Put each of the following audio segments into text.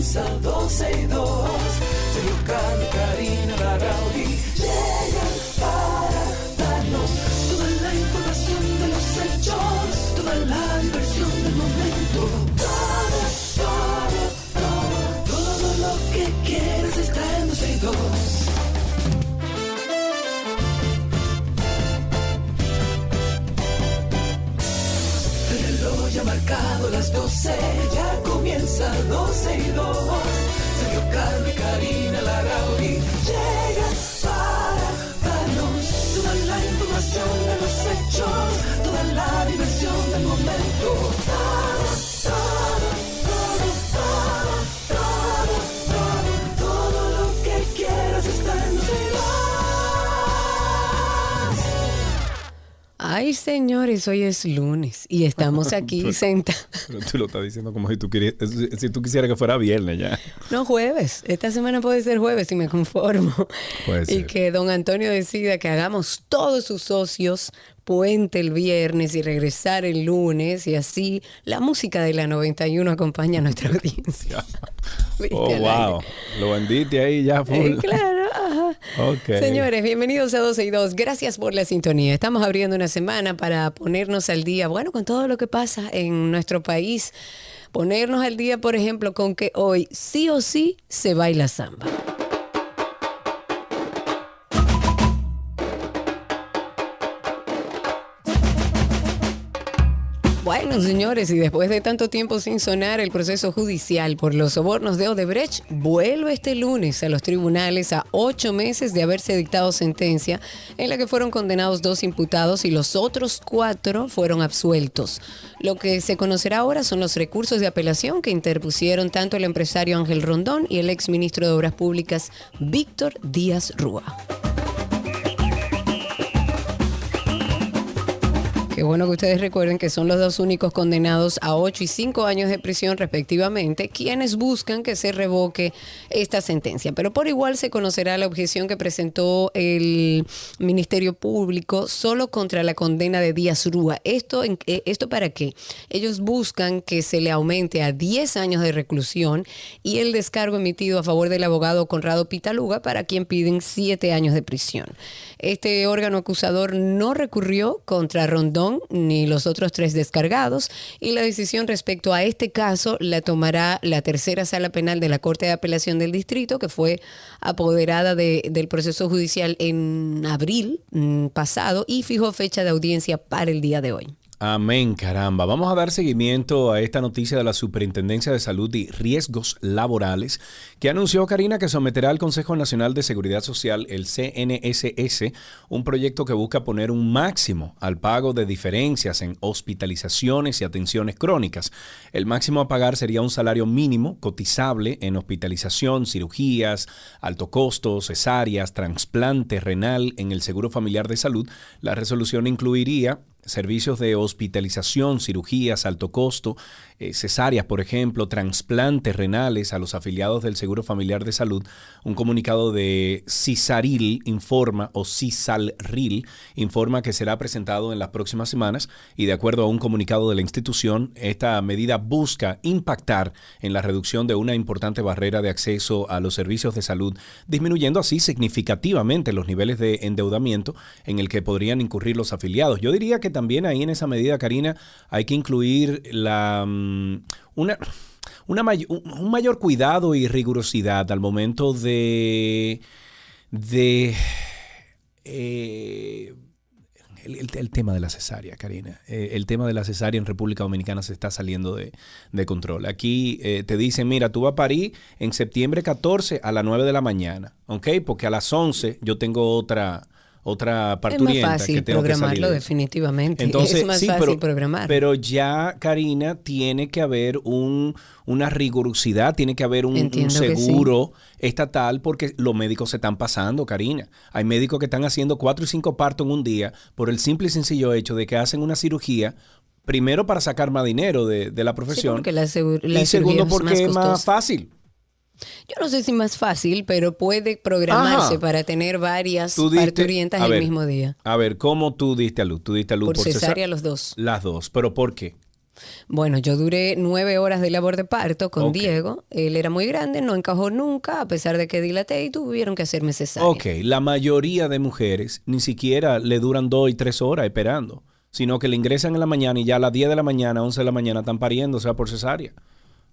comienza 12 y 2. Las 12, ya comienza 12 y 2. Sergio y Karina Larrauri llegan para darnos toda la información de los hechos, toda la diversión del momento. Todo, todo, todo, todo, todo, todo, todo lo que quieras está en 12 y 2. Ay, señores, hoy es lunes y estamos aquí sentados. Pero tú lo estás diciendo como si tú, querías, si tú quisieras que fuera viernes ya. No, jueves. Esta semana puede ser jueves si me conformo. Puede Y que don Antonio decida que hagamos todos sus socios puente el viernes y regresar el lunes y así la música de la 91 acompaña a nuestra audiencia. Oh, wow. Lo vendiste ahí ya Eh, full. claro, ajá. Ok. Señores, bienvenidos a 12 y 2. Gracias por la sintonía. Estamos abriendo una semana para ponernos al día, bueno, con todo lo que pasa en nuestro país. Ponernos al día, por ejemplo, con que hoy sí o sí se baila samba. Bueno, señores, y después de tanto tiempo sin sonar, el proceso judicial por los sobornos de Odebrecht vuelve este lunes a los tribunales a ocho meses de haberse dictado sentencia en la que fueron condenados dos imputados y los otros cuatro fueron absueltos. Lo que se conocerá ahora son los recursos de apelación que interpusieron tanto el empresario Ángel Rondón y el exministro de Obras Públicas Víctor Díaz Rúa. Qué bueno que ustedes recuerden que son los dos únicos condenados a 8 y 5 años de prisión respectivamente, quienes buscan que se revoque esta sentencia. Pero por igual se conocerá la objeción que presentó el Ministerio Público solo contra la condena de Díaz Rúa. ¿Esto, eh, ¿Esto para qué? Ellos buscan que se le aumente a 10 años de reclusión y el descargo emitido a favor del abogado Conrado Pitaluga para quien piden 7 años de prisión. Este órgano acusador no recurrió contra Rondón ni los otros tres descargados y la decisión respecto a este caso la tomará la tercera sala penal de la Corte de Apelación del Distrito que fue apoderada de- del proceso judicial en abril mm, pasado y fijó fecha de audiencia para el día de hoy. Amén, caramba. Vamos a dar seguimiento a esta noticia de la Superintendencia de Salud y Riesgos Laborales, que anunció Karina que someterá al Consejo Nacional de Seguridad Social, el CNSS, un proyecto que busca poner un máximo al pago de diferencias en hospitalizaciones y atenciones crónicas. El máximo a pagar sería un salario mínimo cotizable en hospitalización, cirugías, alto costo, cesáreas, trasplante renal en el Seguro Familiar de Salud. La resolución incluiría servicios de hospitalización, cirugías, alto costo, eh, cesáreas, por ejemplo, trasplantes renales a los afiliados del Seguro Familiar de Salud. Un comunicado de CISARIL informa, o CISALRIL, informa que será presentado en las próximas semanas y de acuerdo a un comunicado de la institución, esta medida busca impactar en la reducción de una importante barrera de acceso a los servicios de salud, disminuyendo así significativamente los niveles de endeudamiento en el que podrían incurrir los afiliados. Yo diría que también ahí en esa medida, Karina, hay que incluir la mm, una, una may- un mayor cuidado y rigurosidad al momento de de eh, el, tema de la cesárea, Karina. Eh, el tema de la cesárea en República Dominicana se está saliendo de, de control. Aquí eh, te dicen, mira, tú vas a parir en septiembre 14 a las 9 de la mañana, ¿ok? Porque a las 11 yo tengo otra otra Es parturienta más fácil que tengo programarlo definitivamente. Entonces, es más sí, fácil pero, programar. pero ya, Karina, tiene que haber un, una rigurosidad, tiene que haber un, sí. seguro estatal porque los médicos se están pasando, Karina. Hay médicos que están haciendo cuatro y cinco partos en un día por el simple y sencillo hecho de que hacen una cirugía. Primero para sacar más dinero de, de la profesión. porque la segu- la y segundo es porque más es más fácil. Yo no sé si más fácil, pero puede programarse Ajá. para tener varias diste- parturientas el mismo día. A ver, ¿cómo tú diste a luz? Tú diste a luz Por por, cesárea cesá- los dos. Las dos. ¿Pero por qué? Bueno, yo duré nueve horas de labor de parto con. Diego. Él era muy grande, no encajó nunca, a pesar de que dilaté y tuvieron que hacerme cesárea. Ok, la mayoría de mujeres ni siquiera le duran dos y tres horas esperando, sino que le ingresan en la mañana y ya a las 10 de la mañana, 11 de la mañana están pariendo, o sea, por cesárea.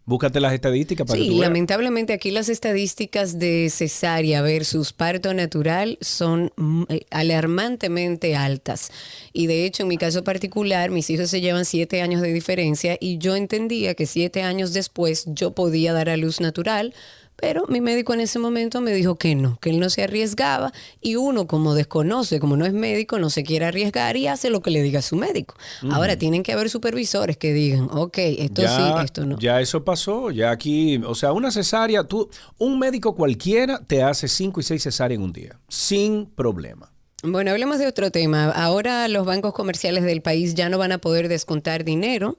Búscate las estadísticas para que Sí, tú veas. lamentablemente aquí las estadísticas de cesárea versus parto natural son mm, eh, alarmantemente altas. Y de hecho, en mi caso particular, mis hijos se llevan siete años de diferencia y yo entendía que siete años después yo podía dar a luz natural. Pero mi médico en ese momento me dijo que no, que él no se arriesgaba y uno como desconoce, como no es médico, no se quiere arriesgar y hace lo que le diga su médico. Ahora tienen que haber supervisores que digan, ok, esto sí, esto no. Ya eso pasó, ya aquí, o sea, una cesárea, tú, un médico cualquiera te hace cinco y seis cesáreas en un día, sin problema. Bueno, hablemos de otro tema. Ahora los bancos comerciales del país ya no van a poder descontar dinero.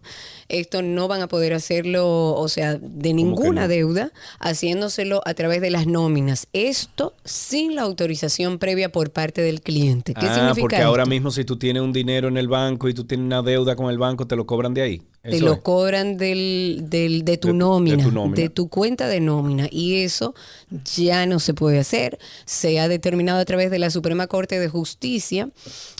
Esto no van a poder hacerlo, o sea, de ninguna no? deuda, haciéndoselo a través de las nóminas. Esto sin la autorización previa por parte del cliente. ¿Qué ah, significa porque ahora mismo si tú tienes un dinero en el banco y tú tienes una deuda con el banco, te lo cobran de ahí. Te lo es. cobran del, del- de, tu De- de nómina, tu nómina. de tu cuenta de nómina. Y eso ya no se puede hacer. Se ha determinado a través de la Suprema Corte de Justicia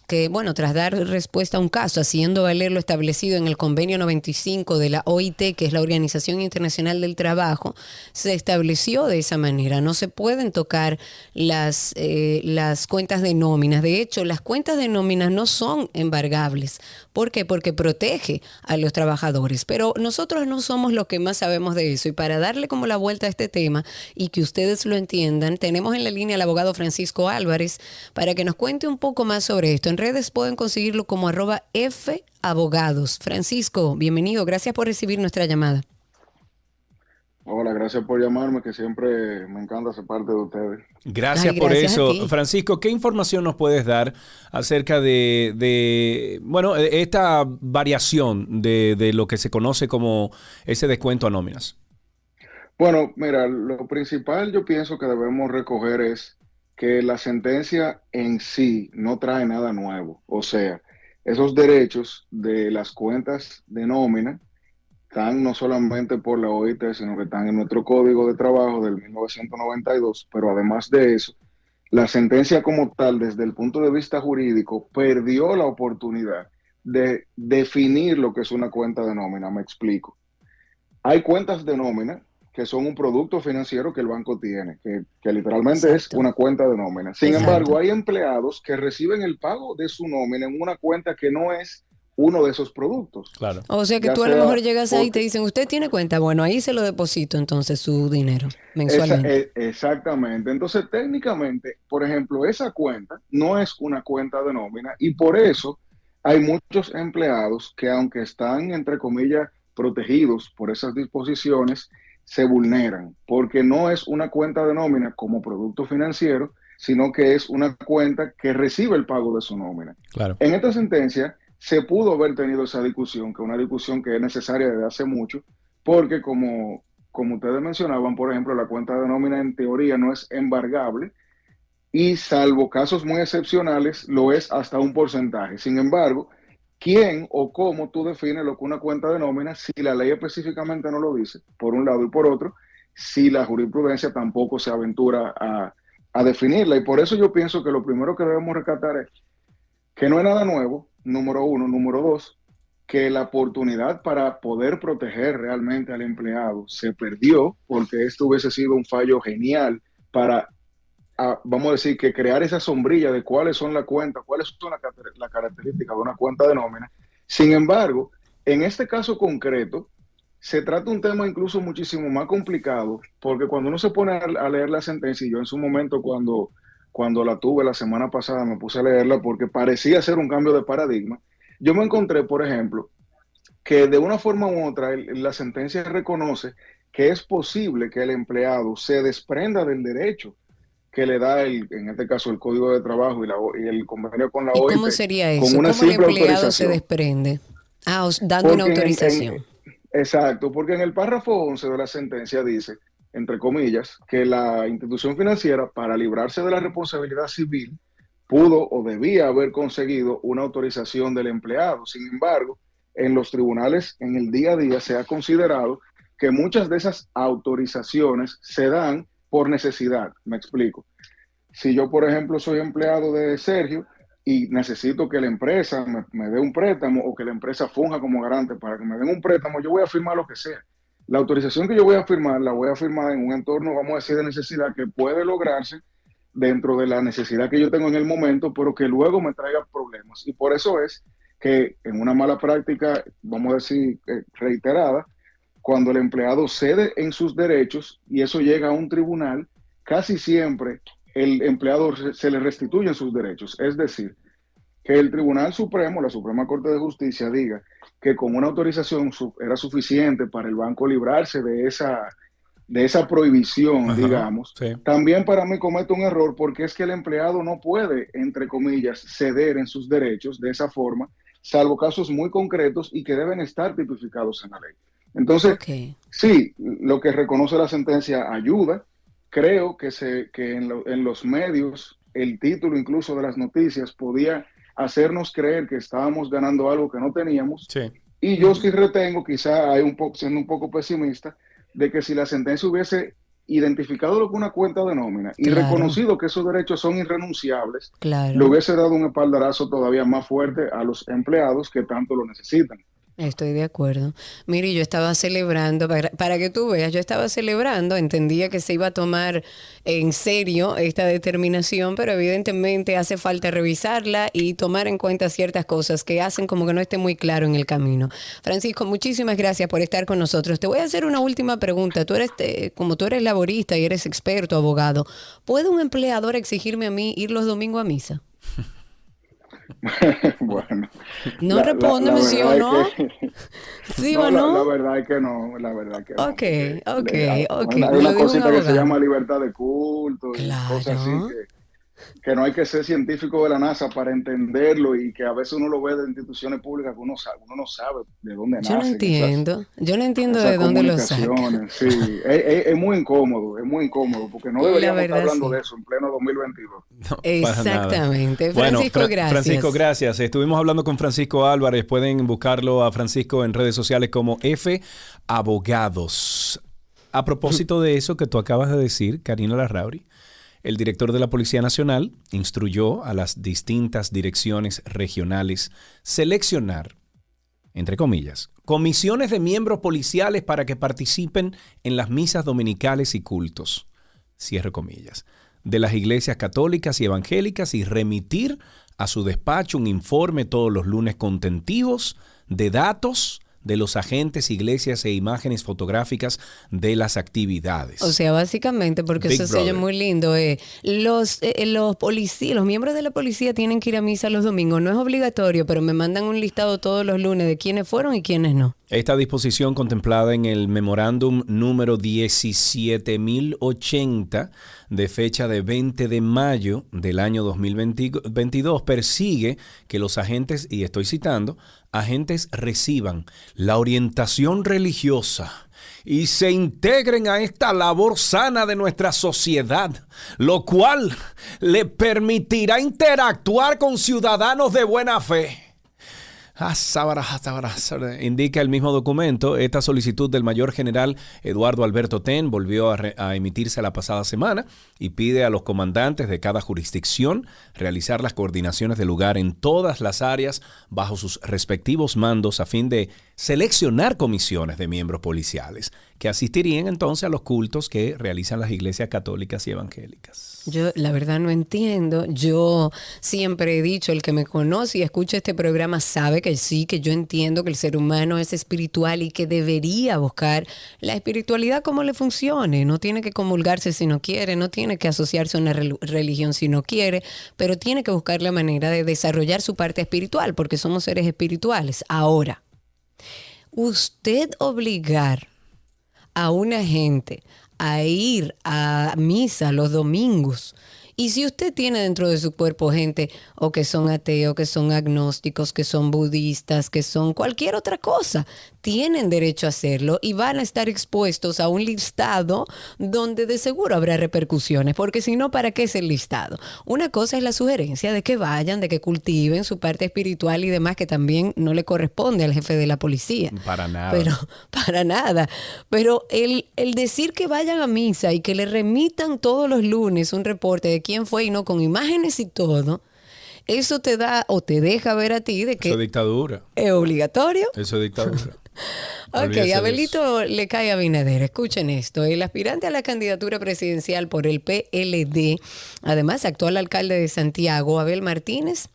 que, bueno, tras dar respuesta a un caso, haciendo valer lo establecido en el convenio 95 de la OIT, que es la Organización Internacional del Trabajo, se estableció de esa manera. No se pueden tocar las, eh, las cuentas de nóminas. De hecho, las cuentas de nóminas no son embargables. ¿Por qué? Porque protege a los trabajadores. Pero nosotros no somos los que más sabemos de eso. Y para darle como la vuelta a este tema y que ustedes lo entiendan, tenemos en la línea al abogado Francisco Álvarez para que nos cuente un poco más sobre esto. En redes pueden conseguirlo como arroba F Abogados. Francisco, bienvenido. Gracias por recibir nuestra llamada. Hola, gracias por llamarme, que siempre me encanta ser parte de ustedes. Gracias Ay, por gracias eso. Francisco, ¿qué información nos puedes dar acerca de, de, bueno, de esta variación de, de lo que se conoce como ese descuento a nóminas? Bueno, mira, lo principal yo pienso que debemos recoger es que la sentencia en sí no trae nada nuevo. O sea, esos derechos de las cuentas de nómina están no solamente por la OIT, sino que están en nuestro código de trabajo del 1992, pero además de eso, la sentencia como tal, desde el punto de vista jurídico, perdió la oportunidad de definir lo que es una cuenta de nómina. Me explico. Hay cuentas de nómina que son un producto financiero que el banco tiene, que, que literalmente Exacto. es una cuenta de nómina. Sin Exacto. embargo, hay empleados que reciben el pago de su nómina en una cuenta que no es uno de esos productos. Claro. O sea que Ya tú a lo mejor llegas ahí y te dicen, ¿usted tiene cuenta? Bueno, ahí se lo deposito entonces su dinero Esa- mensualmente. eh, exactamente. Entonces, técnicamente, por ejemplo, esa cuenta no es una cuenta de nómina y por eso hay muchos empleados que aunque están, entre comillas, protegidos por esas disposiciones, se vulneran, porque no es una cuenta de nómina como producto financiero, sino que es una cuenta que recibe el pago de su nómina. Claro. En esta sentencia se pudo haber tenido esa discusión, que es una discusión que es necesaria desde hace mucho, porque como, como ustedes mencionaban, por ejemplo, la cuenta de nómina en teoría no es embargable y salvo casos muy excepcionales, lo es hasta un porcentaje. Sin embargo, ¿quién o cómo tú defines lo que una cuenta de nómina si la ley específicamente no lo dice, por un lado y por otro, si la jurisprudencia tampoco se aventura a, a definirla? Y por eso yo pienso que lo primero que debemos rescatar es que no es nada nuevo, número uno. Número dos, que la oportunidad para poder proteger realmente al empleado se perdió porque esto hubiese sido un fallo genial para, vamos a decir, que crear esa sombrilla de cuáles son las cuentas, cuáles son las las características de una cuenta de nómina. Sin embargo, en este caso concreto, se trata un tema incluso muchísimo más complicado, porque cuando uno se pone a, a leer la sentencia, y yo en su momento cuando, cuando la tuve la semana pasada me puse a leerla porque parecía ser un cambio de paradigma, yo me encontré, por ejemplo, que de una forma u otra la sentencia reconoce que es posible que el empleado se desprenda del derecho que le da, el, en este caso, el Código de Trabajo y, la, y el convenio con la ¿Y OIT. cómo sería con eso? una ¿Cómo el empleado se desprende? Ah, dando una Porque en- en- autorización. exacto, porque en el párrafo 11 de la sentencia dice, entre comillas, que la institución financiera, para librarse de la responsabilidad civil, pudo o debía haber conseguido una autorización del empleado. Sin embargo, en los tribunales en el día a día se ha considerado que muchas de esas autorizaciones se dan por necesidad. Me explico. Si yo, por ejemplo, soy empleado de Sergio y necesito que la empresa me, dé un préstamo o que la empresa funja como garante para que me den un préstamo, yo voy a firmar lo que sea. La autorización que yo voy a firmar, la voy a firmar en un entorno, vamos a decir, de necesidad que puede lograrse dentro de la necesidad que yo tengo en el momento, pero que luego me traiga problemas. Y por eso es que en una mala práctica, vamos a decir, eh, reiterada, cuando el empleado cede en sus derechos y eso llega a un tribunal, casi siempre el empleador se le restituyen sus derechos. Es decir, que el Tribunal Supremo, la Suprema Corte de Justicia, diga que con una autorización era suficiente para el banco librarse de esa, de esa prohibición, digamos, también para mí comete un error porque es que el empleado no puede, entre comillas, ceder en sus derechos de esa forma, salvo casos muy concretos y que deben estar tipificados en la ley. Entonces, sí, lo que reconoce la sentencia ayuda, creo que, se, que en, los medios el título incluso de las noticias podía hacernos creer que estábamos ganando algo que no teníamos. Y yo sí retengo, quizá hay un poco, siendo un poco pesimista, de que si la sentencia hubiese identificado lo que una cuenta de nómina y reconocido que esos derechos son irrenunciables, le hubiese dado un espaldarazo todavía más fuerte a los empleados que tanto lo necesitan. Estoy de acuerdo. Mire, yo estaba celebrando, para, que tú veas, yo estaba celebrando, entendía que se iba a tomar en serio esta determinación, pero evidentemente hace falta revisarla y tomar en cuenta ciertas cosas que hacen como que no esté muy claro en el camino. Francisco, muchísimas gracias por estar con nosotros. Te voy a hacer una última pregunta. Tú eres, eh, como tú eres laborista y eres experto, abogado, ¿puede un empleador exigirme a mí ir los domingos a misa? bueno. No responde sí o no. ¿Sí o no? La, verdad es que no, la verdad es que Ok, no. ok, ok. Hay una cosita que se llama libertad de culto y cosas así que que no hay que ser científico de la NASA para entenderlo y que a veces uno lo ve de instituciones públicas que uno, sabe, uno no sabe de dónde nace. Yo no entiendo, yo no entiendo de dónde lo saca. Sí, es, muy incómodo, es muy incómodo, porque no deberíamos estar hablando de eso en pleno 2022. Exactamente. Francisco, gracias. Francisco, gracias. Estuvimos hablando con Francisco Álvarez, pueden buscarlo a Francisco en redes sociales como F Abogados. A propósito de eso que tú acabas de decir, Karina Larrauri, el director de la Policía Nacional instruyó a las distintas direcciones regionales seleccionar, entre comillas, comisiones de miembros policiales para que participen en las misas dominicales y cultos, cierre comillas, de las iglesias católicas y evangélicas y remitir a su despacho un informe todos los lunes contentivos de datos, de los agentes, iglesias e imágenes fotográficas de las actividades. O sea, básicamente, porque eso se oye muy lindo, eh, los, eh, los policías, los miembros de la policía tienen que ir a misa los domingos. No es obligatorio, pero me mandan un listado todos los lunes de quiénes fueron y quiénes no. Esta disposición contemplada en el memorándum número 17080 de fecha de 20 de mayo del año 2022 persigue que los agentes, y estoy citando, agentes reciban la orientación religiosa y se integren a esta labor sana de nuestra sociedad, lo cual le permitirá interactuar con ciudadanos de buena fe indica el mismo documento. Esta solicitud del mayor general Eduardo Alberto Ten volvió a, emitirse la pasada semana y pide a los comandantes de cada jurisdicción realizar las coordinaciones del lugar en todas las áreas bajo sus respectivos mandos a fin de seleccionar comisiones de miembros policiales que asistirían entonces a los cultos que realizan las iglesias católicas y evangélicas. Yo la verdad no entiendo. Yo siempre he dicho, el que me conoce y escucha este programa sabe que sí, que yo entiendo que el ser humano es espiritual y que debería buscar la espiritualidad como le funcione. No tiene que comulgarse si no quiere, no tiene que asociarse a una religión si no quiere, pero tiene que buscar la manera de desarrollar su parte espiritual porque somos seres espirituales. Ahora, usted obligar a una gente a ir a misa los domingos Y si usted tiene dentro de su cuerpo gente o que son ateos, que son agnósticos, que son budistas, que son cualquier otra cosa, tienen derecho a hacerlo y van a estar expuestos a un listado donde de seguro habrá repercusiones, porque si no, ¿para qué es el listado? Una cosa es la sugerencia de que vayan, de que cultiven su parte espiritual y demás, que también no le corresponde al jefe de la policía. Para nada. Pero, para nada. Pero el, el decir que vayan a misa y que le remitan todos los lunes un reporte de quién fue y no con imágenes y todo, eso te da o te deja ver a ti de que Eso es dictadura. es obligatorio. Eso es dictadura. Ok, Abelito le cae a Binader. Escuchen esto. El aspirante a la candidatura presidencial por el PLD, además actual alcalde de Santiago, Abel Martínez,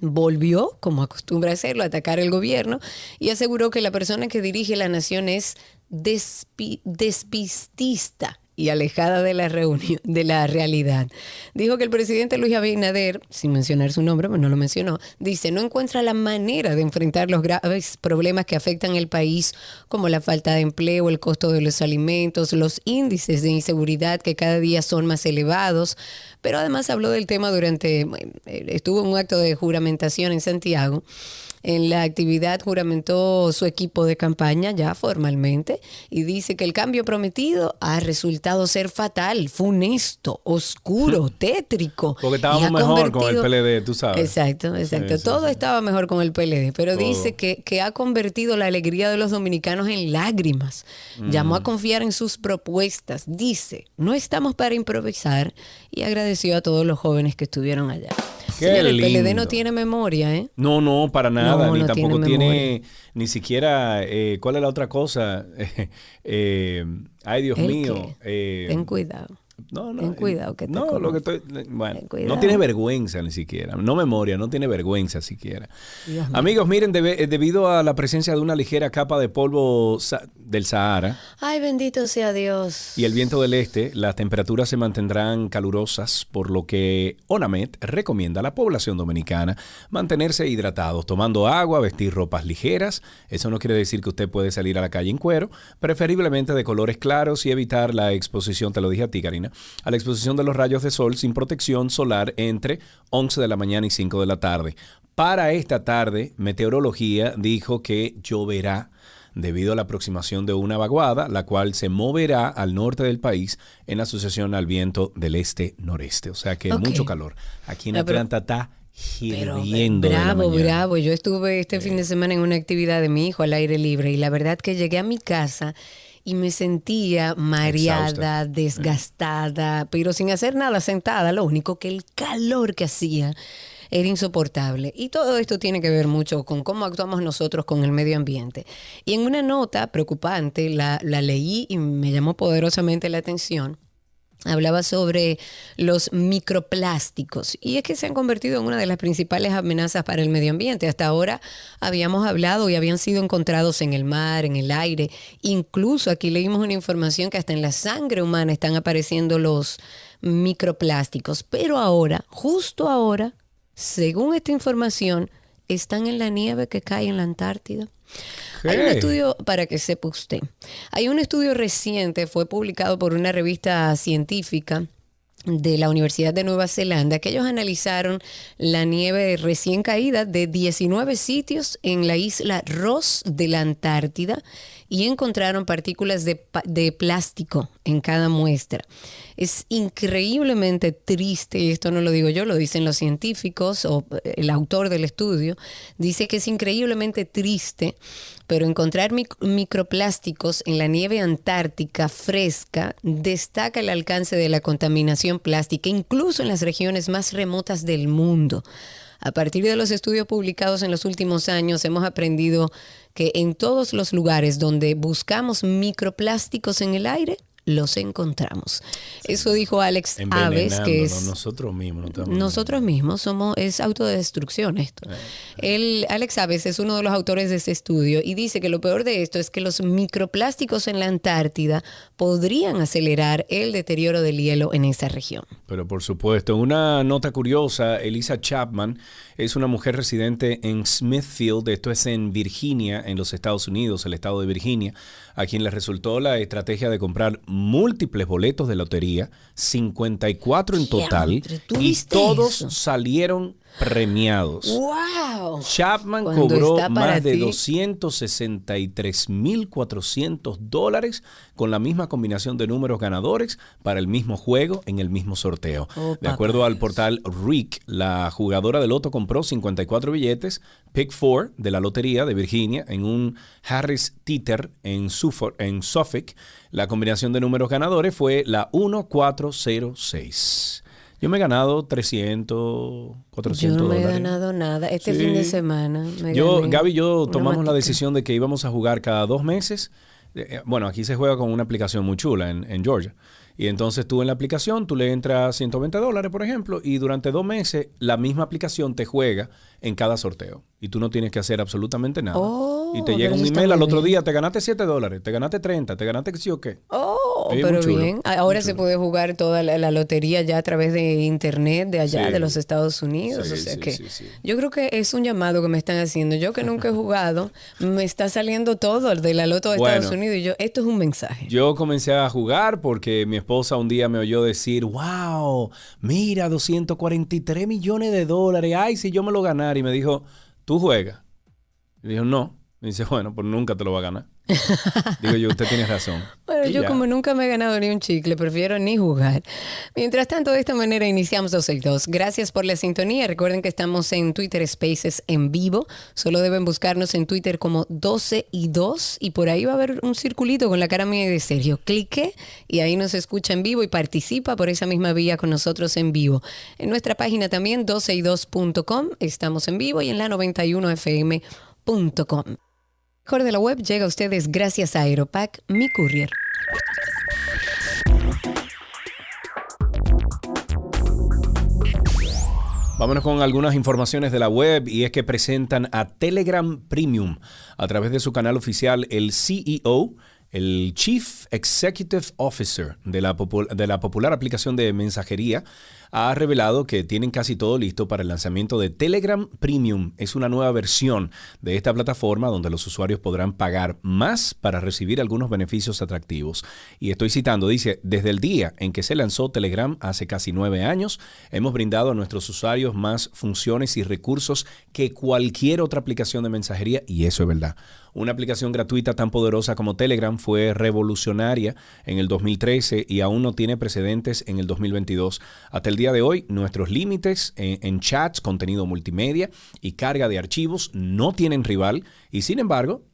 volvió, como acostumbra hacerlo, a atacar el gobierno y aseguró que la persona que dirige la nación es despi- despistista y alejada de la reunión, de la realidad. Dijo que el presidente Luis Abinader, sin mencionar su nombre, pues no lo mencionó, dice, no encuentra la manera de enfrentar los graves problemas que afectan el país, como la falta de empleo, el costo de los alimentos, los índices de inseguridad que cada día son más elevados, pero además habló del tema durante, estuvo en un acto de juramentación en Santiago. En la actividad juramentó su equipo de campaña ya formalmente y dice que el cambio prometido ha resultado ser fatal, funesto, oscuro, tétrico. Porque estábamos mejor con el PLD, tú sabes. Exacto, exacto. Sí, sí, Todo sí. estaba mejor con el PLD, pero Todo. dice que, que ha convertido la alegría de los dominicanos en lágrimas. Llamó Mm. a confiar en sus propuestas. Dice, no estamos para improvisar y agradeció a todos los jóvenes que estuvieron allá. Qué el PLD no tiene memoria, ¿eh? No, no, para nada, No, ni no tampoco tiene tiene, ni siquiera, eh, ¿cuál es la otra cosa? Eh, ay, Dios ¿El mío. eh, Ten cuidado. no, no, ten cuidado que te No, lo que estoy, bueno, no tiene vergüenza ni siquiera, no memoria, no tiene vergüenza siquiera. Dios mío. Amigos, miren, debe- debido a la presencia de una ligera capa de polvo sa- del Sahara, Ay, bendito sea Dios. y el viento del este, las temperaturas se mantendrán calurosas, por lo que ONAMED recomienda a la población dominicana mantenerse hidratados, tomando agua, vestir ropas ligeras. Eso no quiere decir que usted puede salir a la calle en cuero, preferiblemente de colores claros y evitar la exposición, te lo dije a ti, Karina, a la exposición de los rayos de sol sin protección solar entre 11 de la mañana y 5 de la tarde. Para esta tarde, Meteorología dijo que lloverá debido a la aproximación de una vaguada, la cual se moverá al norte del país en asociación al viento del este-noreste. O sea que mucho calor. Aquí en No, Atlanta está Pero bravo, bravo. Yo estuve este fin de semana en una actividad de mi hijo al aire libre y la verdad que llegué a mi casa y me sentía mareada, desgastada, pero sin hacer nada sentada. Lo único que el calor que hacía era insoportable. Y todo esto tiene que ver mucho con cómo actuamos nosotros con el medio ambiente. Y en una nota preocupante, la, la leí y me llamó poderosamente la atención hablaba sobre los microplásticos y es que se han convertido en una de las principales amenazas para el medio ambiente. Hasta ahora habíamos hablado y habían sido encontrados en el mar, en el aire. Incluso aquí leímos una información que hasta en la sangre humana están apareciendo los microplásticos. Pero ahora, justo ahora, según esta información, están en la nieve que cae en la Antártida. Hay un estudio, para que sepa usted, hay un estudio reciente, fue publicado por una revista científica de la Universidad de Nueva Zelanda, que ellos analizaron la nieve recién caída de 19 sitios en la isla Ross de la Antártida y encontraron partículas de, de plástico en cada muestra. Es increíblemente triste, y esto no lo digo yo, lo dicen los científicos o eh, el autor del estudio, dice que es increíblemente triste, pero encontrar mic- microplásticos en la nieve antártica fresca destaca el alcance de la contaminación plástica, incluso en las regiones más remotas del mundo. A partir de los estudios publicados en los últimos años, hemos aprendido que en todos los lugares donde buscamos microplásticos en el aire, los encontramos. Eso dijo Alex Aves, que es nosotros mismos. no nosotros mismos somos, es autodestrucción esto. Él, Alex Aves es uno de los autores de este estudio y dice que lo peor de esto es que los microplásticos en la Antártida podrían acelerar el deterioro del hielo en esa región. Pero por supuesto, una nota curiosa, Elisa Chapman es una mujer residente en Smithfield, esto es en Virginia, en los Estados Unidos, el estado de Virginia, a quien le resultó la estrategia de comprar múltiples boletos de lotería, 54 en total, Diantre, ¿tú y todos eso? salieron premiados. ¡Wow! Chapman Cuando cobró más de ti. 263.400 dólares con la misma combinación de números ganadores para el mismo juego en el mismo sorteo. Oh, de acuerdo al portal Rick, la jugadora de loto compró 54 billetes Pick 4 de la lotería de Virginia en un Harris Teeter en Suffolk, en Suffolk. La combinación de números ganadores fue la 1406. Yo me he ganado 300, 400 Yo no me he dólares. ganado nada. Este Sí. fin de semana me Yo, gané Gaby y yo tomamos la decisión de que íbamos a jugar cada dos meses. Eh, eh, Bueno, aquí se juega con una aplicación muy chula en, en Georgia. Y entonces tú en la aplicación, tú le entras 120 dólares, por ejemplo, y durante dos meses la misma aplicación te juega en cada sorteo. Y tú no tienes que hacer absolutamente nada. Oh, y te pero llega un email al otro día, te ganaste 7 dólares, te ganaste 30, te ganaste sí o qué. Oh, Sí, pero bien. Ahora se puede jugar toda la, la lotería ya a través de internet de allá, Sí. de los Estados Unidos. Sí, o sea que yo creo que es un llamado que me están haciendo. Yo que nunca he jugado, me está saliendo todo de la loto de Bueno. Estados Unidos y yo, esto es un mensaje. Yo comencé a jugar porque mi esposa un día me oyó decir, wow, mira, 243 millones de dólares, ay, si yo me lo ganara. Y me dijo, ¿tú juegas? Y dijo, no. Me dice, bueno, pues nunca te lo va a ganar. Digo yo, usted tiene razón. Bueno, Y yo ya. como nunca me he ganado ni un chicle, prefiero ni jugar. Mientras tanto, de esta manera iniciamos 262. Gracias por la sintonía. Recuerden que estamos en Twitter Spaces en vivo. Solo deben buscarnos en Twitter como 12 y 2 y por ahí va a haber un circulito con la cara mía de Sergio. Clique y ahí nos escucha en vivo y participa por esa misma vía con nosotros en vivo. En nuestra página también 12y2.com estamos en vivo y en la 91fm.com. Mejor de la web llega a ustedes gracias a Aeropack, mi courier. Vámonos con algunas informaciones de la web y es que presentan a Telegram Premium a través de su canal oficial el CEO, el Chief Executive Officer de la, de la popular aplicación de mensajería, ha revelado que tienen casi todo listo para el lanzamiento de Telegram Premium. Es una nueva versión de esta plataforma donde los usuarios podrán pagar más para recibir algunos beneficios atractivos. Y estoy citando, dice, desde el día en que se lanzó Telegram hace casi nueve años, hemos brindado a nuestros usuarios más funciones y recursos que cualquier otra aplicación de mensajería, y eso es verdad. Una aplicación gratuita tan poderosa como Telegram fue revolucionaria en el 2013 y aún no tiene precedentes en el 2022. Hasta el día de hoy, nuestros límites en, en chats, contenido multimedia y carga de archivos no tienen rival y sin embargo,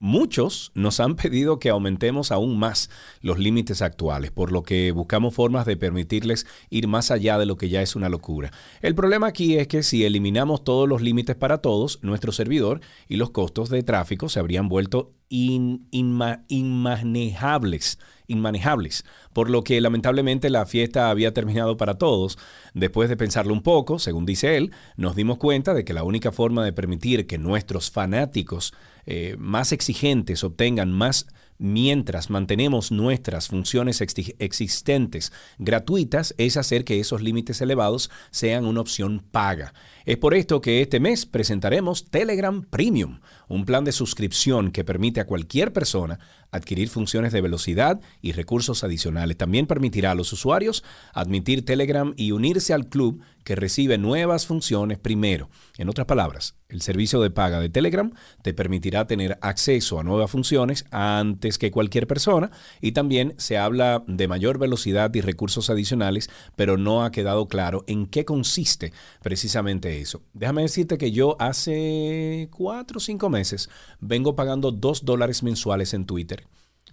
Muchos nos han pedido que aumentemos aún más los límites actuales, por lo que buscamos formas de permitirles ir más allá de lo que ya es una locura. El problema aquí es que si eliminamos todos los límites para todos, nuestro servidor y los costos de tráfico se habrían vuelto in- inma- inmanejables, inmanejables, por lo que lamentablemente la fiesta había terminado para todos. Después de pensarlo un poco, según dice él, nos dimos cuenta de que la única forma de permitir que nuestros fanáticos eh, más exigentes obtengan más mientras mantenemos nuestras funciones exi- existentes gratuitas es hacer que esos límites elevados sean una opción paga. Es por esto que este mes presentaremos Telegram Premium, un plan de suscripción que permite a cualquier persona adquirir funciones de velocidad y recursos adicionales. También permitirá a los usuarios admitir Telegram y unirse al club que recibe nuevas funciones primero. En otras palabras, el servicio de paga de Telegram te permitirá tener acceso a nuevas funciones antes que cualquier persona y también se habla de mayor velocidad y recursos adicionales, pero no ha quedado claro en qué consiste precisamente eso. Déjame decirte que yo hace cuatro o cinco meses vengo pagando dos dólares mensuales en Twitter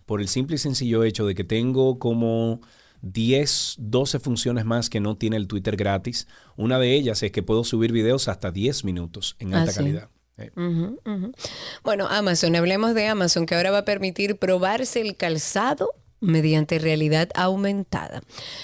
por el simple y sencillo hecho de que tengo como 10, 12 funciones más que no tiene el Twitter gratis. Una de ellas es que puedo subir videos hasta 10 minutos en Ah, alta sí. calidad. Eh. Bueno, Amazon, hablemos de Amazon, que ahora va a permitir probarse el calzado mediante realidad aumentada.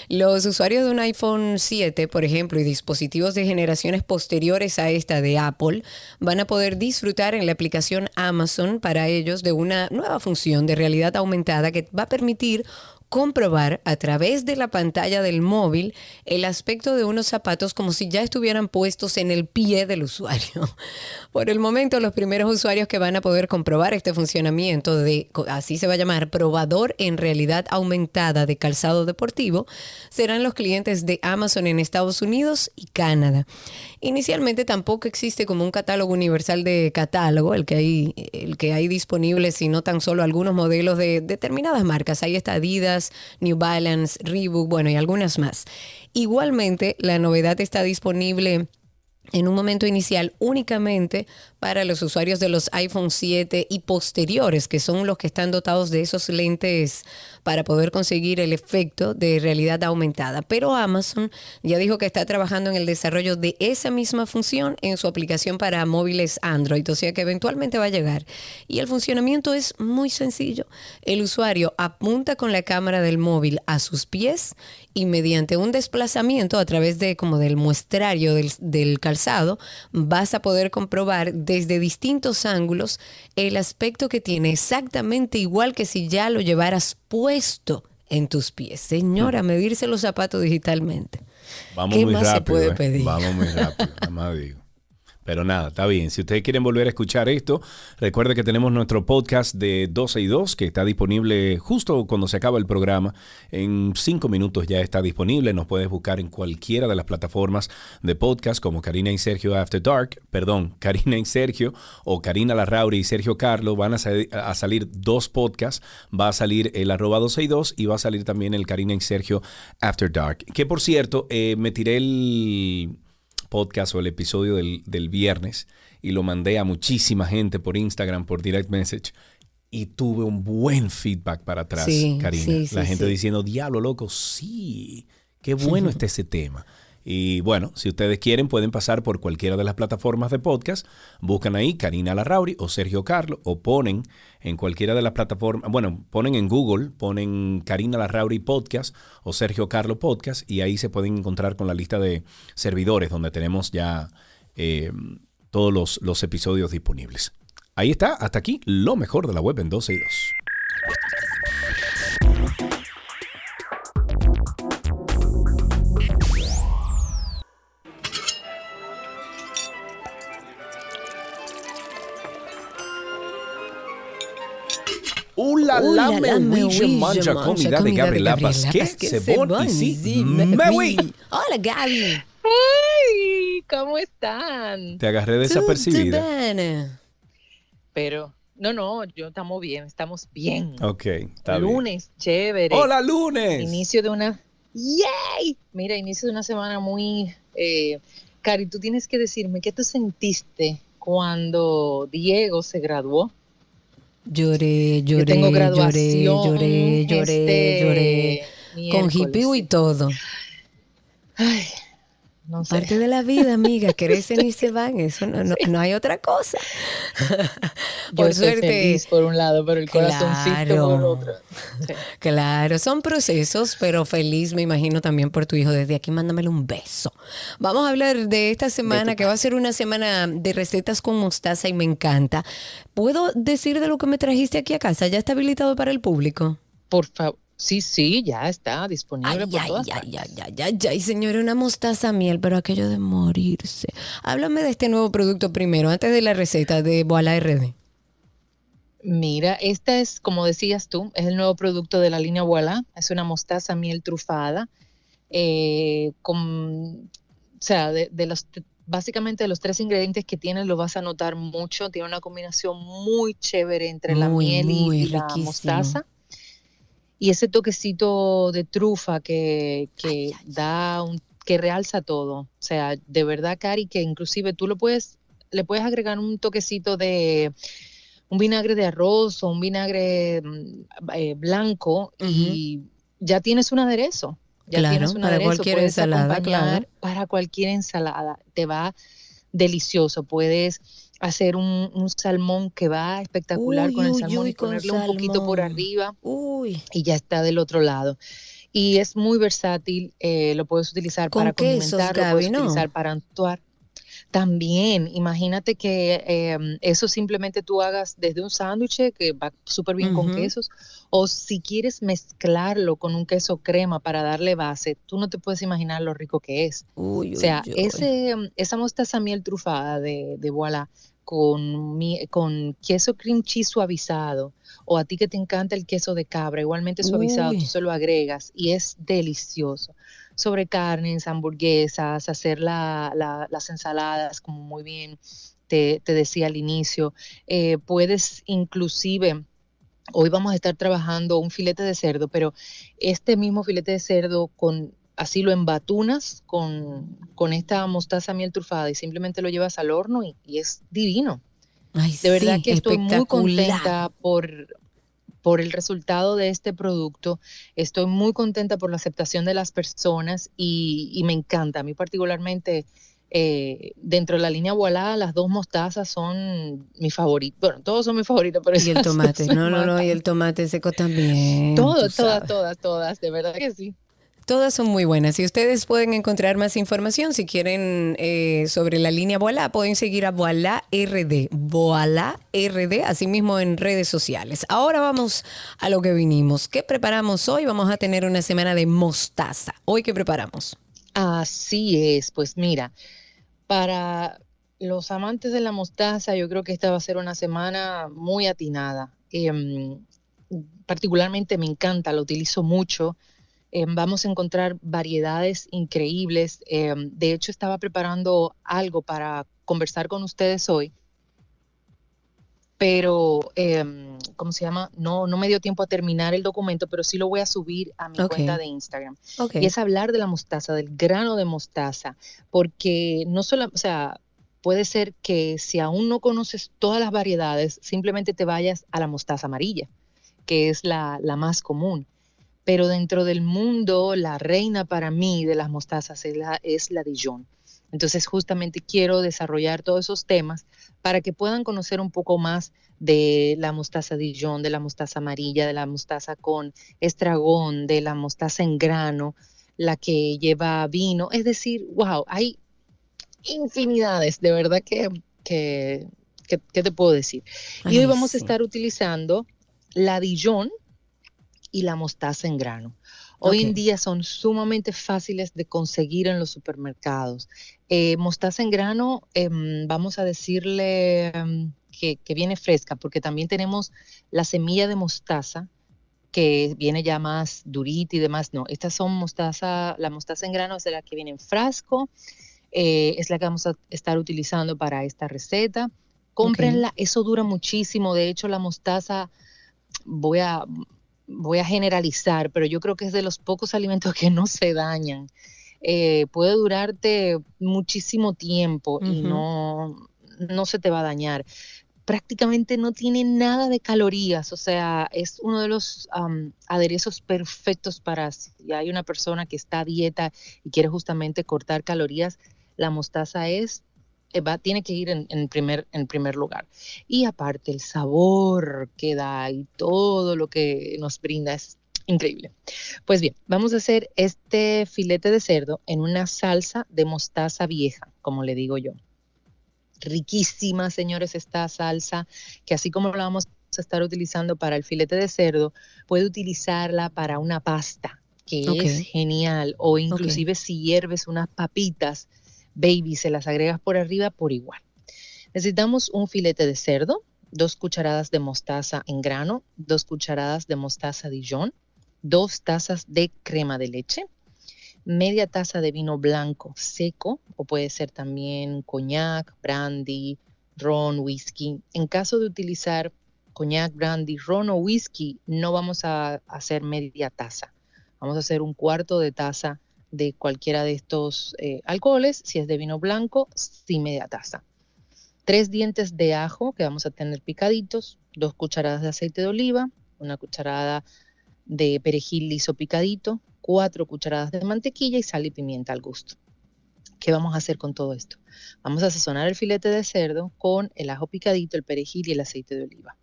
Los usuarios de un iPhone 7, por ejemplo, y dispositivos de generaciones posteriores a esta de Apple, van a poder disfrutar en la aplicación Amazon para ellos de una nueva función de realidad aumentada que va a permitir comprobar a través de la pantalla del móvil el aspecto de unos zapatos como si ya estuvieran puestos en el pie del usuario. Por el momento, los primeros usuarios que van a poder comprobar este funcionamiento de, así se va a llamar, probador en realidad aumentada de calzado deportivo, serán los clientes de Amazon en Estados Unidos y Canadá. Inicialmente tampoco existe como un catálogo universal de catálogo, el que hay, el que hay disponible, sino tan solo algunos modelos de determinadas marcas. Ahí está Adidas, New Balance, Reebok, bueno, y algunas más. Igualmente, la novedad está disponible en un momento inicial únicamente para los usuarios de los iPhone 7 y posteriores, que son los que están dotados de esos lentes para poder conseguir el efecto de realidad aumentada. Pero Amazon ya dijo que está trabajando en el desarrollo de esa misma función en su aplicación para móviles Android, o sea que eventualmente va a llegar. Y el funcionamiento es muy sencillo. El usuario apunta con la cámara del móvil a sus pies y mediante un desplazamiento a través de como del muestrario del, del calzado vas a poder comprobar desde distintos ángulos el aspecto que tiene exactamente igual que si ya lo llevaras puesto en tus pies. Señora, medirse los zapatos digitalmente. Vamos ¿Qué muy más se rápido. puede eh. pedir? Vamos muy rápido. nada más digo. Pero nada, está bien. Si ustedes quieren volver a escuchar esto, recuerde que tenemos nuestro podcast de 12 y 2 que está disponible justo cuando se acaba el programa. En cinco minutos ya está disponible. Nos puedes buscar en cualquiera de las plataformas de podcast como Karina y Sergio After Dark. Perdón, Karina y Sergio o Karina Larrauri y Sergio Carlos. Van a salir dos podcasts. Va a salir el arroba 12 y 2 y va a salir también el Karina y Sergio After Dark. Que por cierto, eh, me tiré el podcast o el episodio del, del viernes y lo mandé a muchísima gente por Instagram, por direct message. Y tuve un buen feedback para atrás, Sí, Karina. sí, sí, La gente diciendo, diablo, loco, sí, qué bueno está ese tema. Y bueno, si ustedes quieren, pueden pasar por cualquiera de las plataformas de podcast, buscan ahí Karina Larrauri o Sergio Carlos, o ponen en cualquiera de las plataformas, bueno, ponen en Google, ponen Karina Larrauri Podcast o Sergio Carlos Podcast, y ahí se pueden encontrar con la lista de servidores donde tenemos ya eh, todos los, los episodios disponibles. Ahí está, hasta aquí lo mejor de la web en 12 y 2. Ula la la me me huilla huilla, mancha comida de comida de Gabriela Gabriela Vázquez, Vázquez, Sebón y sí. Hola, Gaby. ¡Ay! ¿Cómo están? Te agarré desapercibida. Pero, no, no, yo estamos bien, estamos bien. Ok, está bien. Lunes, chévere. ¡Hola, lunes! Inicio de una. ¡Yay! Mira, inicio de una semana muy. Eh, Cari, tú tienes que decirme qué tú sentiste cuando Diego se graduó. Lloré, lloré, tengo lloré, graduación. lloré, lloré, este lloré. Con hippie y todo. Ay, no sé. Parte de la vida, amiga, crecen y se van. Eso no, no, no hay otra cosa. Yo por suerte. feliz por un lado, pero el corazoncito por Claro. otro. Sí. Claro, son procesos, pero feliz me imagino también por tu hijo. Desde aquí mándamele un beso. Vamos a hablar de esta semana, que va a ser una semana de recetas con mostaza y me encanta. ¿Puedo decir de lo que me trajiste aquí a casa? ¿Ya está habilitado para el público? Por favor. Sí, sí, ya está disponible Ay, por ay, todas ay, ay, ay, ay, ay, señora, una mostaza miel, pero aquello de morirse. Háblame de este nuevo producto primero, antes de la receta de Boala RD. Mira, esta es, como decías tú, es el nuevo producto de la línea Voilà. Es una mostaza miel trufada. eh, con, o sea, de, de los, básicamente de los tres ingredientes que tiene, lo vas a notar mucho. Tiene una combinación muy chévere entre la Muy, miel y- y, la mostaza. Y ese toquecito de trufa que, que da un, que realza todo. O sea, de verdad, Cari, que inclusive tú lo puedes, le puedes agregar un toquecito de un vinagre de arroz o un vinagre mm, eh, blanco y ya tienes un aderezo. Ya Claro, tienes un para aderezo, cualquier ensalada, claro. Para cualquier ensalada, te va delicioso. Puedes hacer un, un salmón que va espectacular Uy, con el salmón uy, y con ponerle un poquito por salmón. arriba y ya está del otro lado. Y es muy versátil, eh, lo puedes utilizar Con para quesos, condimentar, lo puedes ¿no? utilizar para actuar. También, imagínate que em, eso simplemente tú hagas desde un sándwich que va súper bien con quesos, o si quieres mezclarlo con un queso crema para darle base, tú no te puedes imaginar lo rico que es. o sea, ese, em, esa mostaza miel trufada de, de Voilà con, con queso cream cheese suavizado, o a ti que te encanta el queso de cabra, igualmente suavizado, tú se lo agregas y es delicioso sobre carnes, hamburguesas, hacer las ensaladas, como muy bien te, decía al inicio. Eh, puedes inclusive... Hoy vamos a estar trabajando un filete de cerdo, pero este mismo filete de cerdo con así lo embatunas con, con esta mostaza miel trufada y simplemente lo llevas al horno y, es divino. de verdad que estoy muy contenta por, por el resultado de este producto. Estoy muy contenta por la aceptación de las personas y, me encanta. A mí particularmente, eh, dentro de la línea Voilà, las dos mostazas son mi favorito. Bueno, todos son mis favoritos, pero Y el tomate, no, no, no, y el tomate seco también. Todas, todas, todas, todas, de verdad que sí. Todas son muy buenas y ustedes pueden encontrar más información si quieren eh, sobre la línea Voilà, pueden seguir a Voilà RD, Voilà RD, asimismo en redes sociales. Ahora vamos a lo que vinimos. ¿Qué preparamos hoy? Vamos a tener una semana de mostaza. ¿Hoy qué preparamos? Así es, pues mira, para los amantes de la mostaza, yo creo que esta va a ser una semana muy atinada. Em, particularmente me encanta, la utilizo mucho Em, vamos a encontrar variedades increíbles. Em, de hecho, estaba preparando algo para conversar con ustedes hoy, pero, em, ¿cómo se llama? No, no me dio tiempo a terminar el documento, pero sí lo voy a subir a mi cuenta de Instagram. Y es hablar de la mostaza, del grano de mostaza, porque no solo, o sea, puede ser que si aún no conoces todas las variedades, simplemente te vayas a la mostaza amarilla, que es la, la más común pero dentro del mundo la reina para mí de las mostazas es la, es la Dijon. Entonces justamente quiero desarrollar todos esos temas para que puedan conocer un poco más de la mostaza Dijon, de la mostaza amarilla, de la mostaza con estragón, de la mostaza en grano, la que lleva vino. Es decir, wow, hay infinidades, de verdad que, que, ¿qué te puedo decir? y hoy vamos a estar utilizando la Dijon, y la mostaza en grano. Hoy en día son sumamente fáciles de conseguir en los supermercados. Eh, mostaza en grano, em, vamos a decirle em, que, viene fresca, porque también tenemos la semilla de mostaza, que viene ya más durita y demás. No, estas son mostaza, la mostaza en grano es la que viene en frasco, eh, es la que vamos a estar utilizando para esta receta. Cómprenla, eso dura muchísimo. De hecho, la mostaza, voy a, voy a generalizar, pero yo creo que es de los pocos alimentos que no se dañan. Eh, puede durarte muchísimo tiempo y no, no se te va a dañar. Prácticamente no tiene nada de calorías, o sea, es uno de los aderezos perfectos para si hay una persona que está a dieta y quiere justamente cortar calorías, la mostaza es va, tiene que ir en, primer, en primer lugar. Y aparte el sabor que da y todo lo que nos brinda es increíble. Pues bien, vamos a hacer este filete de cerdo en una salsa de mostaza vieja, como le digo yo. Riquísima, señores, esta salsa, que así como la vamos a estar utilizando para el filete de cerdo, puede utilizarla para una pasta, que es genial, o inclusive si hierves unas papitas, baby, se las agregas por arriba por igual. Necesitamos un filete de cerdo, dos cucharadas de mostaza en grano, dos cucharadas de mostaza Dijon, dos tazas de crema de leche, media taza de vino blanco seco, o puede ser también coñac, brandy, ron, whisky. En caso de utilizar coñac, brandy, ron o whisky, no vamos a hacer media taza. Vamos a hacer un cuarto de taza de cualquiera de estos eh, alcoholes, si es de vino blanco, sin media taza. Tres dientes de ajo que vamos a tener picaditos, dos cucharadas de aceite de oliva, una cucharada de perejil liso picadito, cuatro cucharadas de mantequilla y sal y pimienta al gusto. ¿Qué vamos a hacer con todo esto? Vamos a sazonar el filete de cerdo con el ajo picadito, el perejil y el aceite de oliva.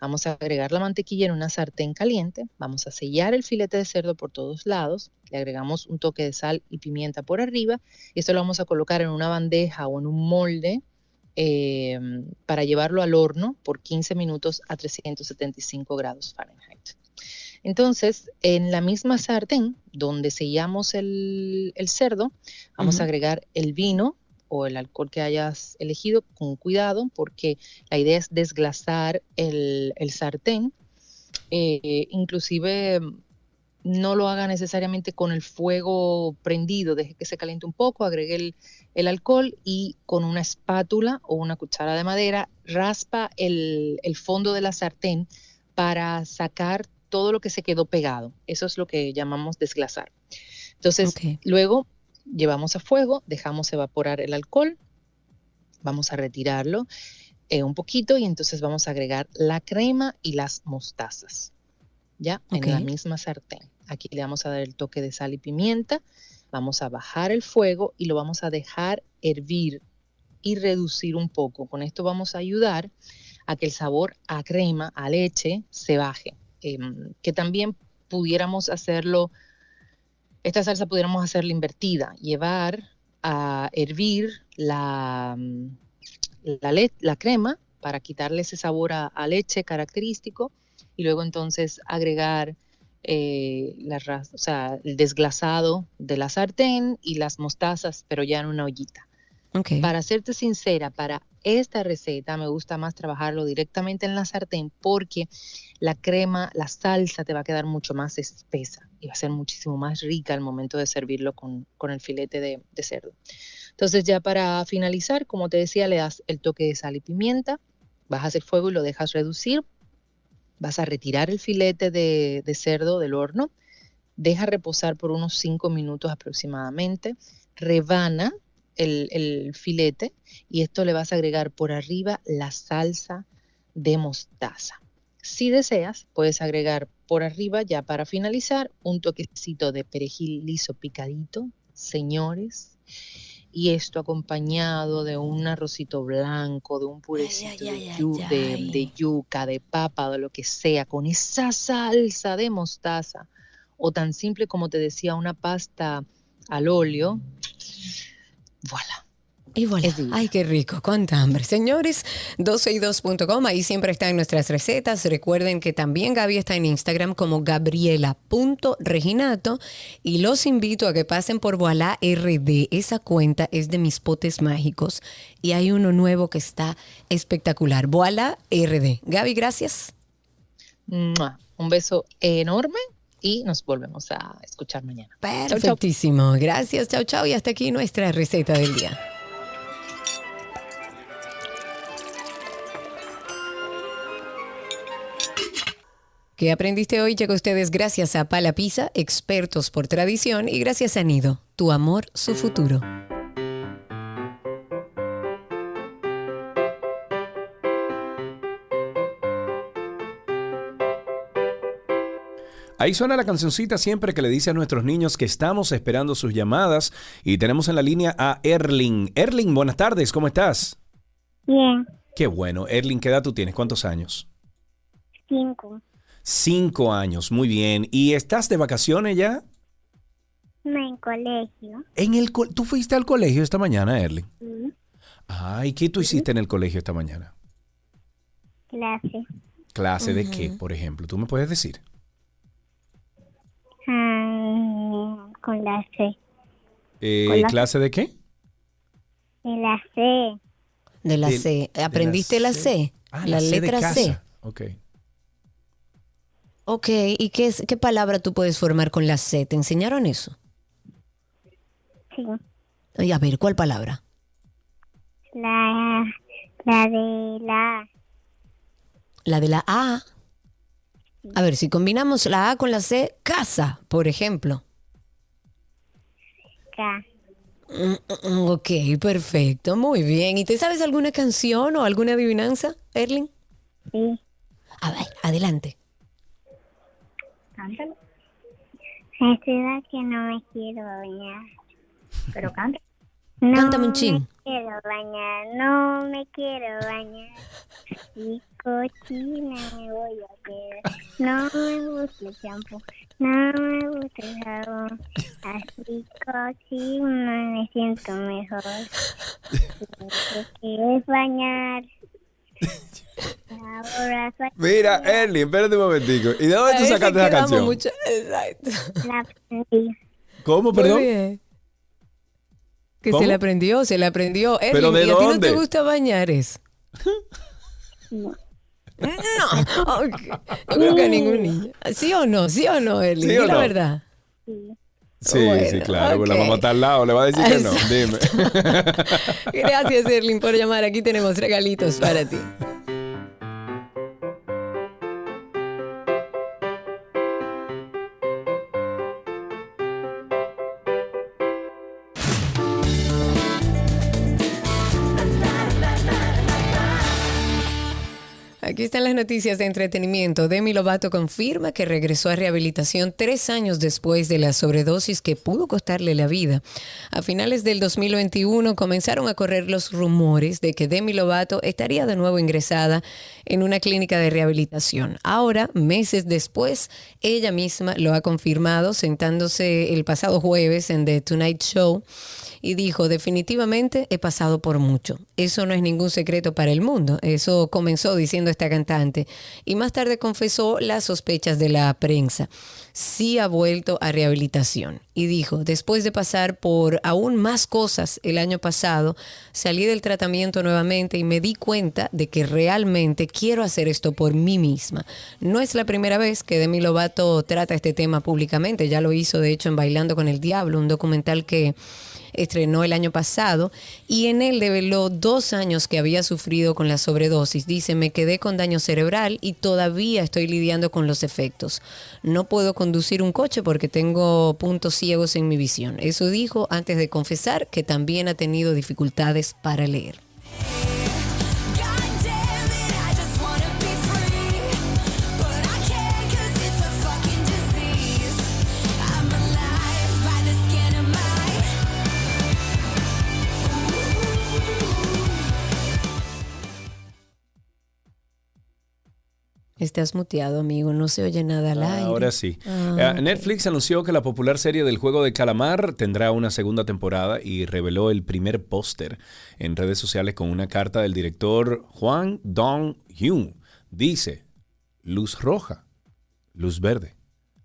Vamos a agregar la mantequilla en una sartén caliente, vamos a sellar el filete de cerdo por todos lados, le agregamos un toque de sal y pimienta por arriba y esto lo vamos a colocar en una bandeja o en un molde eh, para llevarlo al horno por 15 minutos a 375 grados Fahrenheit. Entonces, en la misma sartén donde sellamos el, el cerdo, vamos a agregar el vino o el alcohol que hayas elegido con cuidado, porque la idea es desglasar el, el sartén. Eh, inclusive no lo haga necesariamente con el fuego prendido, deje que se caliente un poco, agregue el, el alcohol y con una espátula o una cuchara de madera raspa el, el fondo de la sartén para sacar todo lo que se quedó pegado. Eso es lo que llamamos desglasar. Entonces, luego llevamos a fuego, dejamos evaporar el alcohol, vamos a retirarlo eh, un poquito y entonces vamos a agregar la crema y las mostazas, ¿ya? En la misma sartén. Aquí le vamos a dar el toque de sal y pimienta, vamos a bajar el fuego y lo vamos a dejar hervir y reducir un poco. Con esto vamos a ayudar a que el sabor a crema, a leche, se baje. Em, que también pudiéramos hacerlo, esta salsa pudiéramos hacerla invertida, llevar a hervir la, mm, la, le- la crema para quitarle ese sabor a, a leche característico y luego entonces agregar eh, la ras- o sea, el desglasado de la sartén y las mostazas, pero ya en una ollita. Ok. Para serte sincera, para esta receta me gusta más trabajarlo directamente en la sartén porque la crema, la salsa te va a quedar mucho más espesa y va a ser muchísimo más rica al momento de servirlo con, con el filete de, cerdo. Entonces ya para finalizar, como te decía, le das el toque de sal y pimienta, bajas el fuego y lo dejas reducir, vas a retirar el filete de, de cerdo del horno, deja reposar por unos 5 minutos aproximadamente, rebana el, el filete y esto le vas a agregar por arriba la salsa de mostaza. Si deseas, puedes agregar por arriba, ya para finalizar, un toquecito de perejil liso picadito, señores, y esto acompañado de un arrocito blanco, de un purecito ay, de, ay, yu- ay, de- ay. de yuca, de papa, de lo que sea, con esa salsa de mostaza, o tan simple como te decía, una pasta al óleo, voilà. Y voilà. Ay, qué rico, cuánta hambre. Señores, 12y2.com, ahí siempre están nuestras recetas. Recuerden que también Gaby está en Instagram como gabriela.reginato y los invito a que pasen por Voilà RD. Esa cuenta es de mis potes mágicos y hay uno nuevo que está espectacular. Voilà RD. Gaby, gracias. Un beso enorme y nos volvemos a escuchar mañana. Chau, chau. Perfectísimo. Gracias, chao, chao. Y hasta aquí nuestra receta del día. ¿Qué aprendiste hoy? Llega a ustedes gracias a Pala Pizza, expertos por tradición, y gracias a Nido, tu amor, su futuro. Ahí suena la cancioncita siempre que le dice a nuestros niños que estamos esperando sus llamadas y tenemos en la línea a Erling. Erling, buenas tardes, ¿cómo estás? Bien, Qué bueno. Erling, ¿qué edad tú tienes? ¿Cuántos años? cinco. Cinco años, muy bien. ¿Y estás de vacaciones ya? No en colegio. En el co- ¿Tú fuiste al colegio esta mañana, Erling? Sí. Ay, ¿qué tú hiciste en el colegio esta mañana? Clase. ¿Clase de qué, por ejemplo? ¿Tú me puedes decir? Ah, con la C. Eh. ¿Clase de qué? De la C. De la C. de la ¿Aprendiste la C. C? Ah, la, C de letra C. Ok. Ok, ¿y qué, es, qué palabra tú puedes formar con la C? ¿Te enseñaron eso? Sí. Oye, a ver, ¿cuál palabra? La, la de la La de la A. A ver, si combinamos la A con la C, casa, por ejemplo. K. Mm, mm, Ok, perfecto, muy bien. ¿Y te sabes alguna canción o alguna adivinanza, Erling? Sí. A ver, adelante. Cántalo. Es verdad que no me quiero bañar. Pero canta. No Cántame un chin. me quiero bañar, no me quiero bañar. Y cochina me voy a quedar. No me gusta el champú, no me gusta el jabón. Así cochina me siento mejor. Si te quieres bañar, Mira, Ernie, espérate un momentico. ¿Y de dónde tú sacaste esa canción? mucho- Exacto. la aprendí. ¿Cómo, perdón? Que ¿Cómo? se le aprendió, se le aprendió. ¿Pero de ¿y a ti no te gusta bañar eso? No. No, ok. Yo creo que a ningún niño. ¿Sí o no? ¿Sí o no, Erling? ¿Sí o la no? verdad. Sí. Sí, Bueno, sí, claro. pues La ok. mamá está al lado, le va a decir que no. Exacto. Dime. Gracias, Erling, por llamar. Aquí tenemos regalitos para ti. Noticias de entretenimiento. Demi Lovato confirma que regresó a rehabilitación tres años después de la sobredosis que pudo costarle la vida. A finales del 2021 comenzaron a correr los rumores de que Demi Lovato estaría de nuevo ingresada en una clínica de rehabilitación. Ahora, meses después, ella misma lo ha confirmado sentándose el pasado jueves en The Tonight Show y dijo, definitivamente he pasado por mucho. Eso no es ningún secreto para el mundo. Eso comenzó diciendo esta cantante. Y más tarde confesó las sospechas de la prensa. Sí ha vuelto a rehabilitación. Y dijo, después de pasar por aún más cosas el año pasado, salí del tratamiento nuevamente y me di cuenta de que realmente quiero hacer esto por mí misma. No es la primera vez que Demi Lovato trata este tema públicamente. Ya lo hizo, de hecho, en Bailando con el Diablo, un documental que estrenó el año pasado y en él develó dos años que había sufrido con la sobredosis. Dice, me quedé con daño cerebral y todavía estoy lidiando con los efectos. No puedo conducir un coche porque tengo puntos ciegos en mi visión. Eso dijo antes de confesar que también ha tenido dificultades para leer. Estás muteado, amigo. No se oye nada al aire. Ahora sí. Ah, Eh, Netflix anunció que la popular serie del juego de calamar tendrá una segunda temporada y reveló el primer póster en redes sociales con una carta del director Juan Dong-hyun. Dice, luz roja, luz verde.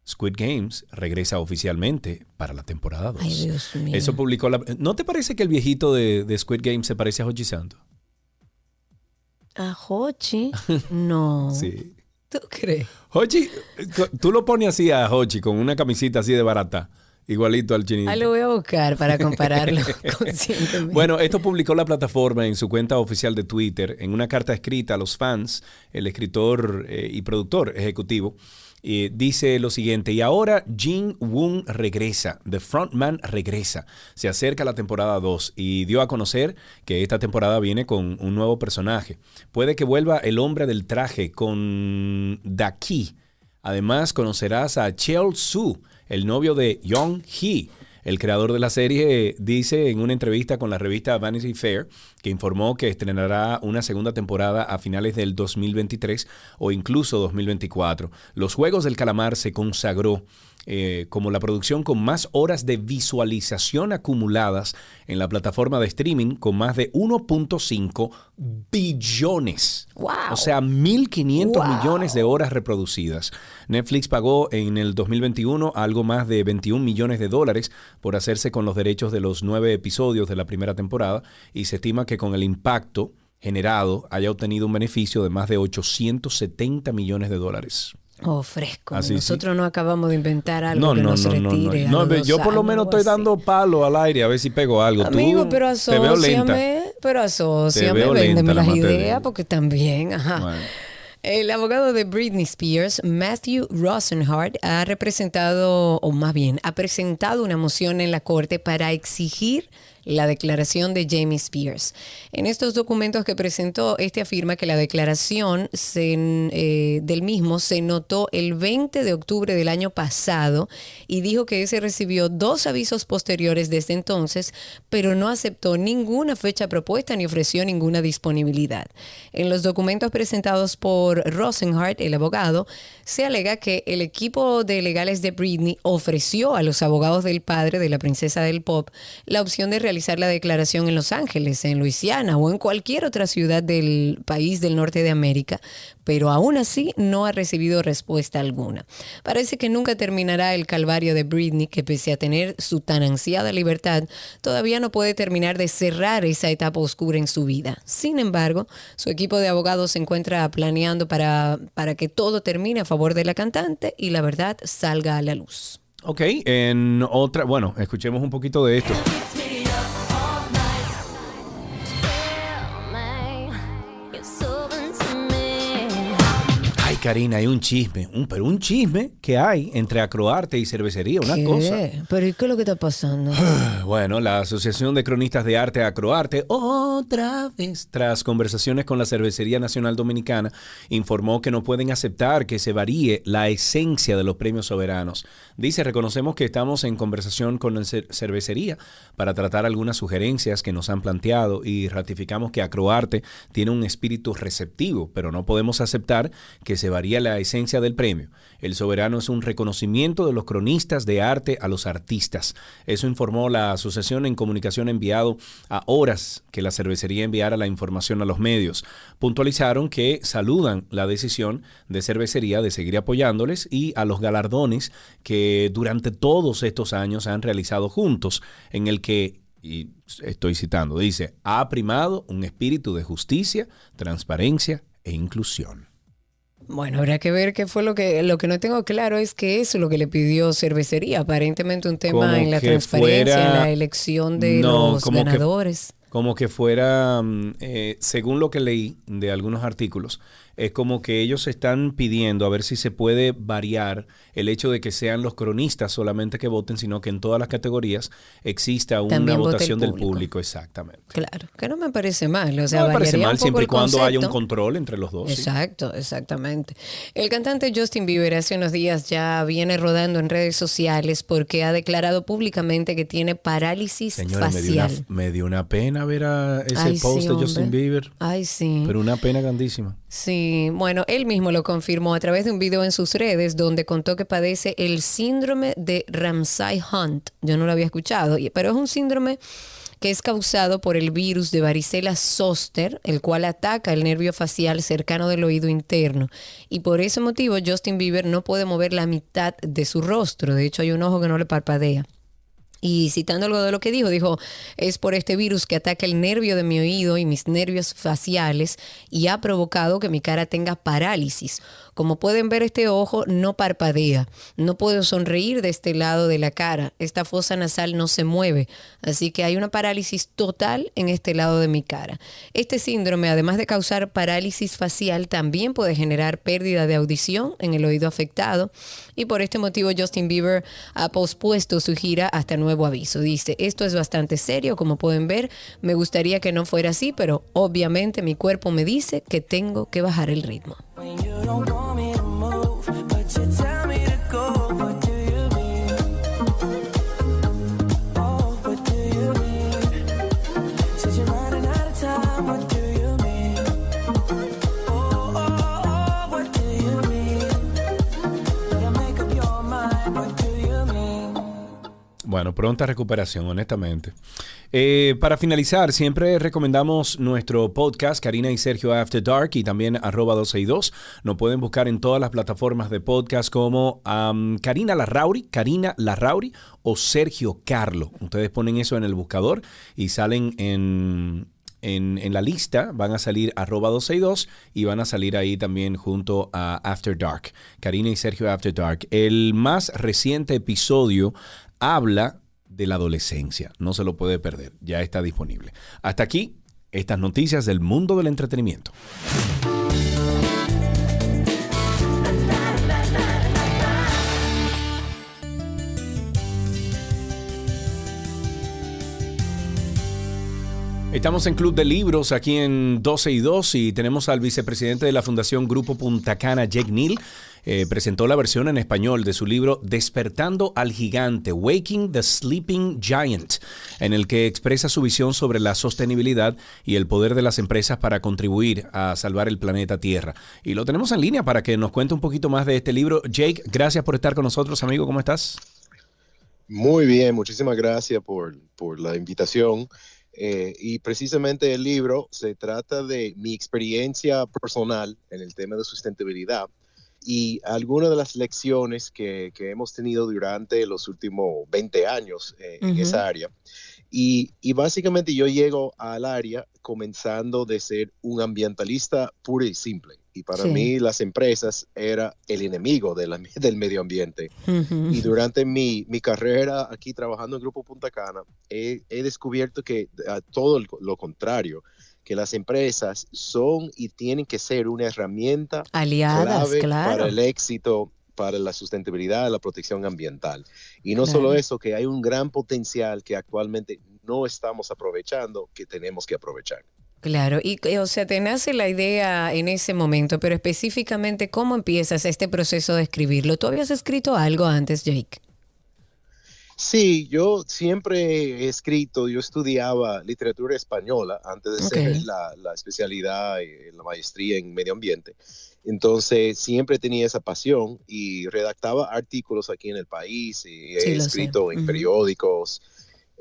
Squid Games regresa oficialmente para la temporada 2. Ay, Dios mío. Eso publicó la... ¿No te parece que el viejito de, de Squid Games se parece a Hochi Santo? ¿A Hochi? No. Sí. ¿Tú crees? Hochi, tú lo pones así a Hochi con una camisita así de barata, igualito al chinito. Ah, lo voy a buscar para compararlo conscientemente. Bueno, esto publicó la plataforma en su cuenta oficial de Twitter, en una carta escrita a los fans, el escritor eh, y productor ejecutivo. Eh, dice lo siguiente, y ahora Jin Woon regresa, The Frontman regresa, se acerca la temporada 2 y dio a conocer que esta temporada viene con un nuevo personaje. Puede que vuelva el hombre del traje con Daki. Además conocerás a Cheol Su, el novio de Young Hee. El creador de la serie dice en una entrevista con la revista Vanity Fair que informó que estrenará una segunda temporada a finales del 2023 o incluso 2024. Los Juegos del Calamar se consagró eh, como la producción con más horas de visualización acumuladas en la plataforma de streaming con más de 1.5 billones. Wow. O sea, 1.500 Wow. millones de horas reproducidas. Netflix pagó en el 2021 algo más de 21 millones de dólares por hacerse con los derechos de los nueve episodios de la primera temporada y se estima que con el impacto generado haya obtenido un beneficio de más de 870 millones de dólares. Oh, fresco. Así, sí. Nosotros no acabamos de inventar algo No, que no, nos no, no, no. retire. No, yo por lo menos estoy así. dando palo al aire a ver si pego algo. Tú Amigo, pero veo lenta. asóciame, pero asóciame, véndeme lenta, las ideas, porque también, ajá. Bueno. El abogado de Britney Spears, Matthew Rosenhart, ha representado, o más bien, ha presentado una moción en la corte para exigir la declaración de Jamie Spears. En estos documentos que presentó, este afirma que la declaración eh, del mismo se notó el 20 de octubre del año pasado y dijo que ese recibió dos avisos posteriores desde entonces, pero no aceptó ninguna fecha propuesta ni ofreció ninguna disponibilidad. En los documentos presentados por Rosenhart, el abogado, se alega que el equipo de legales de Britney ofreció a los abogados del padre de la princesa del pop la opción de realizar la declaración en Los Ángeles, en Luisiana o en cualquier otra ciudad del país del norte de América, pero aún así no ha recibido respuesta alguna. Parece que nunca terminará el calvario de Britney, que pese a tener su tan ansiada libertad, todavía no puede terminar de cerrar esa etapa oscura en su vida. Sin embargo, su equipo de abogados se encuentra planeando para, para que todo termine a favor de la cantante y la verdad salga a la luz. Ok, en otra, bueno, escuchemos un poquito de esto. Karina, hay un chisme, un, pero un chisme que hay entre Acroarte y Cervecería, una ¿Qué? cosa. ¿Pero qué es lo que está pasando? Bueno, la Asociación de Cronistas de Arte Acroarte, otra vez, tras conversaciones con la Cervecería Nacional Dominicana, informó que no pueden aceptar que se varíe la esencia de los premios soberanos. Dice, reconocemos que estamos en conversación con la cer- cervecería para tratar algunas sugerencias que nos han planteado y ratificamos que Acroarte tiene un espíritu receptivo, pero no podemos aceptar que se varíe la esencia del premio. El soberano es un reconocimiento de los cronistas de arte a los artistas. Eso informó la asociación en comunicación enviado a horas que la cervecería enviara la información a los medios. Puntualizaron que saludan la decisión de cervecería de seguir apoyándoles y a los galardones que durante todos estos años han realizado juntos, en el que y estoy citando, dice, ha primado un espíritu de justicia, transparencia e inclusión. Bueno, habrá que ver qué fue lo que lo que no tengo claro es que eso es lo que le pidió cervecería, aparentemente un tema Como en la que transparencia, fuera- en la elección de No, los como que- ganadores. Como que fuera, mm, eh, según lo que leí de algunos artículos, es como que ellos están pidiendo a ver si se puede variar el hecho de que sean los cronistas solamente que voten, sino que en todas las categorías exista una También votación del público. exactamente. Claro, que no me parece mal, o sea, no me parece mal siempre y cuando haya un control entre los dos. sí. Exacto, exactamente. El cantante Justin Bieber hace unos días ya viene rodando en redes sociales porque ha declarado públicamente que tiene parálisis Señores, me dio, una, facial. me dio una pena ver a ese Ay, sí, post de Justin. Bieber, Ay, sí. pero una pena grandísima. Sí, bueno, él mismo lo confirmó a través de un video en sus redes donde contó que padece el síndrome de Ramsay Hunt. Yo no lo había escuchado, pero es un síndrome que es causado por el virus de varicela zoster, el cual ataca el nervio facial cercano del oído interno. Y por ese motivo Justin Bieber no puede mover la mitad de su rostro. De hecho, hay un ojo que no le parpadea. Y citando algo de lo que dijo, dijo, es por este virus que ataca el nervio de mi oído y mis nervios faciales y ha provocado que mi cara tenga parálisis. Como pueden ver, este ojo no parpadea. No puedo sonreír de este lado de la cara. Esta fosa nasal no se mueve. Así que hay una parálisis total en este lado de mi cara. Este síndrome, además de causar parálisis facial, también puede generar pérdida de audición en el oído afectado. Y por este motivo Justin Bieber ha pospuesto su gira hasta nuevo aviso. Dice, esto es bastante serio, como pueden ver. Me gustaría que no fuera así, pero obviamente mi cuerpo me dice que tengo que bajar el ritmo. Bueno, pronta recuperación, honestamente. Eh, para finalizar, siempre recomendamos nuestro podcast, Karina y Sergio After Dark, y también arroba 262. Nos pueden buscar en todas las plataformas de podcast como am, Karina Larrauri, Karina Larrauri o Sergio Carlo. Ustedes ponen eso en el buscador y salen en, en, en la lista van a salir arroba 262 y van a salir ahí también junto a After Dark. Karina y Sergio After Dark. El más reciente episodio habla de la adolescencia. No se lo puede perder. Ya está disponible. Hasta aquí estas noticias del mundo del entretenimiento. Estamos en Club de Libros aquí en 12 y 2 y tenemos al vicepresidente de la Fundación Grupo Punta Cana, Jake Neal. Eh, presentó la versión en español de su libro Despertando al Gigante, Waking the Sleeping Giant, en el que expresa su visión sobre la sostenibilidad y el poder de las empresas para contribuir a salvar el planeta Tierra. Y lo tenemos en línea para que nos cuente un poquito más de este libro. Jake, gracias por estar con nosotros, amigo. ¿Cómo estás? Muy bien, muchísimas gracias por, por la invitación. Eh, y precisamente el libro se trata de mi experiencia personal en el tema de sustentabilidad y algunas de las lecciones que, que hemos tenido durante los últimos 20 años eh, en Ujú. esa área. Y, y básicamente yo llego al área comenzando de ser un ambientalista puro y simple. Y para Sí. mí las empresas era el enemigo de la- del medio ambiente. Y durante mi, mi carrera aquí trabajando en Grupo Punta Cana, he, he descubierto que a todo el- lo contrario, que las empresas son y tienen que ser una herramienta Aliadas, clave claro. para el éxito, para la sustentabilidad, la protección ambiental. Y no Claro. solo eso, que hay un gran potencial que actualmente no estamos aprovechando, que tenemos que aprovechar. Claro, y eh, o sea, te nace la idea en ese momento, pero específicamente, ¿cómo empiezas este proceso de escribirlo? ¿Tú habías escrito algo antes, Jake? Sí, yo siempre he escrito, yo estudiaba literatura española antes de ser la, la especialidad, la maestría en medio ambiente. Entonces siempre tenía esa pasión y redactaba artículos aquí en el país y he Sí, escrito en periódicos,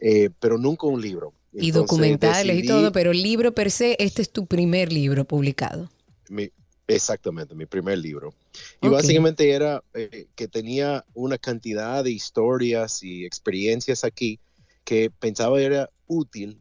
eh, pero nunca un libro. Y documentales y todo, pero el libro per se, este es tu primer libro publicado. mi- exactamente, mi primer libro. Y básicamente era eh, que tenía una cantidad de historias y experiencias aquí que pensaba era útil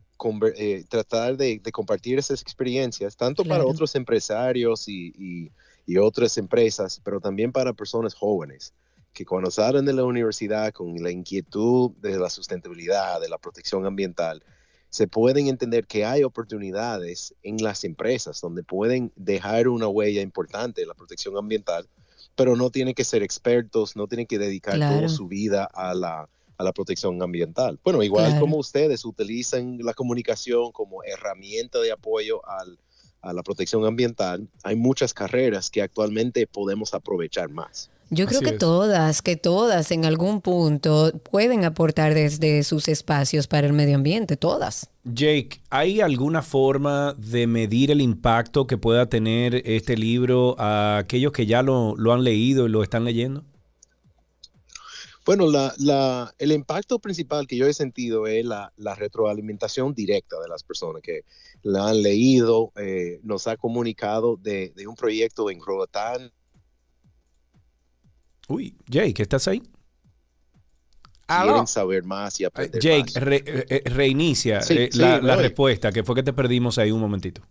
eh, tratar de, de compartir esas experiencias, tanto para otros empresarios y, y- y otras empresas, pero también para personas jóvenes que cuando salen de la universidad con la inquietud de la sustentabilidad, de la protección ambiental, se pueden entender que hay oportunidades en las empresas donde pueden dejar una huella importante en la protección ambiental, pero no tienen que ser expertos, no tienen que dedicar Claro. toda su vida a la, a la protección ambiental. Bueno, igual Claro. como ustedes utilizan la comunicación como herramienta de apoyo al- a la protección ambiental, hay muchas carreras que actualmente podemos aprovechar más. Yo creo que es. todas, que todas en algún punto pueden aportar desde sus espacios para el medio ambiente, todas. Jake, ¿hay alguna forma de medir el impacto que pueda tener este libro a aquellos que ya lo, lo han leído y lo están leyendo? Bueno, la, la- el impacto principal que yo he sentido es la, la retroalimentación directa de las personas que la han leído, eh, nos ha comunicado de, de un proyecto en Roatán. Uy, Jake, ¿estás ahí? Quieren saber más y aprender Jake, más. re- eh, eh, reinicia Sí, eh, sí, la, la respuesta, que fue que te perdimos ahí un momentito.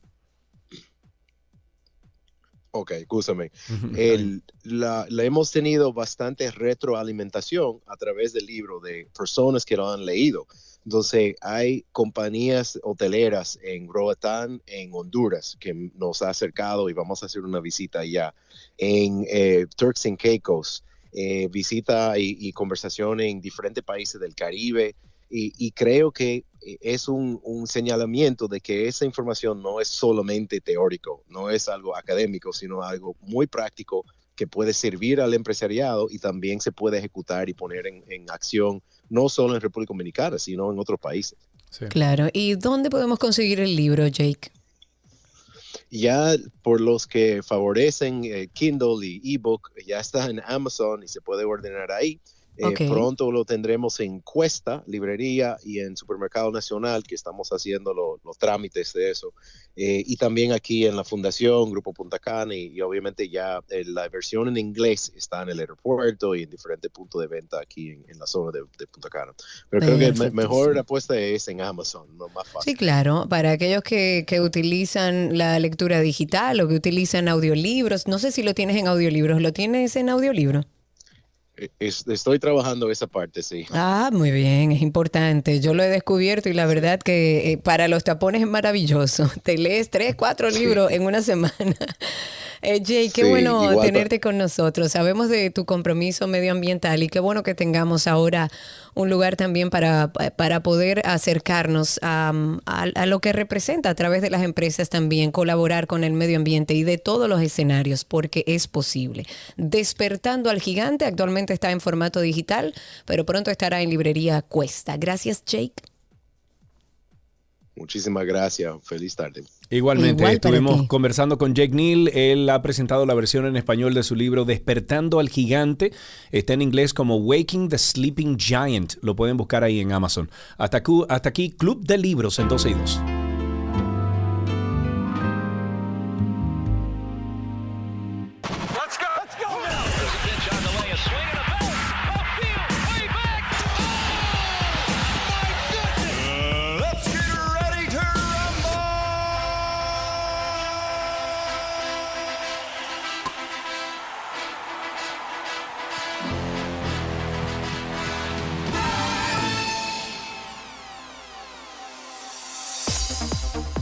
Ok, escúchame. El- la, la hemos tenido bastante retroalimentación a través del libro de personas que lo han leído. Entonces, hay compañías hoteleras en Roatán, en Honduras, que nos ha acercado y vamos a hacer una visita allá. En eh, Turks and Caicos, eh, visita y, y conversación en diferentes países del Caribe. Y, y creo que es un, un señalamiento de que esa información no es solamente teórico, no es algo académico, sino algo muy práctico que puede servir al empresariado y también se puede ejecutar y poner en, en acción, no solo en República Dominicana, sino en otros países. sí. Claro. ¿Y dónde podemos conseguir el libro, Jake? Ya por los que favorecen eh, Kindle y ebook, ya está en Amazon y se puede ordenar ahí. Eh. Pronto lo tendremos en Cuesta, librería y en Supermercado Nacional, que estamos haciendo lo- los trámites de eso. Eh, y también aquí en la Fundación, Grupo Punta Cana, y, y obviamente ya eh, la versión en inglés está en el aeropuerto y en diferentes puntos de venta aquí en, en la zona de, de Punta Cana. Pero creo que me- Perfectísimo. mejor apuesta es en Amazon, no más fácil. Sí, claro. Para aquellos que, que utilizan la lectura digital o que utilizan audiolibros, no sé si lo tienes en audiolibros, ¿lo tienes en audiolibro? Es- estoy trabajando esa parte, sí. Ah, muy bien, es importante. Yo lo he descubierto y la verdad que eh, para los tapones es maravilloso. Te lees tres, cuatro libros en una semana. Eh, Jay, qué Sí, bueno tenerte con nosotros. Sabemos de tu compromiso medioambiental y qué bueno que tengamos ahora un lugar también para, para poder acercarnos a, a- a lo que representa a través de las empresas también, colaborar con el medio ambiente y de todos los escenarios, porque es posible. Despertando al gigante actualmente está en formato digital, pero pronto estará en librería Cuesta. Gracias, Jake. Muchísimas gracias. Feliz tarde. Igualmente, Igual estuvimos conversando con Jake Neal. Él ha presentado la versión en español de su libro Despertando al Gigante. Está en inglés como Waking the Sleeping Giant. Lo pueden buscar ahí en Amazon. Hasta aquí, hasta aquí Club de Libros en 12 y 2.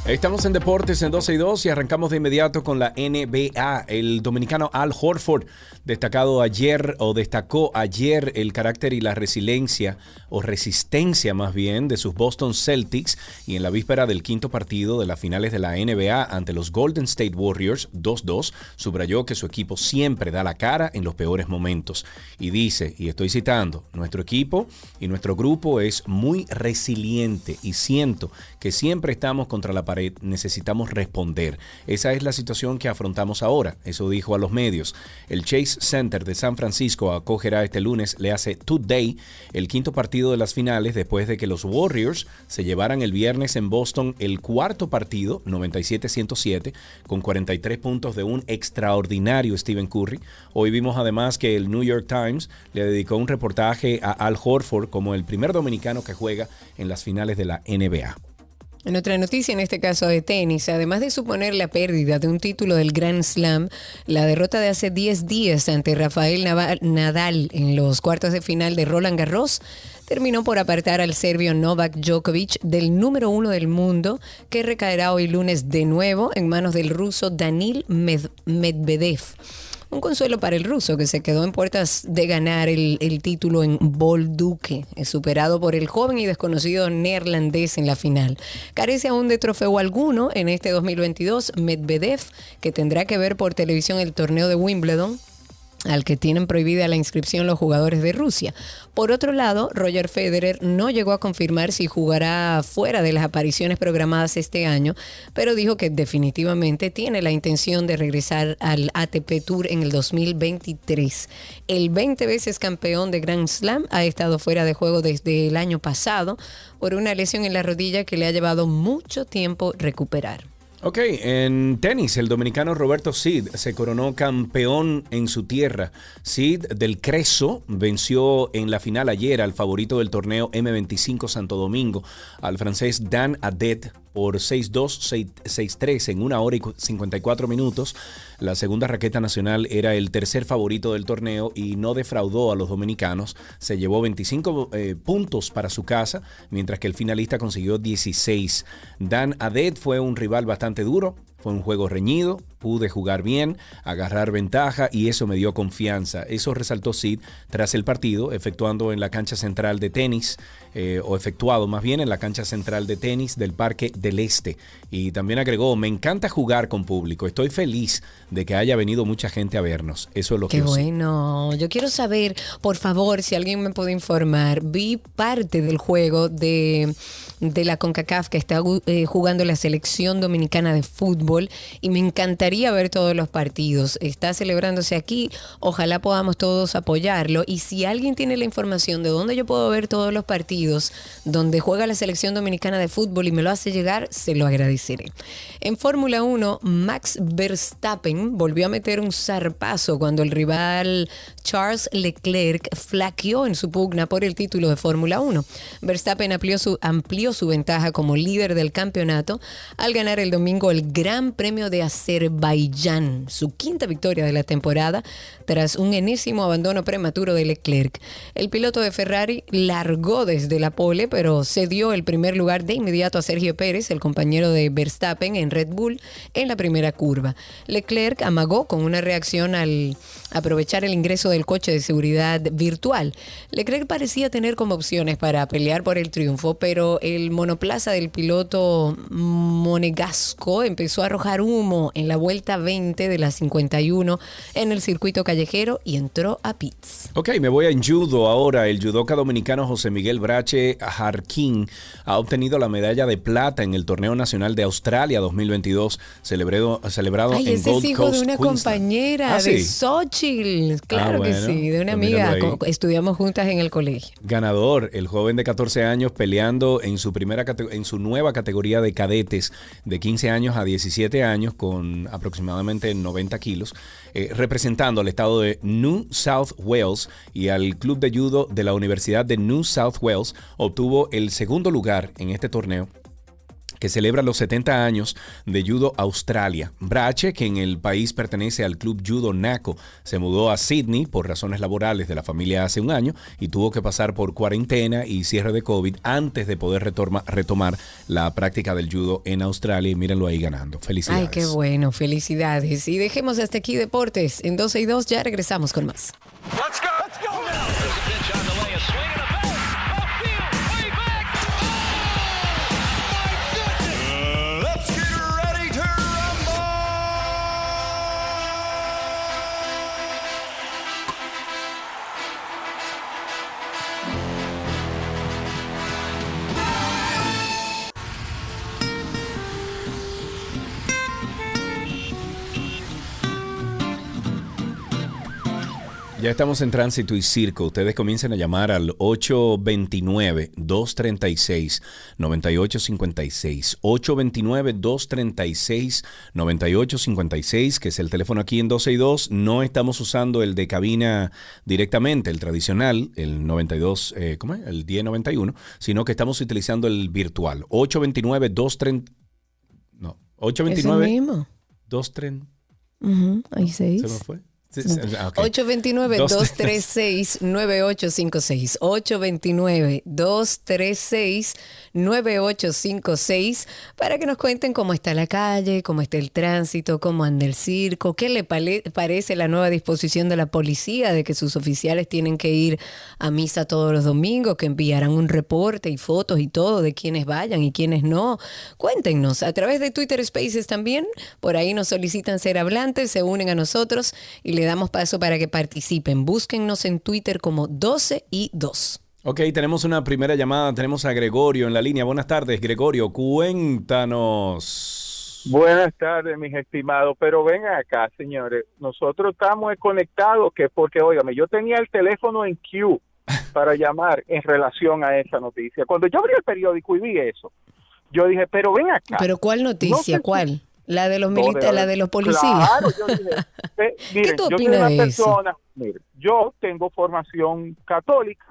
Estamos en Deportes en 12 y 2 y arrancamos de inmediato con la NBA. El dominicano Al Horford, destacado ayer o destacó ayer el carácter y la resiliencia o resistencia más bien de sus Boston Celtics y en la víspera del quinto partido de las finales de la NBA ante los Golden State Warriors 2-2, subrayó que su equipo siempre da la cara en los peores momentos y dice, y estoy citando, nuestro equipo y nuestro grupo es muy resiliente y siento que siempre estamos contra la pared, necesitamos responder. Esa es la situación que afrontamos ahora, eso dijo a los medios. El Chase Center de San Francisco acogerá este lunes, le hace Today, el quinto partido de las finales después de que los Warriors se llevaran el viernes en Boston el cuarto partido, 97-107, con 43 puntos de un extraordinario Stephen Curry. Hoy vimos además que el New York Times le dedicó un reportaje a Al Horford como el primer dominicano que juega en las finales de la NBA. En otra noticia, en este caso de tenis, además de suponer la pérdida de un título del Grand Slam, la derrota de hace 10 días ante Rafael Nadal en los cuartos de final de Roland Garros terminó por apartar al serbio Novak Djokovic del número uno del mundo, que recaerá hoy lunes de nuevo en manos del ruso Danil Med- Medvedev. Un consuelo para el ruso que se quedó en puertas de ganar el, el título en Bolduque, eh, superado por el joven y desconocido neerlandés en la final. Carece aún de trofeo alguno en este 2022 Medvedev, que tendrá que ver por televisión el torneo de Wimbledon al que tienen prohibida la inscripción los jugadores de Rusia. Por otro lado, Roger Federer no llegó a confirmar si jugará fuera de las apariciones programadas este año, pero dijo que definitivamente tiene la intención de regresar al ATP Tour en el 2023. El 20 veces campeón de Grand Slam ha estado fuera de juego desde el año pasado por una lesión en la rodilla que le ha llevado mucho tiempo recuperar. Ok, en tenis, el dominicano Roberto Cid se coronó campeón en su tierra. Cid del Creso venció en la final ayer al favorito del torneo M25 Santo Domingo, al francés Dan Adet, por 6-2, 6-3 en una hora y 54 minutos. La segunda raqueta nacional era el tercer favorito del torneo y no defraudó a los dominicanos. Se llevó 25 eh, puntos para su casa, mientras que el finalista consiguió 16. Dan Adet fue un rival bastante duro, fue un juego reñido, pude jugar bien, agarrar ventaja y eso me dio confianza. Eso resaltó Sid tras el partido, efectuando en la cancha central de tenis, eh, o efectuado más bien en la cancha central de tenis del Parque del Este. Y también agregó, me encanta jugar con público, estoy feliz de que haya venido mucha gente a vernos. Eso es lo Qué que bueno. Yo quiero saber, por favor, si alguien me puede informar. Vi parte del juego de, de la CONCACAF que está eh, jugando la selección dominicana de fútbol y me encantaría ver todos los partidos. Está celebrándose aquí. Ojalá podamos todos apoyarlo. Y si alguien tiene la información de dónde yo puedo ver todos los partidos donde juega la selección dominicana de fútbol y me lo hace llegar, se lo agradeceré. En Fórmula 1, Max Verstappen volvió a meter un zarpazo cuando el rival Charles Leclerc flaqueó en su pugna por el título de Fórmula 1. Verstappen amplió su, amplió su ventaja como líder del campeonato al ganar el domingo el Gran Premio de Azerbaiyán, su quinta victoria de la temporada tras un enésimo abandono prematuro de Leclerc. El piloto de Ferrari largó desde la pole, pero cedió el primer lugar de inmediato a Sergio Pérez, el compañero de Verstappen en Red Bull, en la primera curva. Leclerc amagó con una reacción al aprovechar el ingreso del coche de seguridad virtual. Leclerc parecía tener como opciones para pelear por el triunfo, pero el monoplaza del piloto monegasco empezó a arrojar humo en la vuelta 20 de la 51 en el circuito callejero y entró a pits. Ok, me voy en judo ahora. El judoka dominicano José Miguel Brache Jarquín ha obtenido la medalla de plata en el Torneo Nacional de Australia 2022, celebrado, celebrado Ay, en ese Gold es hijo Coast, de una Queensland. compañera Ah, de sí. Xochitl. Claro bueno, que sí, de una amiga. Estudiamos juntas en el colegio. Ganador, el joven de 14 años peleando en su primera en su nueva categoría de cadetes de 15 años a 17 años con aproximadamente 90 kilos, eh, representando al estado de New South Wales y al club de judo de la Universidad de New South Wales, obtuvo el segundo lugar en este torneo que celebra los 70 años de Judo Australia. Brache, que en el país pertenece al club Judo NACO, se mudó a Sydney por razones laborales de la familia hace un año y tuvo que pasar por cuarentena y cierre de COVID antes de poder retomar la práctica del judo en Australia y mírenlo ahí ganando. Felicidades. Ay, qué bueno, felicidades. Y dejemos hasta aquí deportes. En 12 y 2 ya regresamos con más. Let's go. Let's go Ya estamos en tránsito y circo. Ustedes comiencen a llamar al 829-236-9856. 829-236-9856, que es el teléfono aquí en 12 y 2. No estamos usando el de cabina directamente, el tradicional, el 92, eh, ¿cómo es? El 1091, sino que estamos utilizando el virtual. 829-230. No, Eso 829 mismo. 230. Ujú, Ahí seis. ¿Se me fue? Sí, sí, ah, ok. 829-236-9856. 829-236-9856 para que nos cuenten cómo está la calle, cómo está el tránsito, cómo anda el circo, qué le parece la nueva disposición de la policía de que sus oficiales tienen que ir a misa todos los domingos, que enviarán un reporte y fotos y todo de quienes vayan y quienes no. Cuéntenos a través de Twitter Spaces también. Por ahí nos solicitan ser hablantes, se unen a nosotros y le damos paso para que participen. Búsquennos en Twitter como 12 y 2. Ok, tenemos una primera llamada. Tenemos a Gregorio en la línea. Buenas tardes, Gregorio. Cuéntanos. Buenas tardes, mis estimados, pero vengan acá, señores. Nosotros estamos conectados que porque, óigame, yo tenía el teléfono en queue para llamar en relación a esa noticia. Cuando yo abrí el periódico y vi eso, yo dije, pero ven acá. Pero ¿cuál No noticia? sé ¿Cuál? ¿La de los militares, la de los policías? Claro, yo dije, eh, miren, tú yo soy una de eso? persona, miren, yo tengo formación católica,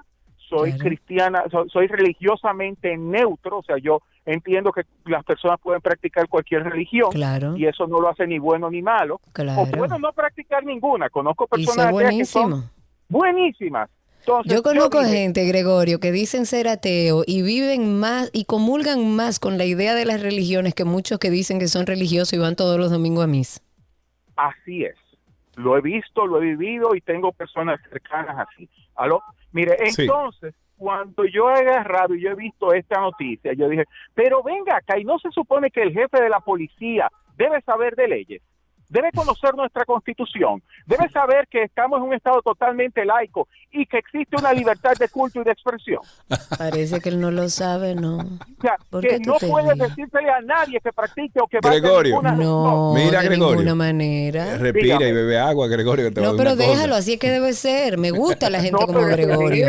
soy Claro. cristiana, so- soy religiosamente neutro, o sea, yo entiendo que las personas pueden practicar cualquier religión Claro, y eso no lo hace ni bueno ni malo. claro. O pueden no practicar ninguna. Conozco personas que son buenísimas. Entonces, Yo conozco dije, gente, Gregorio, que dicen ser ateo y viven más y comulgan más con la idea de las religiones que muchos que dicen que son religiosos y van todos los domingos a misa. Así es. Lo he visto, lo he vivido y tengo personas cercanas así. ¿Aló? Mire, Sí. entonces, cuando yo he agarrado y yo he visto esta noticia, yo dije, pero venga acá, y no se supone que el jefe de la policía debe saber de leyes, debe conocer nuestra constitución, debe saber que estamos en un estado totalmente laico y que existe una libertad de culto y de expresión. Parece que él no lo sabe, ¿no? O sea, ¿Por que no puede decírsele a nadie que practique o que vaya a Gregorio. ninguna No, Mira, de Gregorio. ninguna manera. Respira Dígame. y bebe agua, Gregorio. que te No, pero cosa. déjalo, así es que debe ser. Me gusta la gente No, como es Gregorio.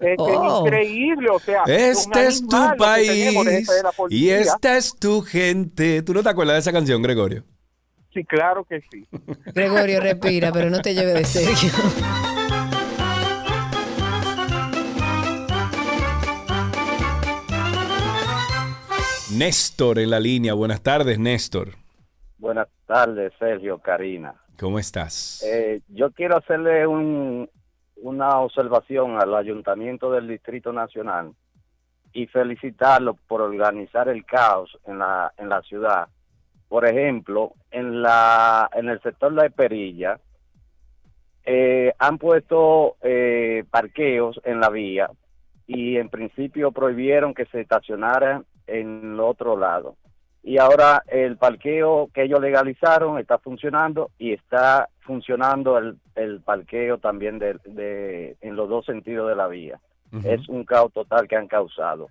Es, Oh. increíble, o sea, Este es tu tenemos país y esta es tu gente. ¿Tú no te acuerdas de esa canción, Gregorio? Sí, claro que sí. Gregorio, respira, pero no te lleve de Sergio. Néstor en la línea. Buenas tardes, Néstor. Buenas tardes, Sergio, Karina. ¿Cómo estás? Eh, yo quiero hacerle un, una observación al Ayuntamiento del Distrito Nacional y felicitarlo por organizar el caos en la, en la ciudad. Por ejemplo, en, la, en el sector de Perilla, eh, han puesto eh, parqueos en la vía y en principio prohibieron que se estacionaran en el otro lado. Y ahora el parqueo que ellos legalizaron está funcionando y está funcionando el, el parqueo también de, de- en los dos sentidos de la vía. Es un caos total que han causado.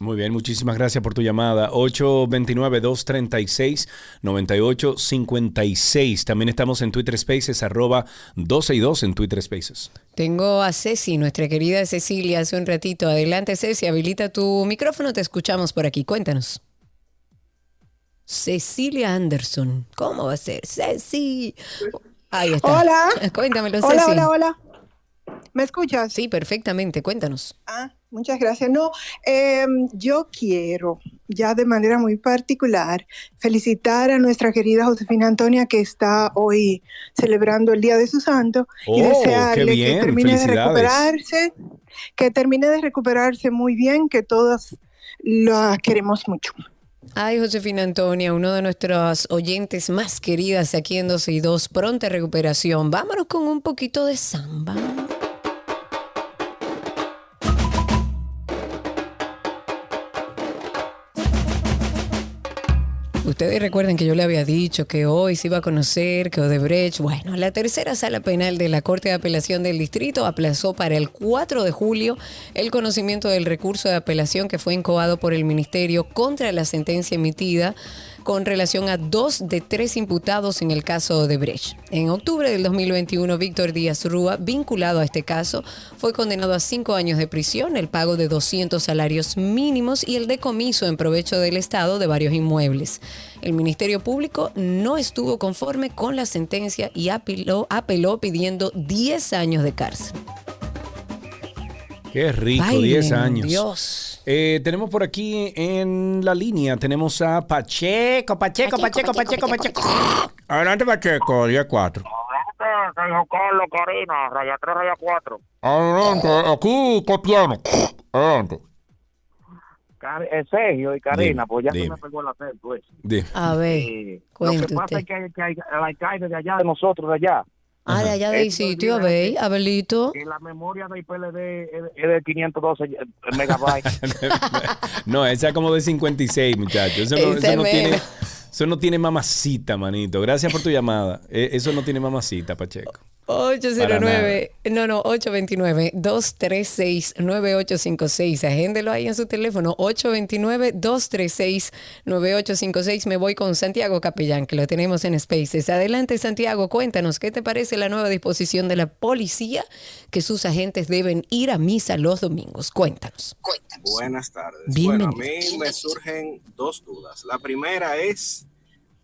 Muy bien, muchísimas gracias por tu llamada. 829-236-9856. También estamos en Twitter Spaces, arroba 12 y 2 en Twitter Spaces. Tengo a Ceci, nuestra querida Cecilia, hace un ratito. Adelante, Ceci, habilita tu micrófono, te escuchamos por aquí. Cuéntanos. Cecilia Anderson. ¿Cómo va a ser? Ceci. Ahí está. Hola. Cuéntamelo, Hola, Ceci. hola, hola. ¿Me escuchas? Sí, perfectamente. Cuéntanos. Ah, muchas gracias. No, eh, yo quiero, ya de manera muy particular, felicitar a nuestra querida Josefina Antonia que está hoy celebrando el Día de su Santo y Oh, desearle bien, que termine de recuperarse, que termine de recuperarse muy bien, que todas la queremos mucho. Ay, Josefina Antonia, uno de nuestros oyentes más queridas aquí en 12 y 2. Pronta recuperación. Vámonos con un poquito de samba. Ustedes recuerden que yo le había dicho que hoy se iba a conocer que Odebrecht, bueno, la tercera sala penal de la Corte de Apelación del Distrito aplazó para el 4 de julio el conocimiento del recurso de apelación que fue incoado por el Ministerio contra la sentencia emitida con relación a dos de tres imputados en el caso de Brecht. En octubre del 2021, Víctor Díaz Rúa, vinculado a este caso, fue condenado a cinco años de prisión, el pago de 200 salarios mínimos y el decomiso en provecho del Estado de varios inmuebles. El Ministerio Público no estuvo conforme con la sentencia y apeló, apeló pidiendo 10 años de cárcel. Qué rico, Válgame 10 años. Dios. Eh, tenemos por aquí en la línea, tenemos a Pacheco, Pacheco, Pacheco, Pacheco, Pacheco. Adelante, Pacheco, día 4. Sergio Carlos, Karina, raya 3, raya 4. Adelante, aquí copiano. Adelante. Eh, Sergio y Karina, Dime, pues ya se dime. me pegó el acento ese. Dime. A ver, Eh, lo que pasa es que, que hay, el alcalde de allá, de nosotros, de allá, Ah, de allá del sitio, a ver, Abelito. que la memoria del PLD es, de 512 megabytes. No, esa es como de 56, muchachos. Eso no, eso no tiene, eso no tiene mamacita, manito. Gracias por tu llamada. Eh, Eso no tiene mamacita, Pacheco. 809, no, no, 829-236-9856. Agéndelo ahí en su teléfono, 829-236-9856. Me voy con Santiago Capellán, que lo tenemos en Spaces. Adelante, Santiago, cuéntanos, ¿qué te parece la nueva disposición de la policía que sus agentes deben ir a misa los domingos? Cuéntanos. Buenas tardes. Bienvenido. Bueno, a mí me surgen dos dudas. La primera es,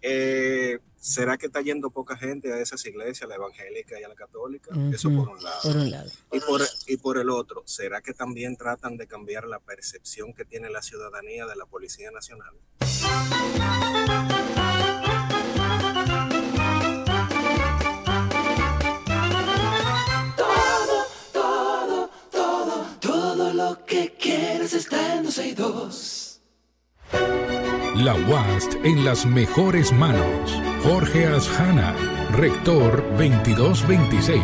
eh, ¿será que está yendo poca gente a esas iglesias, la evangélica y a la católica? Eso por un lado. Por un lado. Y por, y por el otro, ¿será que también tratan de cambiar la percepción que tiene la ciudadanía de la Policía Nacional? Todo, todo, todo, todo lo que quieres está en 12 y 2. La UAST en las mejores manos. Jorge Asjana, Rector 2226.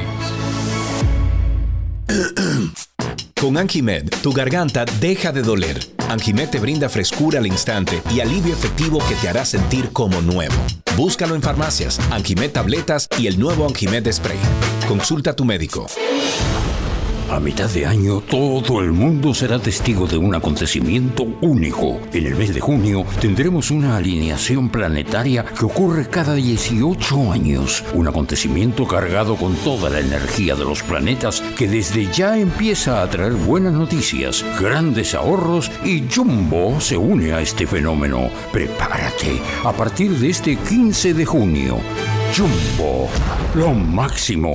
Con Anjimed, tu garganta deja de doler. Anjimed te brinda frescura al instante y alivio efectivo que te hará sentir como nuevo. Búscalo en farmacias, Anjimed Tabletas y el nuevo Anjimed Spray. Consulta a tu médico. A mitad de año, todo el mundo será testigo de un acontecimiento único. En el mes de junio tendremos una alineación planetaria que ocurre cada 18 años. Un acontecimiento cargado con toda la energía de los planetas que desde ya empieza a traer buenas noticias, grandes ahorros y Jumbo se une a este fenómeno. Prepárate a partir de este 15 de junio. Jumbo, lo máximo.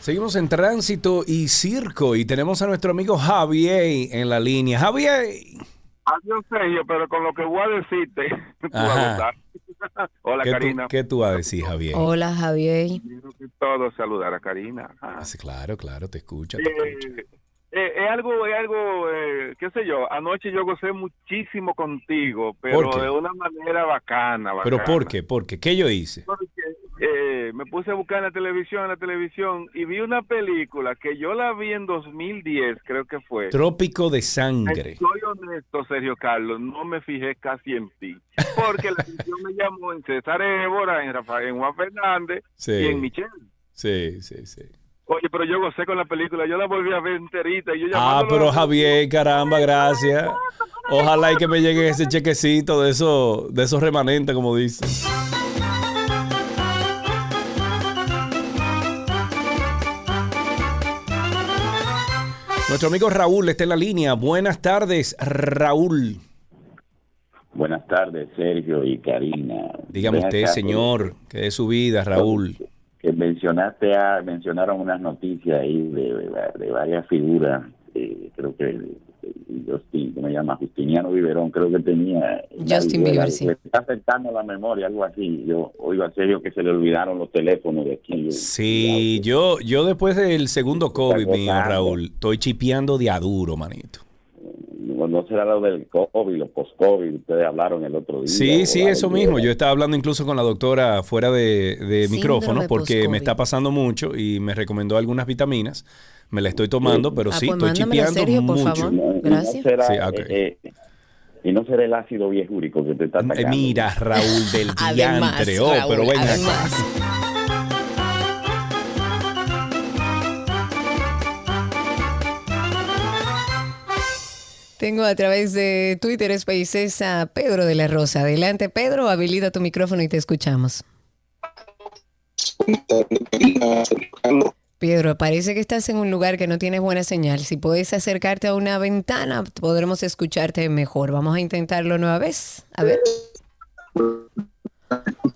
Seguimos en tránsito y circo y tenemos a nuestro amigo Javier en la línea. Javier. Adiós, Sergio, pero con lo que voy a decirte, tú Ajá. a gustar. Hola, ¿Qué tú, Karina. qué tú vas a decir, Javier? Hola, Javier. Todo saludar a Karina. Sí, Claro, claro, te escucha. te Eh, escucha. eh, es algo, es algo, eh, qué sé yo. Anoche yo gocé muchísimo contigo, pero ¿Por de una manera bacana, bacana. ¿Pero por qué? ¿Por qué? ¿Qué yo hice? Porque, eh, me puse a buscar en la televisión, en la televisión, y vi una película que yo la vi en 2010, creo que fue. Trópico de sangre. Soy honesto, Sergio Carlos, no me fijé casi en ti. Porque la atención me llamó en César Évora, en Rafael, en Juan Fernández Sí. y en Michelle. Sí, sí, sí. Oye, pero yo gocé con la película, yo la volví a ver enterita y yo Ah, pero Javier, caramba, gracias. Ojalá y que me llegue ese chequecito de esos, de esos remanentes, como dicen. Nuestro amigo Raúl está en la línea. Buenas tardes, Raúl. Buenas tardes, Sergio y Karina. Dígame Ven usted, acá, señor, que es su vida, Raúl. Que mencionaste a, mencionaron unas noticias ahí de, de- de varias figuras. eh, creo que Justin, que me llama Justiniano Viverón, creo que tenía. Justin Bieber, algo, sí. le Está afectando la memoria, algo así. Yo oigo a Sergio que se le olvidaron los teléfonos de aquí. Sí, yo, yo después del segundo COVID, mío. Raúl, estoy chipeando de a duro, manito. No, será lo del COVID, los post-COVID, ustedes hablaron el otro día. Sí, sí, eso mismo. Yo estaba hablando incluso con la doctora fuera de, micrófono porque me está pasando mucho y me recomendó algunas vitaminas. Me la estoy tomando, pero Ah, sí, pues estoy chipeando Sergio, por mucho. favor. No, y no Gracias. será, Sí, ok. eh, eh, y no será el ácido viejúrico que te está atacando. Mira, Raúl del Además, diantre. Oh, Raúl, pero ven acá. Tengo a través de Twitter Spaces a Pedro de la Rosa. Adelante, Pedro, habilita tu micrófono y te escuchamos. Pedro, parece que estás en un lugar que no tienes buena señal. Si puedes acercarte a una ventana, podremos escucharte mejor. Vamos a intentarlo nueva vez. A ver.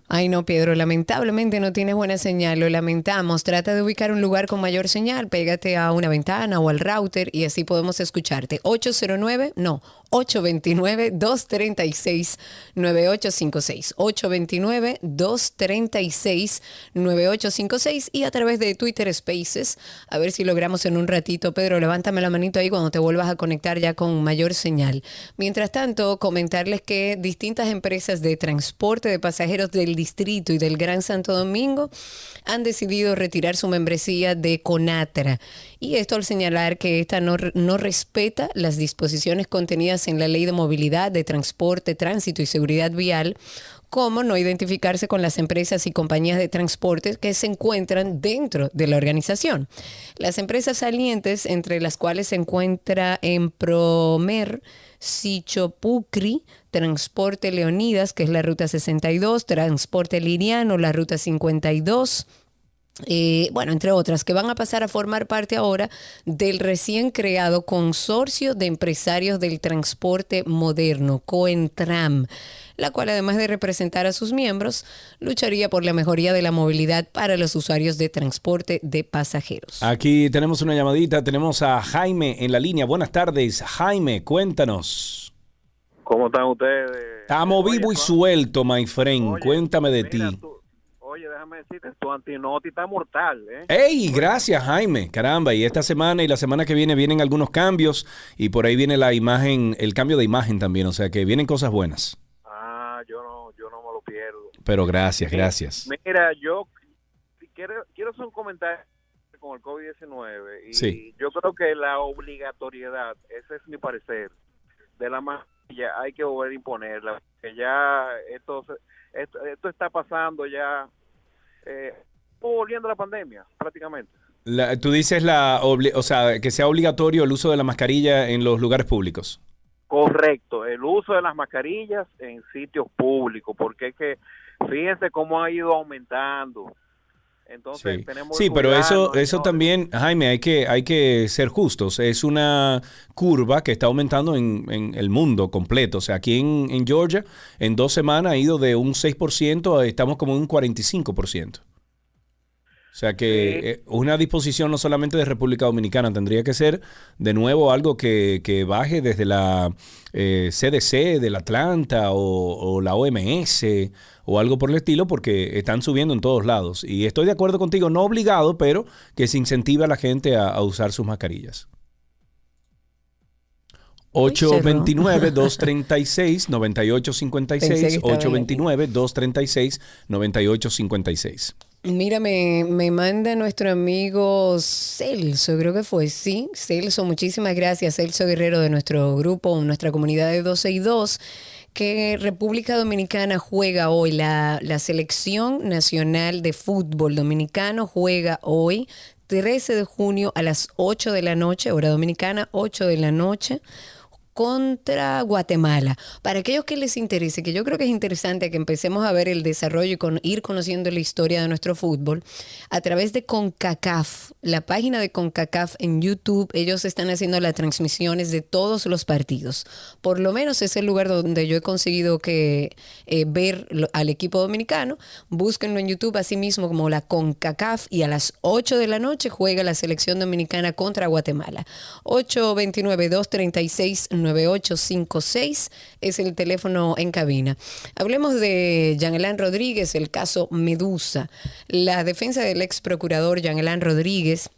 Ay, no, Pedro, lamentablemente no tienes buena señal, lo lamentamos. Trata de ubicar un lugar con mayor señal, pégate a una ventana o al router y así podemos escucharte. 809, no, 829-236-9856. 829-236-9856 y a través de Twitter Spaces, a ver si logramos en un ratito. Pedro, levántame la manito ahí cuando te vuelvas a conectar ya con mayor señal. Mientras tanto, comentarles que distintas empresas de transporte de pasajeros del distrito y del Gran Santo Domingo han decidido retirar su membresía de Conatra. Y esto al señalar que esta no, no respeta las disposiciones contenidas en la Ley de Movilidad, de Transporte, Tránsito y Seguridad Vial, como no identificarse con las empresas y compañías de transporte que se encuentran dentro de la organización. Las empresas salientes, entre las cuales se encuentra en Promer, Sichopucri, Transporte Leonidas, que es la ruta 62, Transporte Liriano, la ruta 52. eh, bueno, entre otras, que van a pasar a formar parte ahora del recién creado Consorcio de Empresarios del Transporte Moderno, COENTRAM, la cual además de representar a sus miembros, lucharía por la mejoría de la movilidad para los usuarios de transporte de pasajeros. Aquí tenemos una llamadita, tenemos a Jaime en la línea. Buenas tardes, Jaime, cuéntanos. ¿Cómo están ustedes? Estamos vivo y suelto, my friend. Cuéntame de ti. Oye, déjame decirte, tu antinoti está mortal, ¿eh? ¡Ey! Gracias, Jaime. Caramba, y esta semana y la semana que viene vienen algunos cambios y por ahí viene la imagen, el cambio de imagen también, o sea que vienen cosas buenas. Ah, yo no, yo no me lo pierdo. Pero gracias, gracias. Mira, yo quiero, quiero hacer un comentario con el COVID-19 y Sí. yo creo que la obligatoriedad, ese es mi parecer, de la mascarilla hay que volver a imponerla, que ya esto, esto, esto está pasando ya, eh, volviendo a la pandemia prácticamente. La- tú dices la, o sea, que sea obligatorio el uso de la mascarilla en los lugares públicos. Correcto, el uso de las mascarillas en sitios públicos, porque es que fíjense cómo ha ido aumentando. Entonces Sí, tenemos Sí, pero eso, eso también, Jaime, hay que, hay que ser justos. Es una curva que está aumentando en, en el mundo completo. O sea, aquí en, en Georgia, en dos semanas ha ido de un 6% a estamos como en un 45%. O sea que eh, una disposición no solamente de República Dominicana, tendría que ser de nuevo algo que, que baje desde la eh, CDC del Atlanta o, o la OMS o algo por el estilo, porque están subiendo en todos lados. Y estoy de acuerdo contigo, no obligado, pero que se incentive a la gente a, a usar sus mascarillas. 829-236-9856. Pensé que estaba en 829-236-9856. Mira, me, me manda nuestro amigo Celso, creo que fue, sí. Celso, muchísimas gracias, Celso Guerrero de nuestro grupo, nuestra comunidad de 12 y 2, que República Dominicana juega hoy, la, la selección nacional de fútbol dominicano juega hoy, 13 de junio a las 8 de la noche, hora dominicana, 8 de la noche contra Guatemala. Para aquellos que les interese, que yo creo que es interesante que empecemos a ver el desarrollo y con, ir conociendo la historia de nuestro fútbol, a través de CONCACAF, la página de CONCACAF en YouTube, ellos están haciendo las transmisiones de todos los partidos. Por lo menos es el lugar donde yo he conseguido que eh, ver al equipo dominicano. Búsquenlo en YouTube así mismo como la CONCACAF y a las 8 de la noche juega la selección dominicana contra Guatemala. 829-236-9856 es el teléfono en cabina. Hablemos de Jean-Elan Rodríguez, el caso Medusa. La defensa del ex procurador Jean-Elan Rodríguez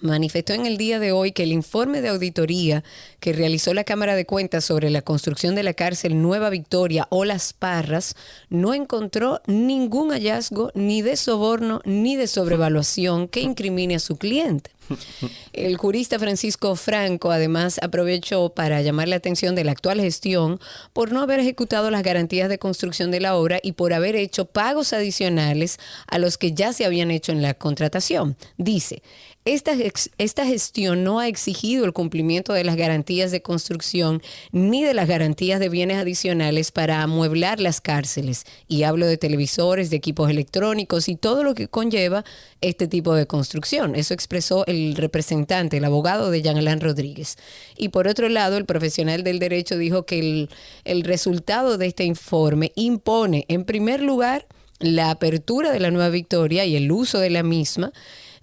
manifestó en el día de hoy que el informe de auditoría que realizó la Cámara de Cuentas sobre la construcción de la cárcel Nueva Victoria o Las Parras no encontró ningún hallazgo ni de soborno ni de sobrevaluación que incrimine a su cliente. El jurista Francisco Franco además aprovechó para llamar la atención de la actual gestión por no haber ejecutado las garantías de construcción de la obra y por haber hecho pagos adicionales a los que ya se habían hecho en la contratación. Dice, esta, gestión no ha exigido el cumplimiento de las garantías de construcción ni de las garantías de bienes adicionales para amueblar las cárceles. Y hablo de televisores, de equipos electrónicos y todo lo que conlleva este tipo de construcción. Eso expresó el representante, el abogado de Jean Alain Rodríguez. Y por otro lado, el profesional del derecho dijo que el, el resultado de este informe impone, en primer lugar, la apertura de la nueva victoria y el uso de la misma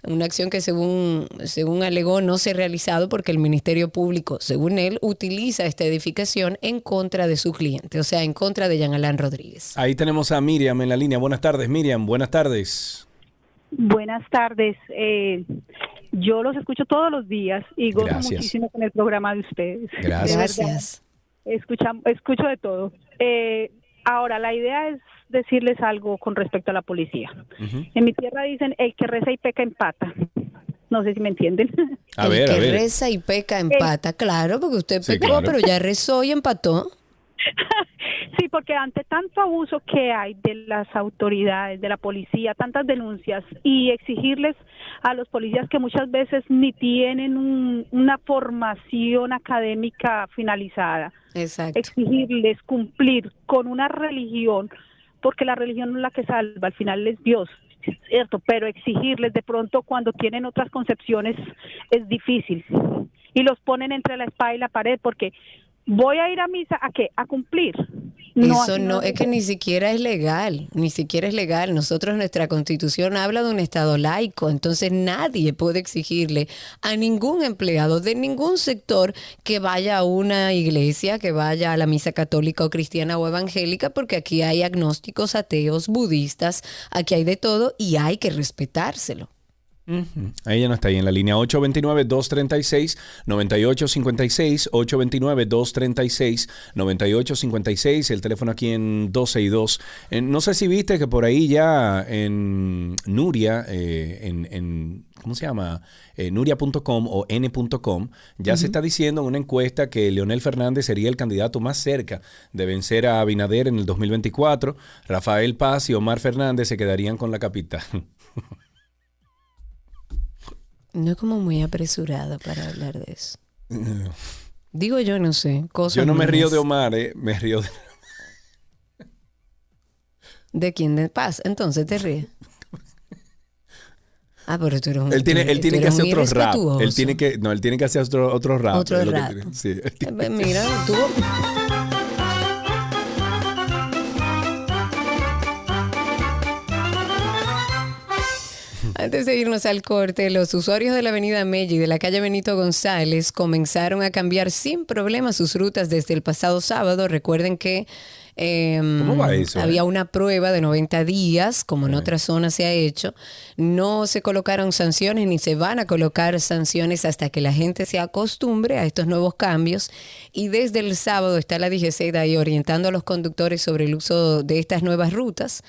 una acción que según, según alegó no se ha realizado porque el Ministerio Público, según él, utiliza esta edificación en contra de su cliente, o sea, en contra de Jean Alain Rodríguez. Ahí tenemos a Miriam en la línea. Buenas tardes, Miriam. Buenas tardes. Buenas tardes. Eh, yo los escucho todos los días y gozo Gracias. muchísimo con el programa de ustedes. Gracias. De verdad, escucho de todo. Eh, ahora, la idea es decirles algo con respecto a la policía. En mi tierra dicen, el que reza y peca empata. No sé si me entienden. A el ver, que a ver. reza y peca empata, claro, porque usted Sí, pecó, claro. pero ya rezó y empató. Sí, porque ante tanto abuso que hay de las autoridades, de la policía, tantas denuncias y exigirles a los policías que muchas veces ni tienen un- una formación académica finalizada, Exacto. exigirles cumplir con una religión, porque la religión no es la que salva, al final es Dios, cierto, pero exigirles de pronto cuando tienen otras concepciones es difícil. Y los ponen entre la espada y la pared porque voy a ir a misa a qué a cumplir no Eso no, es que ni siquiera es legal, ni siquiera es legal. Nosotros, nuestra constitución habla de un Estado laico, entonces nadie puede exigirle a ningún empleado de ningún sector que vaya a una iglesia, que vaya a la misa católica o cristiana o evangélica, porque aquí hay agnósticos, ateos, budistas, aquí hay de todo y hay que respetárselo. Ahí ya no está ahí en la línea 829-236-9856, 829-236-9856, el teléfono aquí en 12 y 2. Eh, no sé si viste que por ahí ya en Nuria, eh, en, en- ¿cómo se llama? Eh, Nuria.com o N.com, ya se está diciendo en una encuesta que Leonel Fernández sería el candidato más cerca de vencer a Abinader en el 2024. Rafael Paz y Omar Fernández se quedarían con la capital. No es como muy apresurada para hablar de eso. Digo yo, no sé. Cosas Yo no me río de Omar, eh, me río de... ¿De quién? ¿De paz? Entonces te ríes. Ah, pero tú eres un Él tiene, él tiene que hacer otro rap. Él tiene que, no, él tiene que hacer otro, otro rap. Otro rap. tiene- sí, tiene- Mira, tú. Antes de irnos al corte, los usuarios de la avenida Mella y de la calle Benito González comenzaron a cambiar sin problema sus rutas desde el pasado sábado. Recuerden que em, ¿Cómo va eso, había eh? una prueba de 90 días, como en otras zonas se ha hecho. No se colocaron sanciones ni se van a colocar sanciones hasta que la gente se acostumbre a estos nuevos cambios. Y desde el sábado está la DGC ahí orientando a los conductores sobre el uso de estas nuevas rutas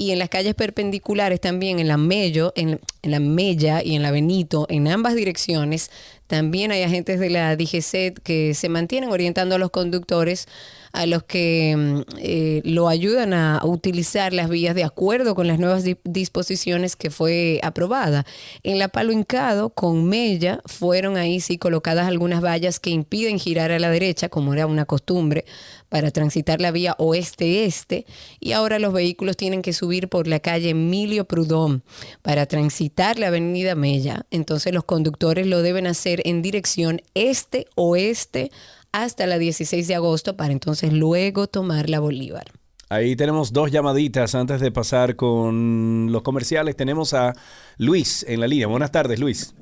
y en las calles perpendiculares también, en la Mello, en, en la Mella y en la Benito, en ambas direcciones, también hay agentes de la DGC que se mantienen orientando a los conductores a los que mm, eh, lo ayudan a utilizar las vías de acuerdo con las nuevas di- disposiciones que fue aprobada. En la Palo Hincado, con Mella, fueron ahí sí colocadas algunas vallas que impiden girar a la derecha, como era una costumbre, para transitar la vía oeste-este. Y ahora los vehículos tienen que subir por la calle Emilio Prudón para transitar la avenida Mella. Entonces los conductores lo deben hacer en dirección este-oeste hasta la 16 de agosto para entonces luego tomar la Bolívar. Ahí tenemos dos llamaditas antes de pasar con los comerciales. Tenemos a Luis en la línea. Buenas tardes, Luis.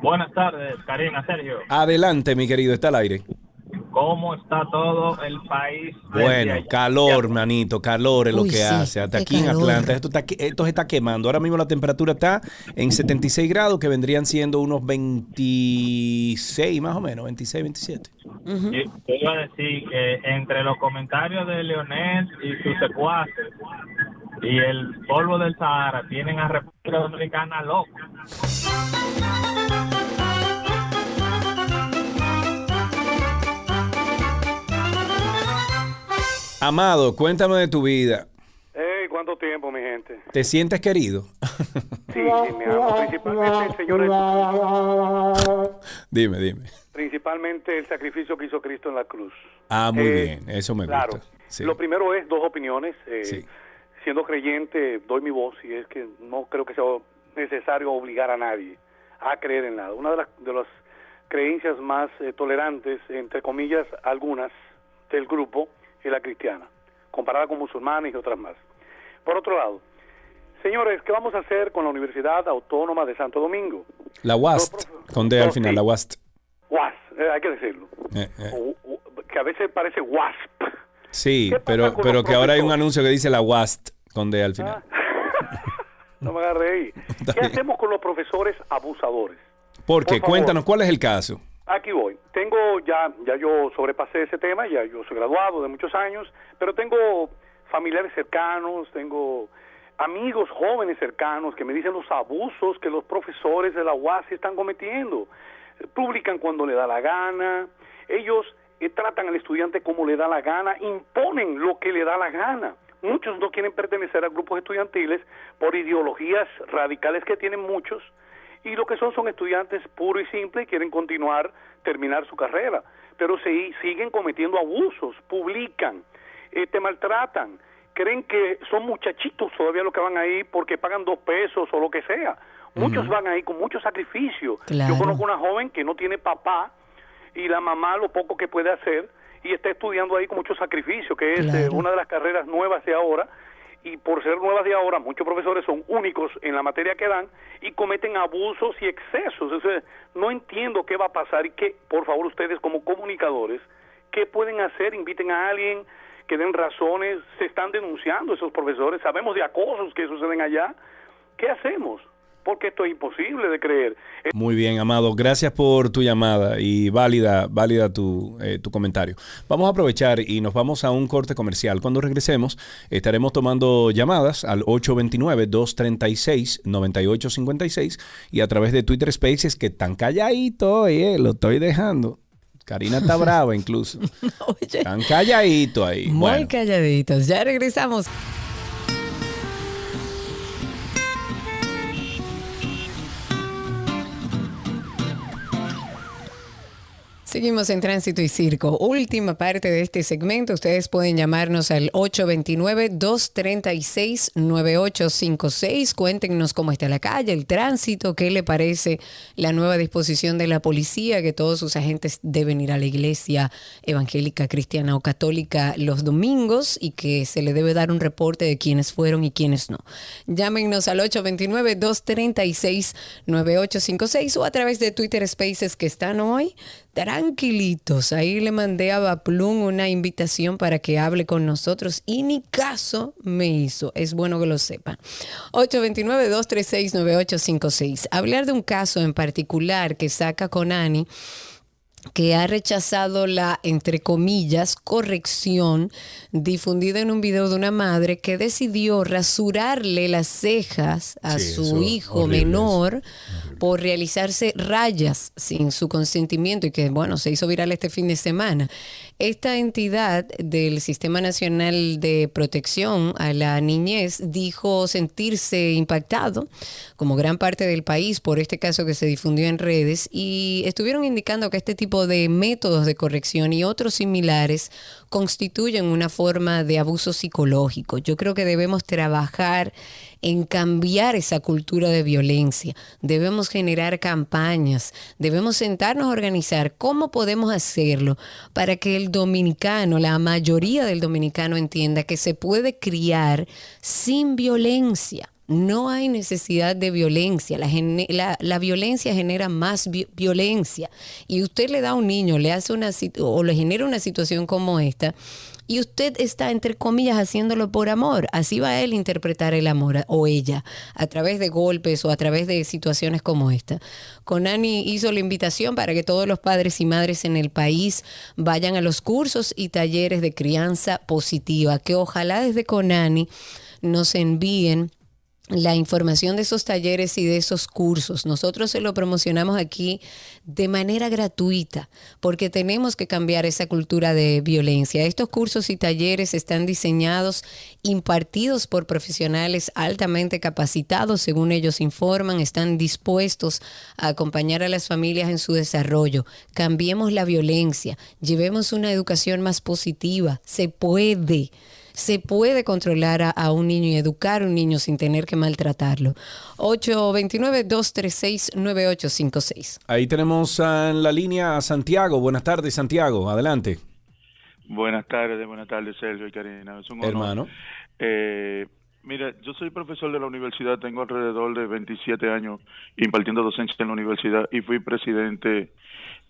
Buenas tardes, Karina, Sergio. Adelante, mi querido, está al aire. ¿Cómo está todo el país? Bueno, calor, manito, calor es lo Uy, que sí, hace. Hasta aquí en calor. Atlanta, esto, está, esto se está quemando. Ahora mismo la temperatura está en 76 grados, que vendrían siendo unos 26 más o menos, 26, 27. Yo, yo iba a decir que entre los comentarios de Leonel y sus secuaces y el polvo del Sahara tienen a República Dominicana loco. Amado, cuéntame de tu vida. Hey, ¿cuánto tiempo, mi gente? ¿Te sientes querido? Sí, sí, mi. Principalmente, señores, dime, dime. principalmente el sacrificio que hizo Cristo en la cruz. Ah, muy Eh, bien, eso me claro. gusta. Sí. Lo primero es dos opiniones. eh, Sí. Siendo creyente, doy mi voz y es que no creo que sea necesario obligar a nadie a creer en nada. Una de las, de las creencias más eh, tolerantes, entre comillas, algunas del grupo, es la cristiana, comparada con musulmanes y otras más. Por otro lado, señores, ¿qué vamos a hacer con la Universidad Autónoma de Santo Domingo? La WAST, con D al final, la WAST. WAS, eh, hay que decirlo. Eh, eh. O- o- que a veces parece WASP. Sí, ¿Qué pasa pero, pero que ahora hay un anuncio que dice la WAST, con D al final. No me agarré ahí. ¿Qué hacemos con los profesores abusadores? Porque, por cuéntanos, ¿cuál es el caso? Aquí voy. Tengo ya, ya yo sobrepasé ese tema, ya yo soy graduado de muchos años, pero tengo familiares cercanos, tengo amigos jóvenes cercanos que me dicen los abusos que los profesores de la UAS están cometiendo. Publican cuando le da la gana, ellos eh, tratan al estudiante como le da la gana, imponen lo que le da la gana. Muchos no quieren pertenecer a grupos estudiantiles por ideologías radicales que tienen muchos y lo que son son estudiantes puro y simple y quieren continuar, terminar su carrera, pero se, siguen cometiendo abusos, publican, eh, te maltratan, creen que son muchachitos todavía los que van ahí porque pagan dos pesos o lo que sea. Muchos van ahí con mucho sacrificio. Claro. Yo conozco una joven que no tiene papá y la mamá lo poco que puede hacer y está estudiando ahí con mucho sacrificio, que es eh, una de las carreras nuevas de ahora y por ser nuevas de ahora, muchos profesores son únicos en la materia que dan y cometen abusos y excesos. No entiendo qué va a pasar y que, por favor, ustedes como comunicadores, ¿qué pueden hacer? Inviten a alguien que den razones. Se están denunciando esos profesores. Sabemos de acosos que suceden allá. ¿Qué hacemos? Porque esto es imposible de creer. Muy bien, Amado. Gracias por tu llamada y válida, válida tu, eh, tu comentario. Vamos a aprovechar y nos vamos a un corte comercial. Cuando regresemos, estaremos tomando llamadas al 829-236-9856 y a través de Twitter Spaces que tan calladito, eh, lo estoy dejando. Karina está brava incluso. Tan calladito ahí. Muy Bueno, calladitos. Ya regresamos. Seguimos en Tránsito y Circo. Última parte de este segmento. Ustedes pueden llamarnos al 829-236-9856. Cuéntenos cómo está la calle, el tránsito, qué le parece la nueva disposición de la policía, que todos sus agentes deben ir a la iglesia evangélica, cristiana o católica los domingos y que se le debe dar un reporte de quiénes fueron y quiénes no. Llámenos al 829-236-9856 o a través de Twitter Spaces que están hoy tranquilitos. Ahí le mandé a Baplum una invitación para que hable con nosotros y ni caso me hizo. Es bueno que lo sepan. 829-236-9856. Hablar de un caso en particular que saca Conani que ha rechazado la, entre comillas, corrección difundida en un video de una madre que decidió rasurarle las cejas a Sí, su hijo horrible menor por realizarse rayas sin su consentimiento y que, bueno, se hizo viral este fin de semana. Esta entidad del Sistema Nacional de Protección a la Niñez dijo sentirse impactado, como gran parte del país, por este caso que se difundió en redes y estuvieron indicando que este tipo de métodos de corrección y otros similares constituyen una forma de abuso psicológico. Yo creo que debemos trabajar en cambiar esa cultura de violencia. Debemos generar campañas, debemos sentarnos a organizar cómo podemos hacerlo para que el dominicano, la mayoría del dominicano entienda que se puede criar sin violencia. No hay necesidad de violencia. La, violencia genera más vi- violencia. Y usted le da a un niño, le hace una o le genera una situación como esta, y usted está, entre comillas, haciéndolo por amor. Así va él a interpretar el amor o ella a través de golpes o a través de situaciones como esta. Conani hizo la invitación para que todos los padres y madres en el país vayan a los cursos y talleres de crianza positiva, que ojalá desde Conani nos envíen la información de esos talleres y de esos cursos. Nosotros se lo promocionamos aquí de manera gratuita porque tenemos que cambiar esa cultura de violencia. Estos cursos y talleres están diseñados, impartidos por profesionales altamente capacitados, según ellos informan, están dispuestos a acompañar a las familias en su desarrollo. Cambiemos la violencia, llevemos una educación más positiva. Se puede. Se puede controlar a, a un niño y educar a un niño sin tener que maltratarlo. 829-236-9856. Ahí tenemos en la línea a Santiago. Buenas tardes, Santiago. Adelante. Buenas tardes, buenas tardes, Sergio y Karina. Es un honor. Hermano. Eh, mira, yo soy profesor de la universidad, tengo alrededor de 27 años impartiendo docencia en la universidad y fui presidente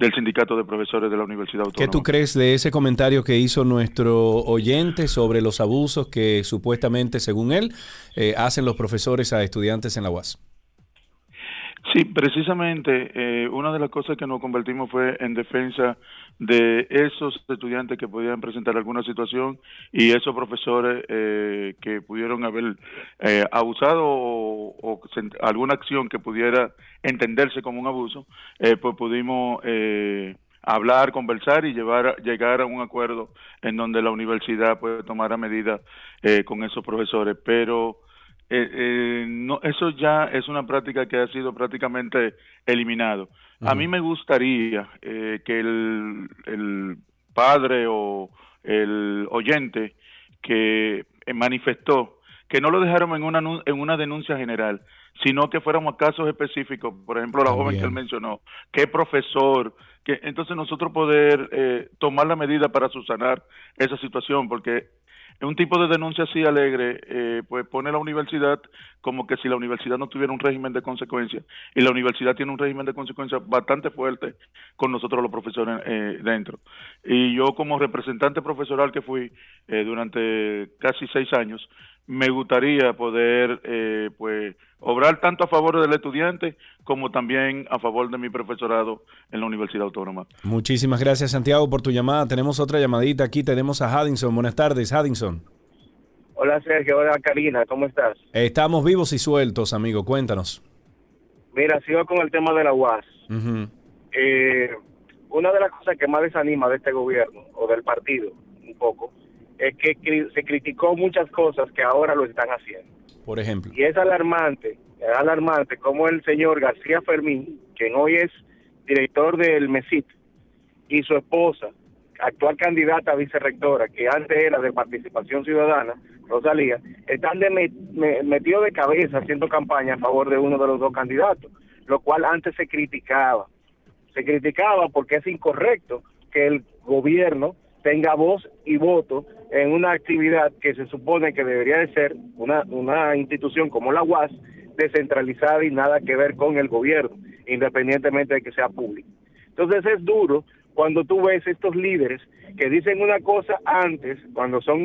del sindicato de profesores de la Universidad ¿Qué Autónoma. tú crees de ese comentario que hizo nuestro oyente sobre los abusos que supuestamente, según él, eh, hacen los profesores a estudiantes en la UAS? Sí, precisamente eh, una de las cosas que nos convertimos fue en defensa de esos estudiantes que podían presentar alguna situación y esos profesores eh, que pudieron haber eh, abusado o, o alguna acción que pudiera entenderse como un abuso, eh, pues pudimos eh, hablar, conversar y llevar, llegar a un acuerdo en donde la universidad puede tomar medidas con esos profesores, pero eh, eh, no, eso ya es una práctica que ha sido prácticamente eliminado. A mí me gustaría eh, que el, el padre o el oyente que eh, manifestó que no lo dejáramos en una, en una denuncia general, sino que fuéramos a casos específicos, por ejemplo, la joven que él mencionó, qué profesor, que entonces nosotros poder eh, tomar la medida para subsanar esa situación, porque un tipo de denuncia así alegre, eh, pues pone la universidad como que si la universidad no tuviera un régimen de consecuencias, y la universidad tiene un régimen de consecuencias bastante fuerte con nosotros los profesores eh, dentro. Y yo como representante profesoral que fui eh, durante casi seis años, me gustaría poder eh, pues obrar tanto a favor del estudiante como también a favor de mi profesorado en la Universidad Autónoma. Muchísimas gracias, Santiago, por tu llamada. Tenemos otra llamadita aquí. Tenemos a Haddington. Buenas tardes, Haddington. Hola Sergio, hola Karina, ¿cómo estás? Estamos vivos y sueltos, amigo. Cuéntanos. Mira, sigo con el tema de la UAS. Eh, una de las cosas que más desanima de este gobierno o del partido, un poco, es que cri- se criticó muchas cosas que ahora lo están haciendo. Por ejemplo. Y es alarmante, es alarmante como el señor García Fermín, quien hoy es director del MESIT, y su esposa, actual candidata a vicerrectora, que antes era de Participación Ciudadana, Rosalía, están de me- me- metidos de cabeza haciendo campaña a favor de uno de los dos candidatos, lo cual antes se criticaba. Se criticaba porque es incorrecto que el gobierno tenga voz y voto en una actividad que se supone que debería de ser una, una institución como la UAS, descentralizada y nada que ver con el gobierno, independientemente de que sea público. Entonces es duro cuando tú ves estos líderes que dicen una cosa antes, cuando son,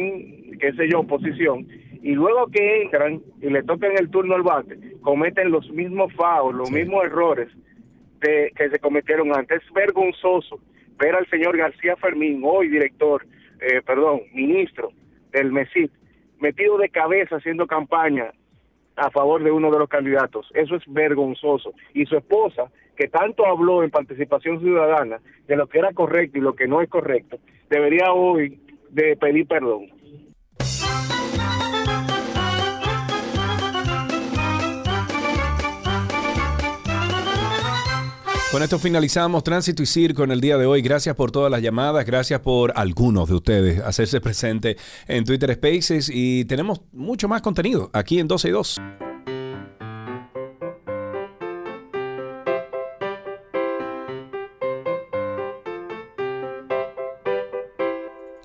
qué sé yo, oposición, y luego que entran y le tocan el turno al bate, cometen los mismos faos, los mismos errores de, que se cometieron antes. Es vergonzoso ver al señor García Fermín, hoy director, eh, perdón, ministro del MESID, metido de cabeza haciendo campaña a favor de uno de los candidatos. Eso es vergonzoso. Y su esposa, que tanto habló en participación ciudadana de lo que era correcto y lo que no es correcto, debería hoy de pedir perdón. Con esto finalizamos Tránsito y Circo en el día de hoy. Gracias por todas las llamadas, gracias por algunos de ustedes hacerse presente en Twitter Spaces y tenemos mucho más contenido aquí en 12 y 2.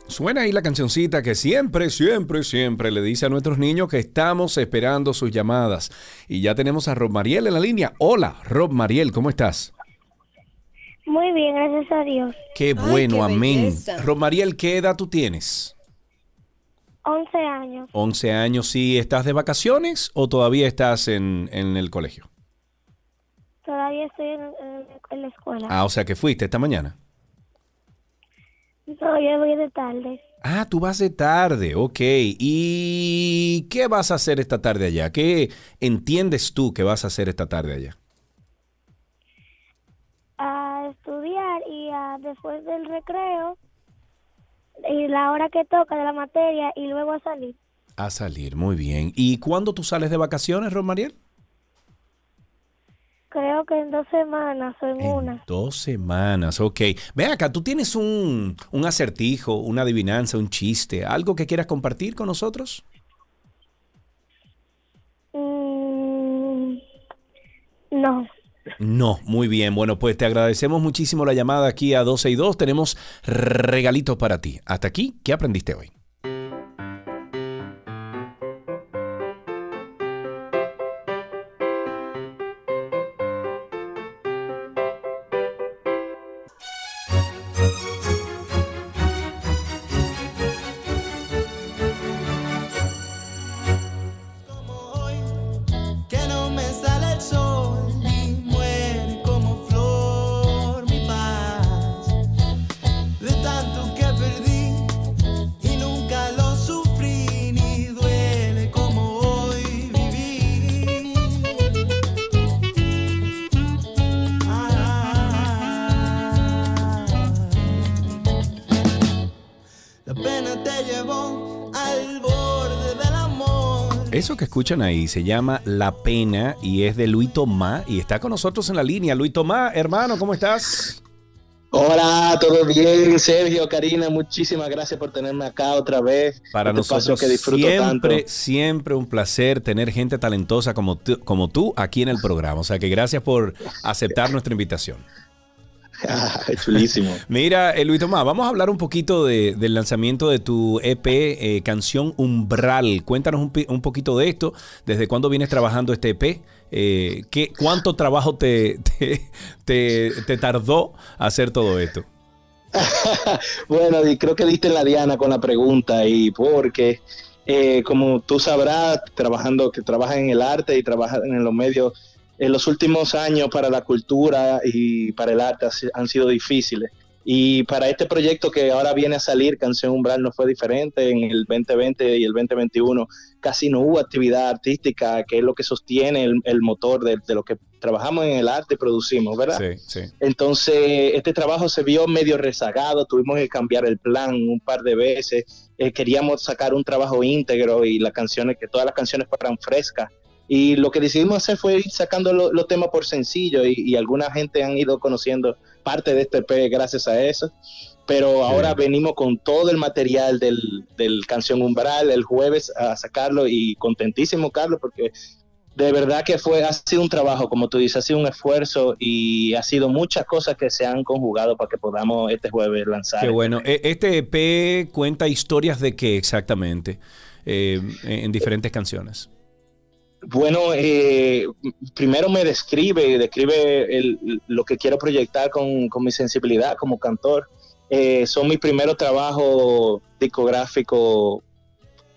Suena ahí la cancioncita que siempre, siempre, siempre le dice a nuestros niños que estamos esperando sus llamadas. Y ya tenemos a Rob Mariel en la línea. Hola, Rob Mariel, ¿cómo estás? Muy bien, gracias a Dios. Qué bueno, qué amén. belleza. Rob Mariel, ¿qué edad tú tienes? 11 años. 11 años. ¿Sí estás de vacaciones o todavía estás en, en el colegio? Todavía estoy en, en- en la escuela. Ah, o sea que fuiste esta mañana. No, yo voy de tarde. Ah, tú vas de tarde, ok. ¿Y qué vas a hacer esta tarde allá? ¿Qué entiendes tú que vas a hacer esta tarde allá? Estudiar y a, después del recreo y la hora que toca de la materia y luego a salir. A salir, muy bien. ¿Y cuándo tú sales de vacaciones, Rob Mariel? Creo que en dos semanas o en una. Dos semanas, ok. Ve acá, tú tienes un, un acertijo, una adivinanza, un chiste, algo que quieras compartir con nosotros. Mm, no. No, muy bien. Bueno, pues te agradecemos muchísimo la llamada aquí a 12 y 2. Tenemos regalitos para ti. Hasta aquí, ¿qué aprendiste hoy? Escuchan ahí se llama La Pena y es de Luis Tomás y está con nosotros en la línea. Luis Tomás, hermano, ¿cómo estás? Hola, ¿todo bien? Sergio, Karina, muchísimas gracias por tenerme acá otra vez. Para Este nosotros que disfruto siempre, tanto. siempre un placer tener gente talentosa como tú, como tú aquí en el programa. O sea que gracias por aceptar nuestra invitación. Chulísimo. Mira, eh, Luis Tomás, vamos a hablar un poquito de- del lanzamiento de tu EP, eh, Canción Umbral. Cuéntanos un, un poquito de esto. ¿Desde cuándo vienes trabajando este EP? Eh, ¿qué, ¿Cuánto trabajo te, te, te- te tardó hacer todo esto? Bueno, creo que diste en la diana con la pregunta y porque, eh, como tú sabrás, trabajando, que trabajas en el arte y trabajas en los medios, en los últimos años para la cultura y para el arte han sido difíciles. Y para este proyecto que ahora viene a salir, Canción Umbral, no fue diferente. En el 2020 y el 2021 casi no hubo actividad artística, que es lo que sostiene el, el motor de, de lo que trabajamos en el arte y producimos, ¿verdad? Sí, sí. Entonces, este trabajo se vio medio rezagado, tuvimos que cambiar el plan un par de veces, Eh, queríamos sacar un trabajo íntegro y las canciones, que todas las canciones fueran frescas Y lo que decidimos hacer fue ir sacando lo- los temas por sencillo y, y alguna gente han ido conociendo parte de este EP gracias a eso. Pero ahora venimos con todo el material del, del canción Umbral el jueves a sacarlo y contentísimo, Carlos, porque de verdad que fue, ha sido un trabajo, como tú dices, ha sido un esfuerzo y ha sido muchas cosas que se han conjugado para que podamos este jueves lanzar. Qué bueno. E- Este EP cuenta historias de qué exactamente eh, en diferentes canciones. Bueno, eh, primero me describe, describe el- lo que quiero proyectar con, con mi sensibilidad como cantor. Eh, son mis primeros trabajos discográficos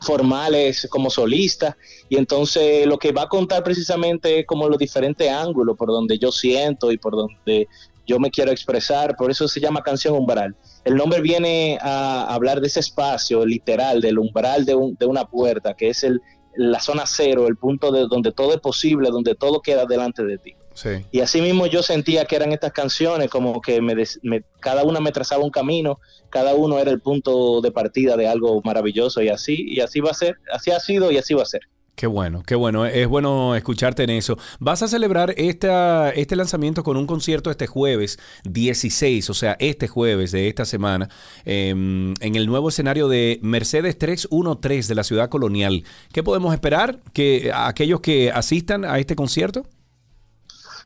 formales como solista y entonces lo que va a contar precisamente es como los diferentes ángulos por donde yo siento y por donde yo me quiero expresar, por eso se llama canción umbral. El nombre viene a hablar de ese espacio literal, del umbral de, un- de una puerta, que es el, la zona cero, el punto de donde todo es posible, donde todo queda delante de ti. Sí. Y así mismo yo sentía que eran estas canciones como que me des- me- cada una me trazaba un camino, cada uno era el punto de partida de algo maravilloso y así, y así va a ser, así ha sido y así va a ser. Qué bueno, qué bueno. Es bueno escucharte en eso. Vas a celebrar esta, este lanzamiento con un concierto este jueves 16, o sea, este jueves de esta semana, eh, en el nuevo escenario de Mercedes 313 de la ciudad colonial. ¿Qué podemos esperar? Que aquellos que asistan a este concierto.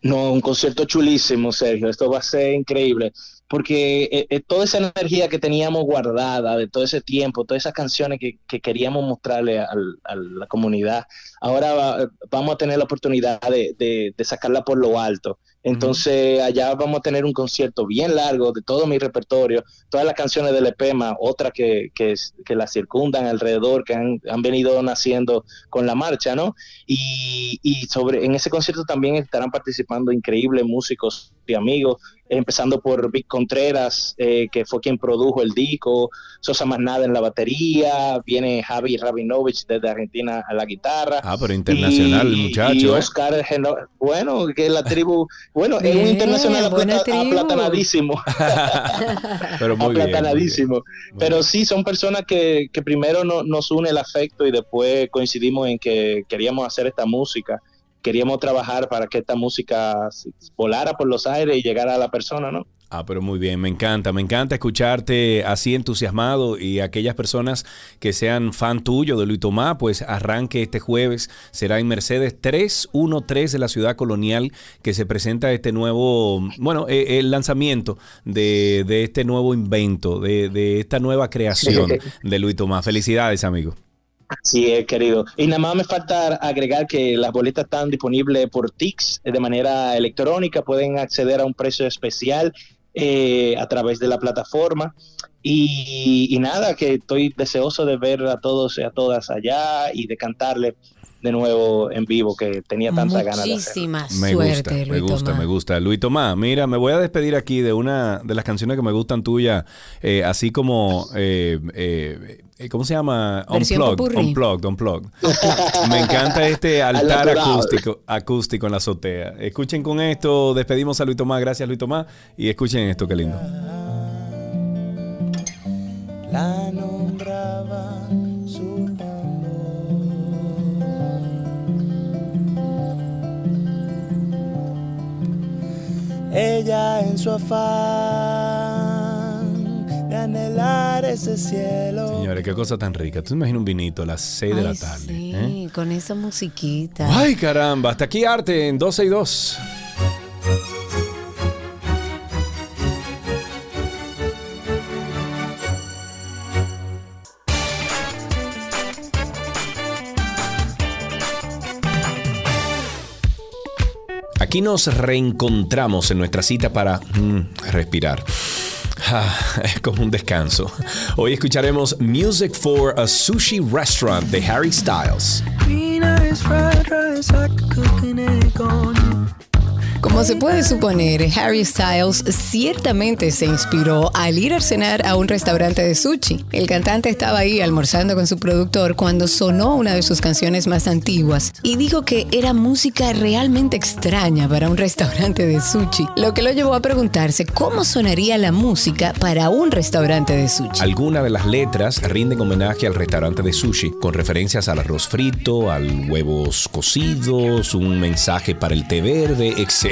No, un concierto chulísimo, Sergio. Esto va a ser increíble. Porque eh, eh, toda esa energía que teníamos guardada de todo ese tiempo, todas esas canciones que, que queríamos mostrarle a la comunidad, ahora va- vamos a tener la oportunidad de, sacarla por lo alto. Entonces, allá vamos a tener un concierto bien largo de todo mi repertorio, todas las canciones del EPEMA, otras que, que, que circundan alrededor, que han, han venido naciendo con la marcha, ¿no? Y, y sobre en ese concierto también estarán participando increíbles músicos y amigos, empezando por Vic Contreras, eh, que fue quien produjo el disco, Sosa Masnada en la batería, viene Javi Rabinovich desde Argentina a la guitarra. Ah, pero internacional, y- muchacho, y ¿eh? Oscar Geno- bueno, que la tribu, bueno, es un Bien, internacional aplata- aplatanadísimo. Pero muy bien, muy bien. aplatanadísimo. Pero sí, son personas que, que primero no- nos une el afecto y después coincidimos en que queríamos hacer esta música. Queríamos trabajar para que esta música volara por los aires y llegara a la persona, ¿no? Ah, pero muy bien, me encanta, me encanta escucharte así entusiasmado y aquellas personas que sean fan tuyo de Luis Tomás, pues arranque este jueves, será en Mercedes 313 de la ciudad colonial que se presenta este nuevo, bueno, eh, el lanzamiento de, de este nuevo invento, de, de esta nueva creación de Luis Tomás. Felicidades, amigo. Sí, eh, querido. Y nada más me falta agregar que las boletas están disponibles por TIX eh, de manera electrónica, pueden acceder a un precio especial eh, a través de la plataforma. Y, y nada, que estoy deseoso de ver a todos y a todas allá y de cantarle de nuevo en vivo, que tenía tanta ganas de. Muchísima Me suerte, gusta, me Luis gusta, Tomás. me gusta. Luis Tomás, mira, me voy a despedir aquí de una de las canciones que me gustan tuyas, eh, así como, eh, ¿cómo se llama? Unplugged, unplugged, unplugged. me encanta este Al altar acústico, acústico en la azotea. Escuchen con esto, despedimos a Luis Tomás, gracias Luis Tomás, y escuchen esto, qué lindo. la nombraba su amor. Ella en su afán de anhelar ese cielo. Señores, qué cosa tan rica. ¿Tú te imaginas un vinito a las 6 de la Ay, tarde? sí, ¿eh? con esa musiquita. Ay, caramba, hasta aquí arte en 12 y 2. Aquí nos reencontramos en nuestra cita para mm, respirar. Ah, es como un descanso. Hoy escucharemos Music for a Sushi Restaurant de Harry Styles. Como se puede suponer, Harry Styles ciertamente se inspiró al ir a cenar a un restaurante de sushi. El cantante estaba ahí almorzando con su productor cuando sonó una de sus canciones más antiguas y dijo que era música realmente extraña para un restaurante de sushi, lo que lo llevó a preguntarse cómo sonaría la música para un restaurante de sushi. Algunas de las letras rinden homenaje al restaurante de sushi, con referencias al arroz frito, al huevos cocidos, un mensaje para el té verde, etc.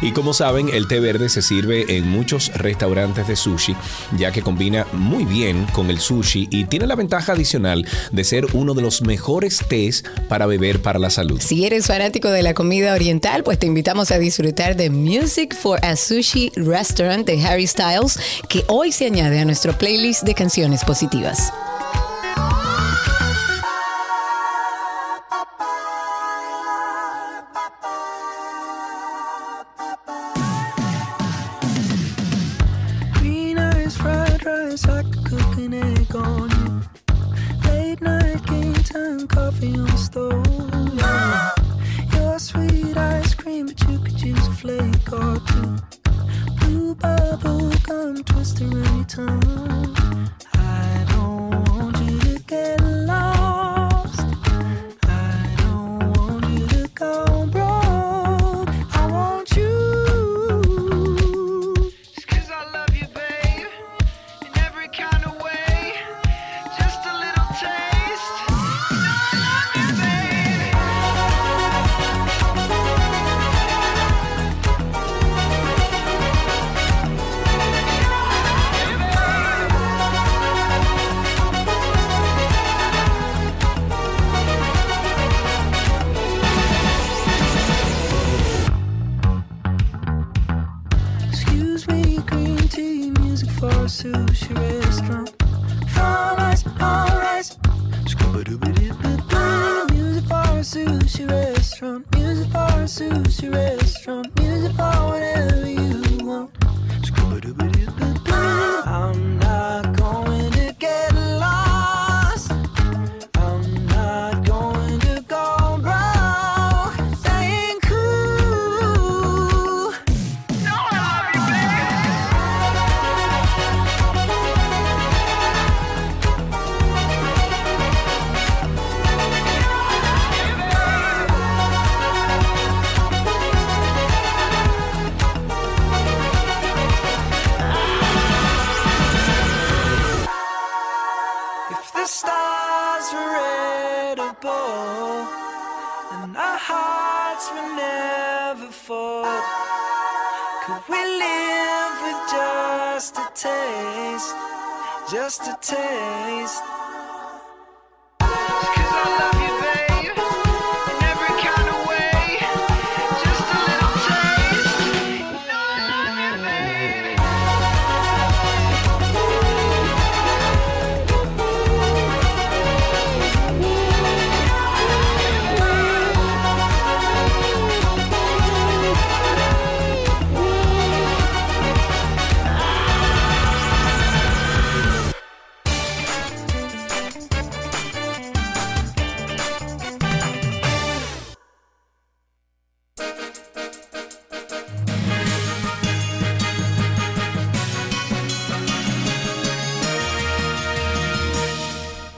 Y como saben, el té verde se sirve en muchos restaurantes de sushi, ya que combina muy bien con el sushi y tiene la ventaja adicional de ser uno de los mejores tés para beber para la salud. Si eres fanático de la comida oriental, pues te invitamos a disfrutar de Music for a Sushi Restaurant de Harry Styles, que hoy se añade a nuestro playlist de canciones positivas.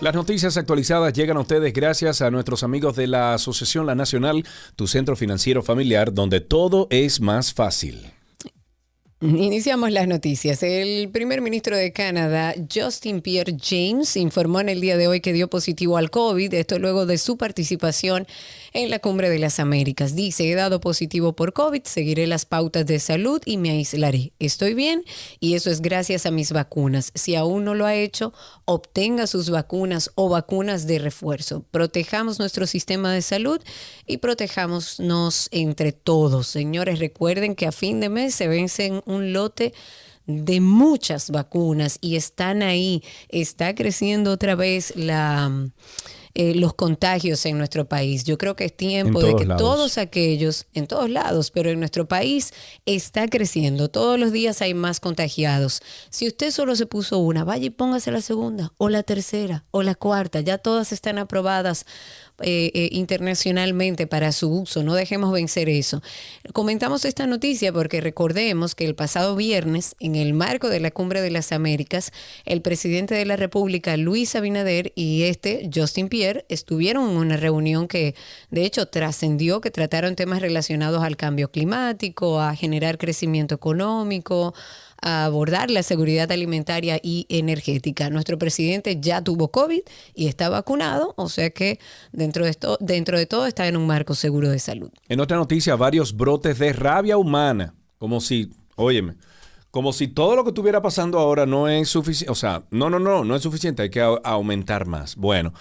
Las noticias actualizadas llegan a ustedes gracias a nuestros amigos de la Asociación La Nacional, tu centro financiero familiar, donde todo es más fácil. Iniciamos las noticias. El primer ministro de Canadá, Justin Pierre James, informó en el día de hoy que dio positivo al COVID, esto luego de su participación en la Cumbre de las Américas. Dice, he dado positivo por COVID, seguiré las pautas de salud y me aislaré. Estoy bien y eso es gracias a mis vacunas. Si aún no lo ha hecho, obtenga sus vacunas o vacunas de refuerzo. Protejamos nuestro sistema de salud y protejámonos entre todos. Señores, recuerden que a fin de mes se vencen un lote de muchas vacunas y están ahí. Está creciendo otra vez la eh, los contagios en nuestro país. Yo creo que es tiempo de que lados. todos aquellos, en todos lados, pero en nuestro país está creciendo. Todos los días hay más contagiados. Si usted solo se puso una, vaya y póngase la segunda, o la tercera, o la cuarta. Ya todas están aprobadas eh, eh, internacionalmente para su uso. No dejemos vencer eso. Comentamos esta noticia porque recordemos que el pasado viernes, en el marco de la Cumbre de las Américas, el presidente de la República, Luis Abinader, y este, Justin Pierre, estuvieron en una reunión que, de hecho, trascendió, que trataron temas relacionados al cambio climático, a generar crecimiento económico, abordar la seguridad alimentaria y energética. Nuestro presidente ya tuvo COVID y está vacunado, o sea que dentro de esto, dentro de todo está en un marco seguro de salud. En otra noticia, varios brotes de rabia humana. Como si, óyeme, como si todo lo que estuviera pasando ahora no es suficiente. O sea, no, no, no, no es suficiente, hay que aumentar más. Bueno,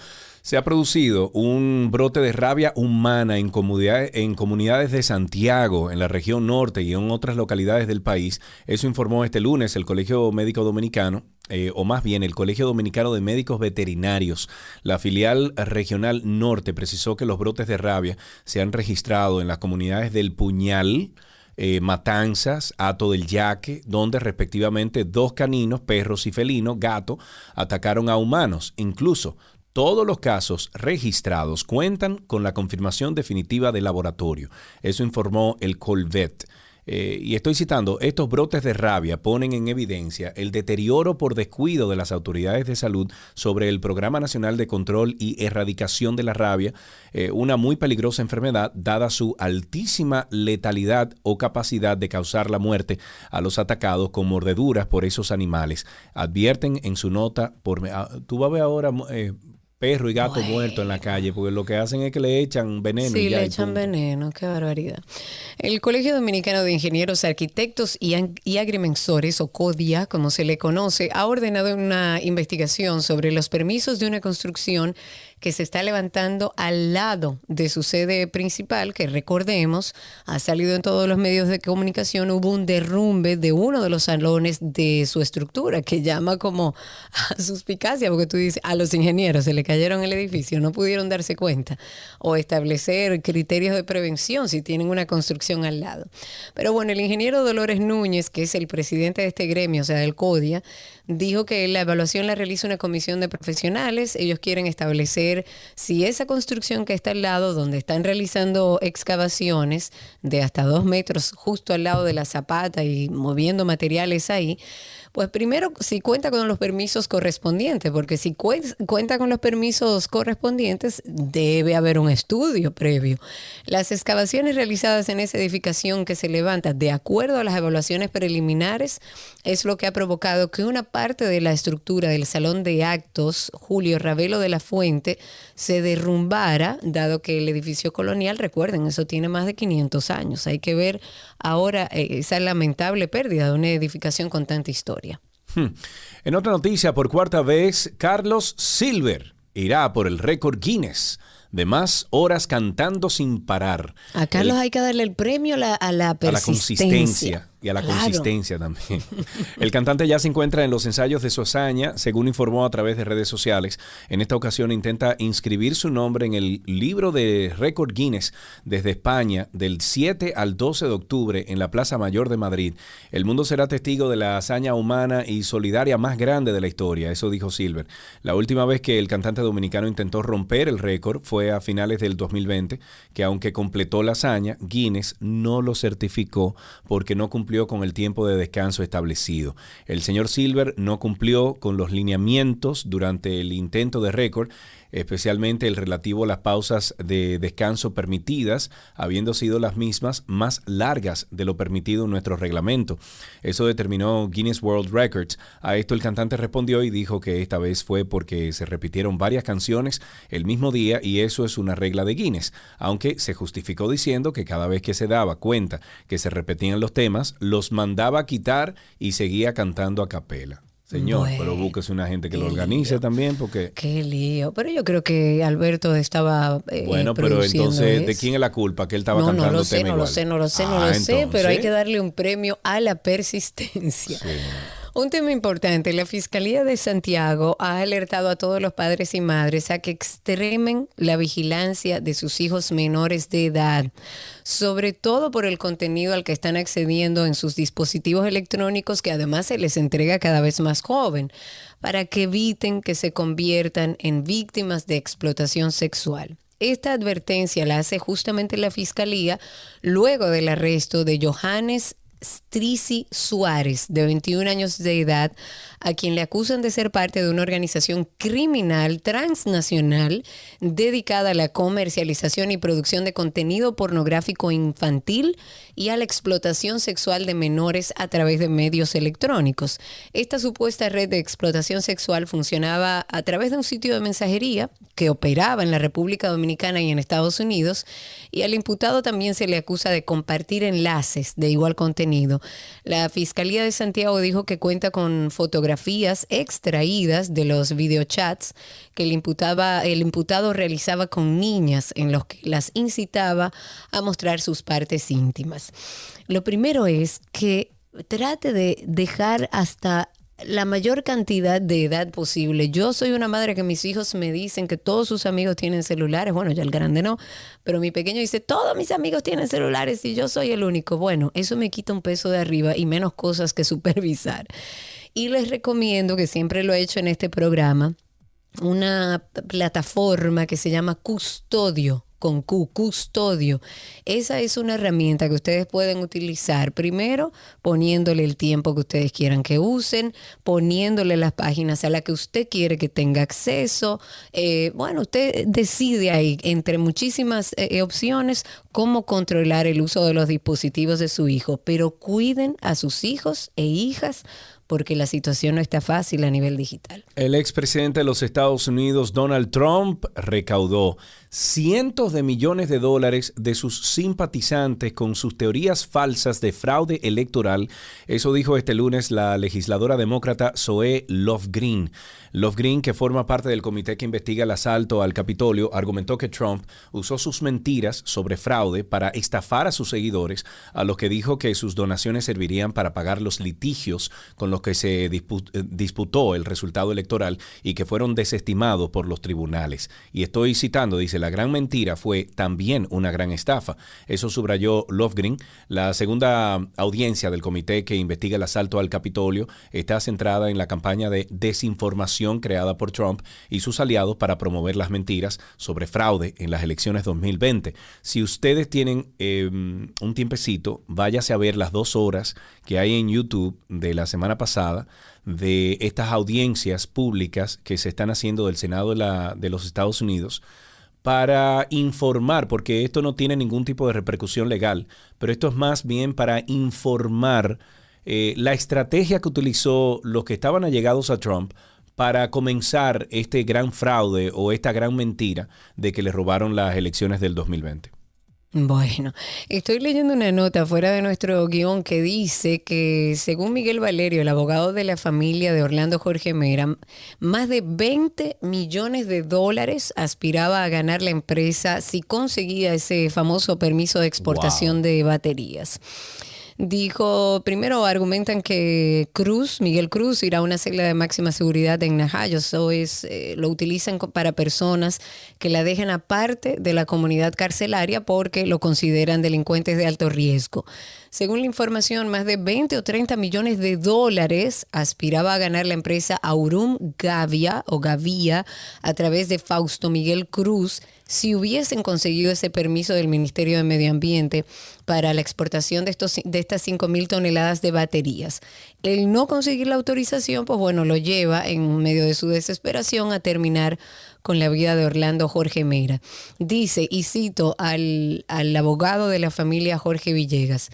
se ha producido un brote de rabia humana en comunidades, en comunidades de Santiago, en la región norte y en otras localidades del país. Eso informó este lunes el Colegio Médico Dominicano. eh, o más bien el Colegio Dominicano de Médicos Veterinarios. La filial regional norte precisó que los brotes de rabia se han registrado en las comunidades del Puñal, eh, Matanzas, Ato del Yaque, donde respectivamente dos caninos, perros y felinos, gato, atacaron a humanos. Incluso todos los casos registrados cuentan con la confirmación definitiva del laboratorio. Eso informó el Colvet. Eh, y estoy citando, estos brotes de rabia ponen en evidencia el deterioro por descuido de las autoridades de salud sobre el Programa Nacional de Control y Erradicación de la Rabia, eh, una muy peligrosa enfermedad dada su altísima letalidad o capacidad de causar la muerte a los atacados con mordeduras por esos animales. Advierten en su nota, por, ah, tú vas a ver ahora eh, perro y gato muerto en la calle, porque lo que hacen es que le echan veneno. y Sí, ya, le echan veneno, qué barbaridad. El Colegio Dominicano de Ingenieros, Arquitectos y, y Agrimensores, o CODIA, como se le conoce, ha ordenado una investigación sobre los permisos de una construcción que se está levantando al lado de su sede principal, que recordemos, ha salido en todos los medios de comunicación, hubo un derrumbe de uno de los salones de su estructura, que llama como a suspicacia, porque tú dices, a los ingenieros se le cayeron el edificio, no pudieron darse cuenta, o establecer criterios de prevención si tienen una construcción al lado. Pero bueno, el ingeniero Dolores Núñez, que es el presidente de este gremio, o sea, del CODIA, dijo que la evaluación la realiza una comisión de profesionales. Ellos quieren establecer si esa construcción que está al lado, donde están realizando excavaciones de hasta dos metros justo al lado de la zapata y moviendo materiales ahí, pues primero si cuenta con los permisos correspondientes, porque si cuen- cuenta con los permisos correspondientes, debe haber un estudio previo. Las excavaciones realizadas en esa edificación que se levanta de acuerdo a las evaluaciones preliminares es lo que ha provocado que una parte de la estructura del salón de actos Julio Ravelo de la Fuente se derrumbara, dado que el edificio colonial, recuerden, eso tiene más de 500 años. Hay que ver ahora eh, esa lamentable pérdida de una edificación con tanta historia. Hmm. En otra noticia, por cuarta vez, Carlos Silver irá por el récord Guinness de más horas cantando sin parar. A Carlos hay que darle el premio a la, a la a la persistencia. consistencia y a la Claro. consistencia también. El cantante ya se encuentra en los ensayos de su hazaña, según informó a través de redes sociales. En esta ocasión intenta inscribir su nombre en el libro de récord Guinness desde España del 7 al 12 de octubre en la Plaza Mayor de Madrid. El mundo será testigo de la hazaña humana y solidaria más grande de la historia, eso dijo Silver. La última vez que el cantante dominicano intentó romper el récord fue a finales del 2020, que aunque completó la hazaña, Guinness no lo certificó porque no cumplió con el tiempo de descanso establecido. El señor Silver no cumplió con los lineamientos durante el intento de récord, especialmente el relativo a las pausas de descanso permitidas, habiendo sido las mismas más largas de lo permitido en nuestro reglamento. Eso determinó Guinness World Records. A esto el cantante respondió y dijo que esta vez fue porque se repitieron varias canciones el mismo día y eso es una regla de Guinness, aunque se justificó diciendo que cada vez que se daba cuenta que se repetían los temas, los mandaba a quitar y seguía cantando a capela. Señor, Bueno, pero búsquese una gente que lo organice también porque... Qué lío. Pero yo creo que Alberto estaba. eh, Bueno, pero entonces, ¿de quién es la culpa? Que él estaba no, cantando no lo sé, no lo sé, no lo sé, no lo sé, pero hay que darle un premio a la persistencia. Un tema importante, la Fiscalía de Santiago ha alertado a todos los padres y madres a que extremen la vigilancia de sus hijos menores de edad, sobre todo por el contenido al que están accediendo en sus dispositivos electrónicos que además se les entrega cada vez más joven, para que eviten que se conviertan en víctimas de explotación sexual. Esta advertencia la hace justamente la Fiscalía luego del arresto de Johannes Strisi Suárez, de 21 años de edad, a quien le acusan de ser parte de una organización criminal transnacional dedicada a la comercialización y producción de contenido pornográfico infantil y a la explotación sexual de menores a través de medios electrónicos. Esta supuesta red de explotación sexual funcionaba a través de un sitio de mensajería que operaba en la República Dominicana y en Estados Unidos y al imputado también se le acusa de compartir enlaces de igual contenido. La Fiscalía de Santiago dijo que cuenta con fotografías extraídas de los videochats que el, imputaba, el imputado realizaba con niñas en los que las incitaba a mostrar sus partes íntimas. Lo primero es que trate de dejar hasta la mayor cantidad de edad posible. Yo soy una madre que mis hijos me dicen que todos sus amigos tienen celulares. Bueno, ya el grande no, pero mi pequeño dice, todos mis amigos tienen celulares y yo soy el único. Bueno, eso me quita un peso de arriba y menos cosas que supervisar. Y les recomiendo, que siempre lo he hecho en este programa, una plataforma que se llama Custodio con Q, custodio. Esa es una herramienta que ustedes pueden utilizar primero poniéndole el tiempo que ustedes quieran que usen, poniéndole las páginas a las que usted quiere que tenga acceso. Eh, bueno, usted decide ahí entre muchísimas eh, opciones cómo controlar el uso de los dispositivos de su hijo, pero cuiden a sus hijos e hijas porque la situación no está fácil a nivel digital. El expresidente de los Estados Unidos, Donald Trump, recaudó cientos de millones de dólares de sus simpatizantes con sus teorías falsas de fraude electoral. Eso dijo este lunes la legisladora demócrata Zoe Lofgren. Lofgren, que forma parte del comité que investiga el asalto al Capitolio, argumentó que Trump usó sus mentiras sobre fraude para estafar a sus seguidores, a los que dijo que sus donaciones servirían para pagar los litigios con los que se eh, disputó el resultado electoral y que fueron desestimados por los tribunales. Y estoy citando, dice, la gran mentira fue también una gran estafa. Eso subrayó Lofgren. La segunda audiencia del comité que investiga el asalto al Capitolio está centrada en la campaña de desinformación creada por Trump y sus aliados para promover las mentiras sobre fraude en las elecciones 2020. Si ustedes tienen eh, un tiempecito, váyase a ver las dos horas que hay en YouTube de la semana pasada de estas audiencias públicas que se están haciendo del Senado de, la- de los Estados Unidos para informar, porque esto no tiene ningún tipo de repercusión legal, pero esto es más bien para informar eh, la estrategia que utilizó los que estaban allegados a Trump para comenzar este gran fraude o esta gran mentira de que le robaron las elecciones del 2020. Bueno, estoy leyendo una nota fuera de nuestro guion que dice que según Miguel Valerio, el abogado de la familia de Orlando Jorge Mera, más de 20 millones de dólares aspiraba a ganar la empresa si conseguía ese famoso permiso de exportación de baterías. Dijo, primero argumentan que Cruz, Miguel Cruz, irá a una celda de máxima seguridad en Najayo. Eso es, eh, lo utilizan para personas que la dejan aparte de la comunidad carcelaria porque lo consideran delincuentes de alto riesgo. Según la información, más de 20 o 30 millones de dólares aspiraba a ganar la empresa Aurum Gavia o Gavia a través de Fausto Miguel Cruz si hubiesen conseguido ese permiso del Ministerio de Medio Ambiente para la exportación de, estos, de estas 5 mil toneladas de baterías. El no conseguir la autorización, pues bueno, lo lleva en medio de su desesperación a terminar con la vida de Orlando Jorge Mera. Dice, y cito al, al abogado de la familia Jorge Villegas,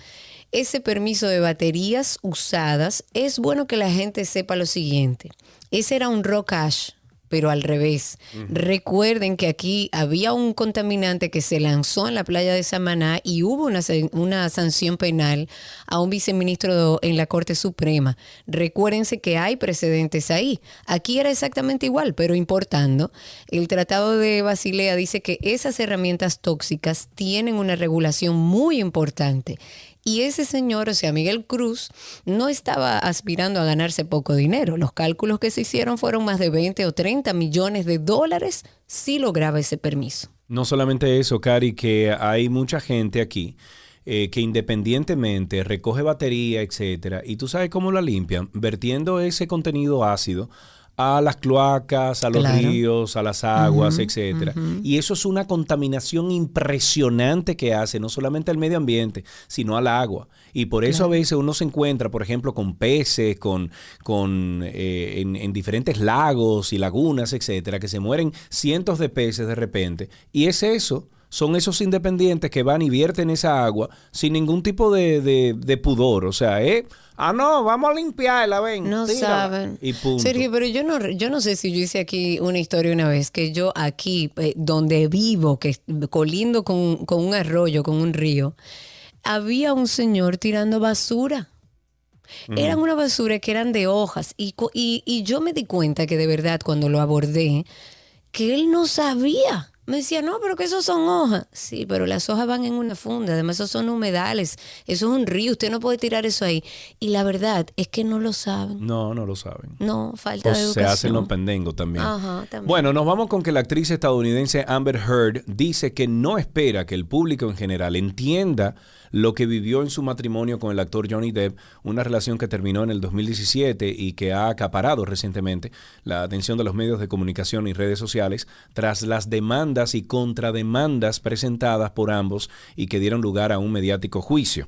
ese permiso de baterías usadas, es bueno que la gente sepa lo siguiente. Ese era un cash, pero al revés. Recuerden que aquí había un contaminante que se lanzó en la playa de Samaná y hubo una, una sanción penal a un viceministro en la Corte Suprema. Recuérdense que hay precedentes ahí. Aquí era exactamente igual, pero importando. El Tratado de Basilea dice que esas herramientas tóxicas tienen una regulación muy importante. Y ese señor, o sea, Miguel Cruz, no estaba aspirando a ganarse poco dinero. Los cálculos que se hicieron fueron más de 20 o 30 millones de dólares si lograba ese permiso. No solamente eso, Cari, que hay mucha gente aquí eh, que independientemente recoge batería, etcétera, y tú sabes cómo la limpian, vertiendo ese contenido ácido a las cloacas, a los Claro. ríos, a las aguas, Ujú, etcétera. Y eso es una contaminación impresionante que hace no solamente al medio ambiente, sino al agua. Y por eso a veces uno se encuentra, por ejemplo, con peces, con, con eh, en, en diferentes lagos y lagunas, etcétera, que se mueren cientos de peces de repente. Y es eso. Son esos independientes que van y vierten esa agua sin ningún tipo de, de- de pudor. O sea, eh, ah, no, vamos a limpiarla, ven. No tírala. saben. Y punto. Sergio, pero yo no, yo no sé si yo hice aquí una historia una vez, que yo aquí, eh, donde vivo, que colindo con, con un arroyo, con un río, había un señor tirando basura. Eran una basura que eran de hojas y, y, y yo me di cuenta que de verdad cuando lo abordé, que él no sabía. Me decía, no, pero que esos son hojas. Sí, pero las hojas van en una funda, además esos son humedales, eso es un río, usted no puede tirar eso ahí. Y la verdad es que no lo saben. No, no lo saben. No, falta O de se educación. hacen los pendengos también. Ajá, también. Bueno, nos vamos con que la actriz estadounidense Amber Heard dice que no espera que el público en general entienda lo que vivió en su matrimonio con el actor Johnny Depp, una relación que terminó en el 2017 y que ha acaparado recientemente la atención de los medios de comunicación y redes sociales tras las demandas y contrademandas presentadas por ambos y que dieron lugar a un mediático juicio.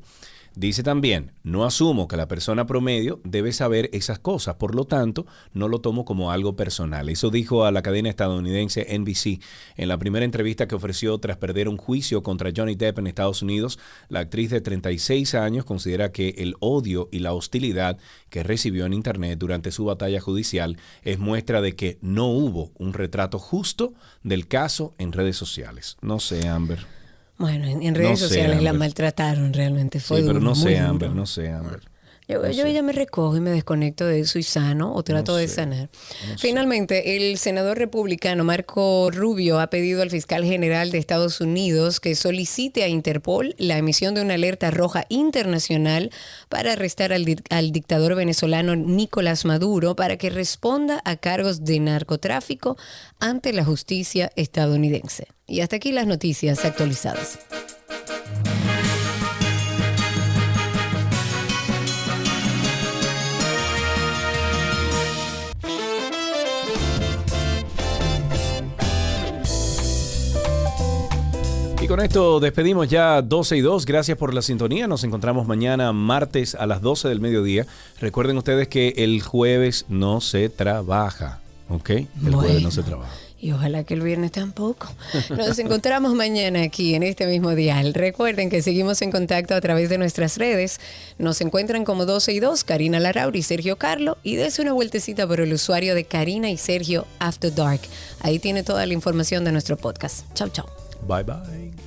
Dice también, no asumo que la persona promedio debe saber esas cosas, por lo tanto, no lo tomo como algo personal. Eso dijo a la cadena estadounidense NBC en la primera entrevista que ofreció tras perder un juicio contra Johnny Depp en Estados Unidos. La actriz de 36 años considera que el odio y la hostilidad que recibió en Internet durante su batalla judicial es muestra de que no hubo un retrato justo del caso en redes sociales. No sé, Amber. Bueno, en, en No redes sé, sociales la Amber. maltrataron realmente. Fue Sí, pero no sé. Amber, no sé, Amber. Yo, No yo ya me recojo y me desconecto de eso y sano o trato No de sé, sanar. no sé. Finalmente, el senador republicano Marco Rubio ha pedido al fiscal general de Estados Unidos que solicite a Interpol la emisión de una alerta roja internacional para arrestar al, di- al dictador venezolano Nicolás Maduro para que responda a cargos de narcotráfico ante la justicia estadounidense. Y hasta aquí las noticias actualizadas. Y con esto despedimos ya 12 y 2. Gracias por la sintonía. Nos encontramos mañana martes a las 12 del mediodía. Recuerden ustedes que el jueves no se trabaja. ¿Ok? El jueves no se trabaja. Y ojalá que el viernes tampoco. Nos encontramos mañana aquí en este mismo dial. Recuerden que seguimos en contacto a través de nuestras redes. Nos encuentran como 12 y 2, Karina Larrauri y Sergio Carlo. Y des una vueltecita por el usuario de Karina y Sergio After Dark. Ahí tiene toda la información de nuestro podcast. Chau, chau. Bye bye.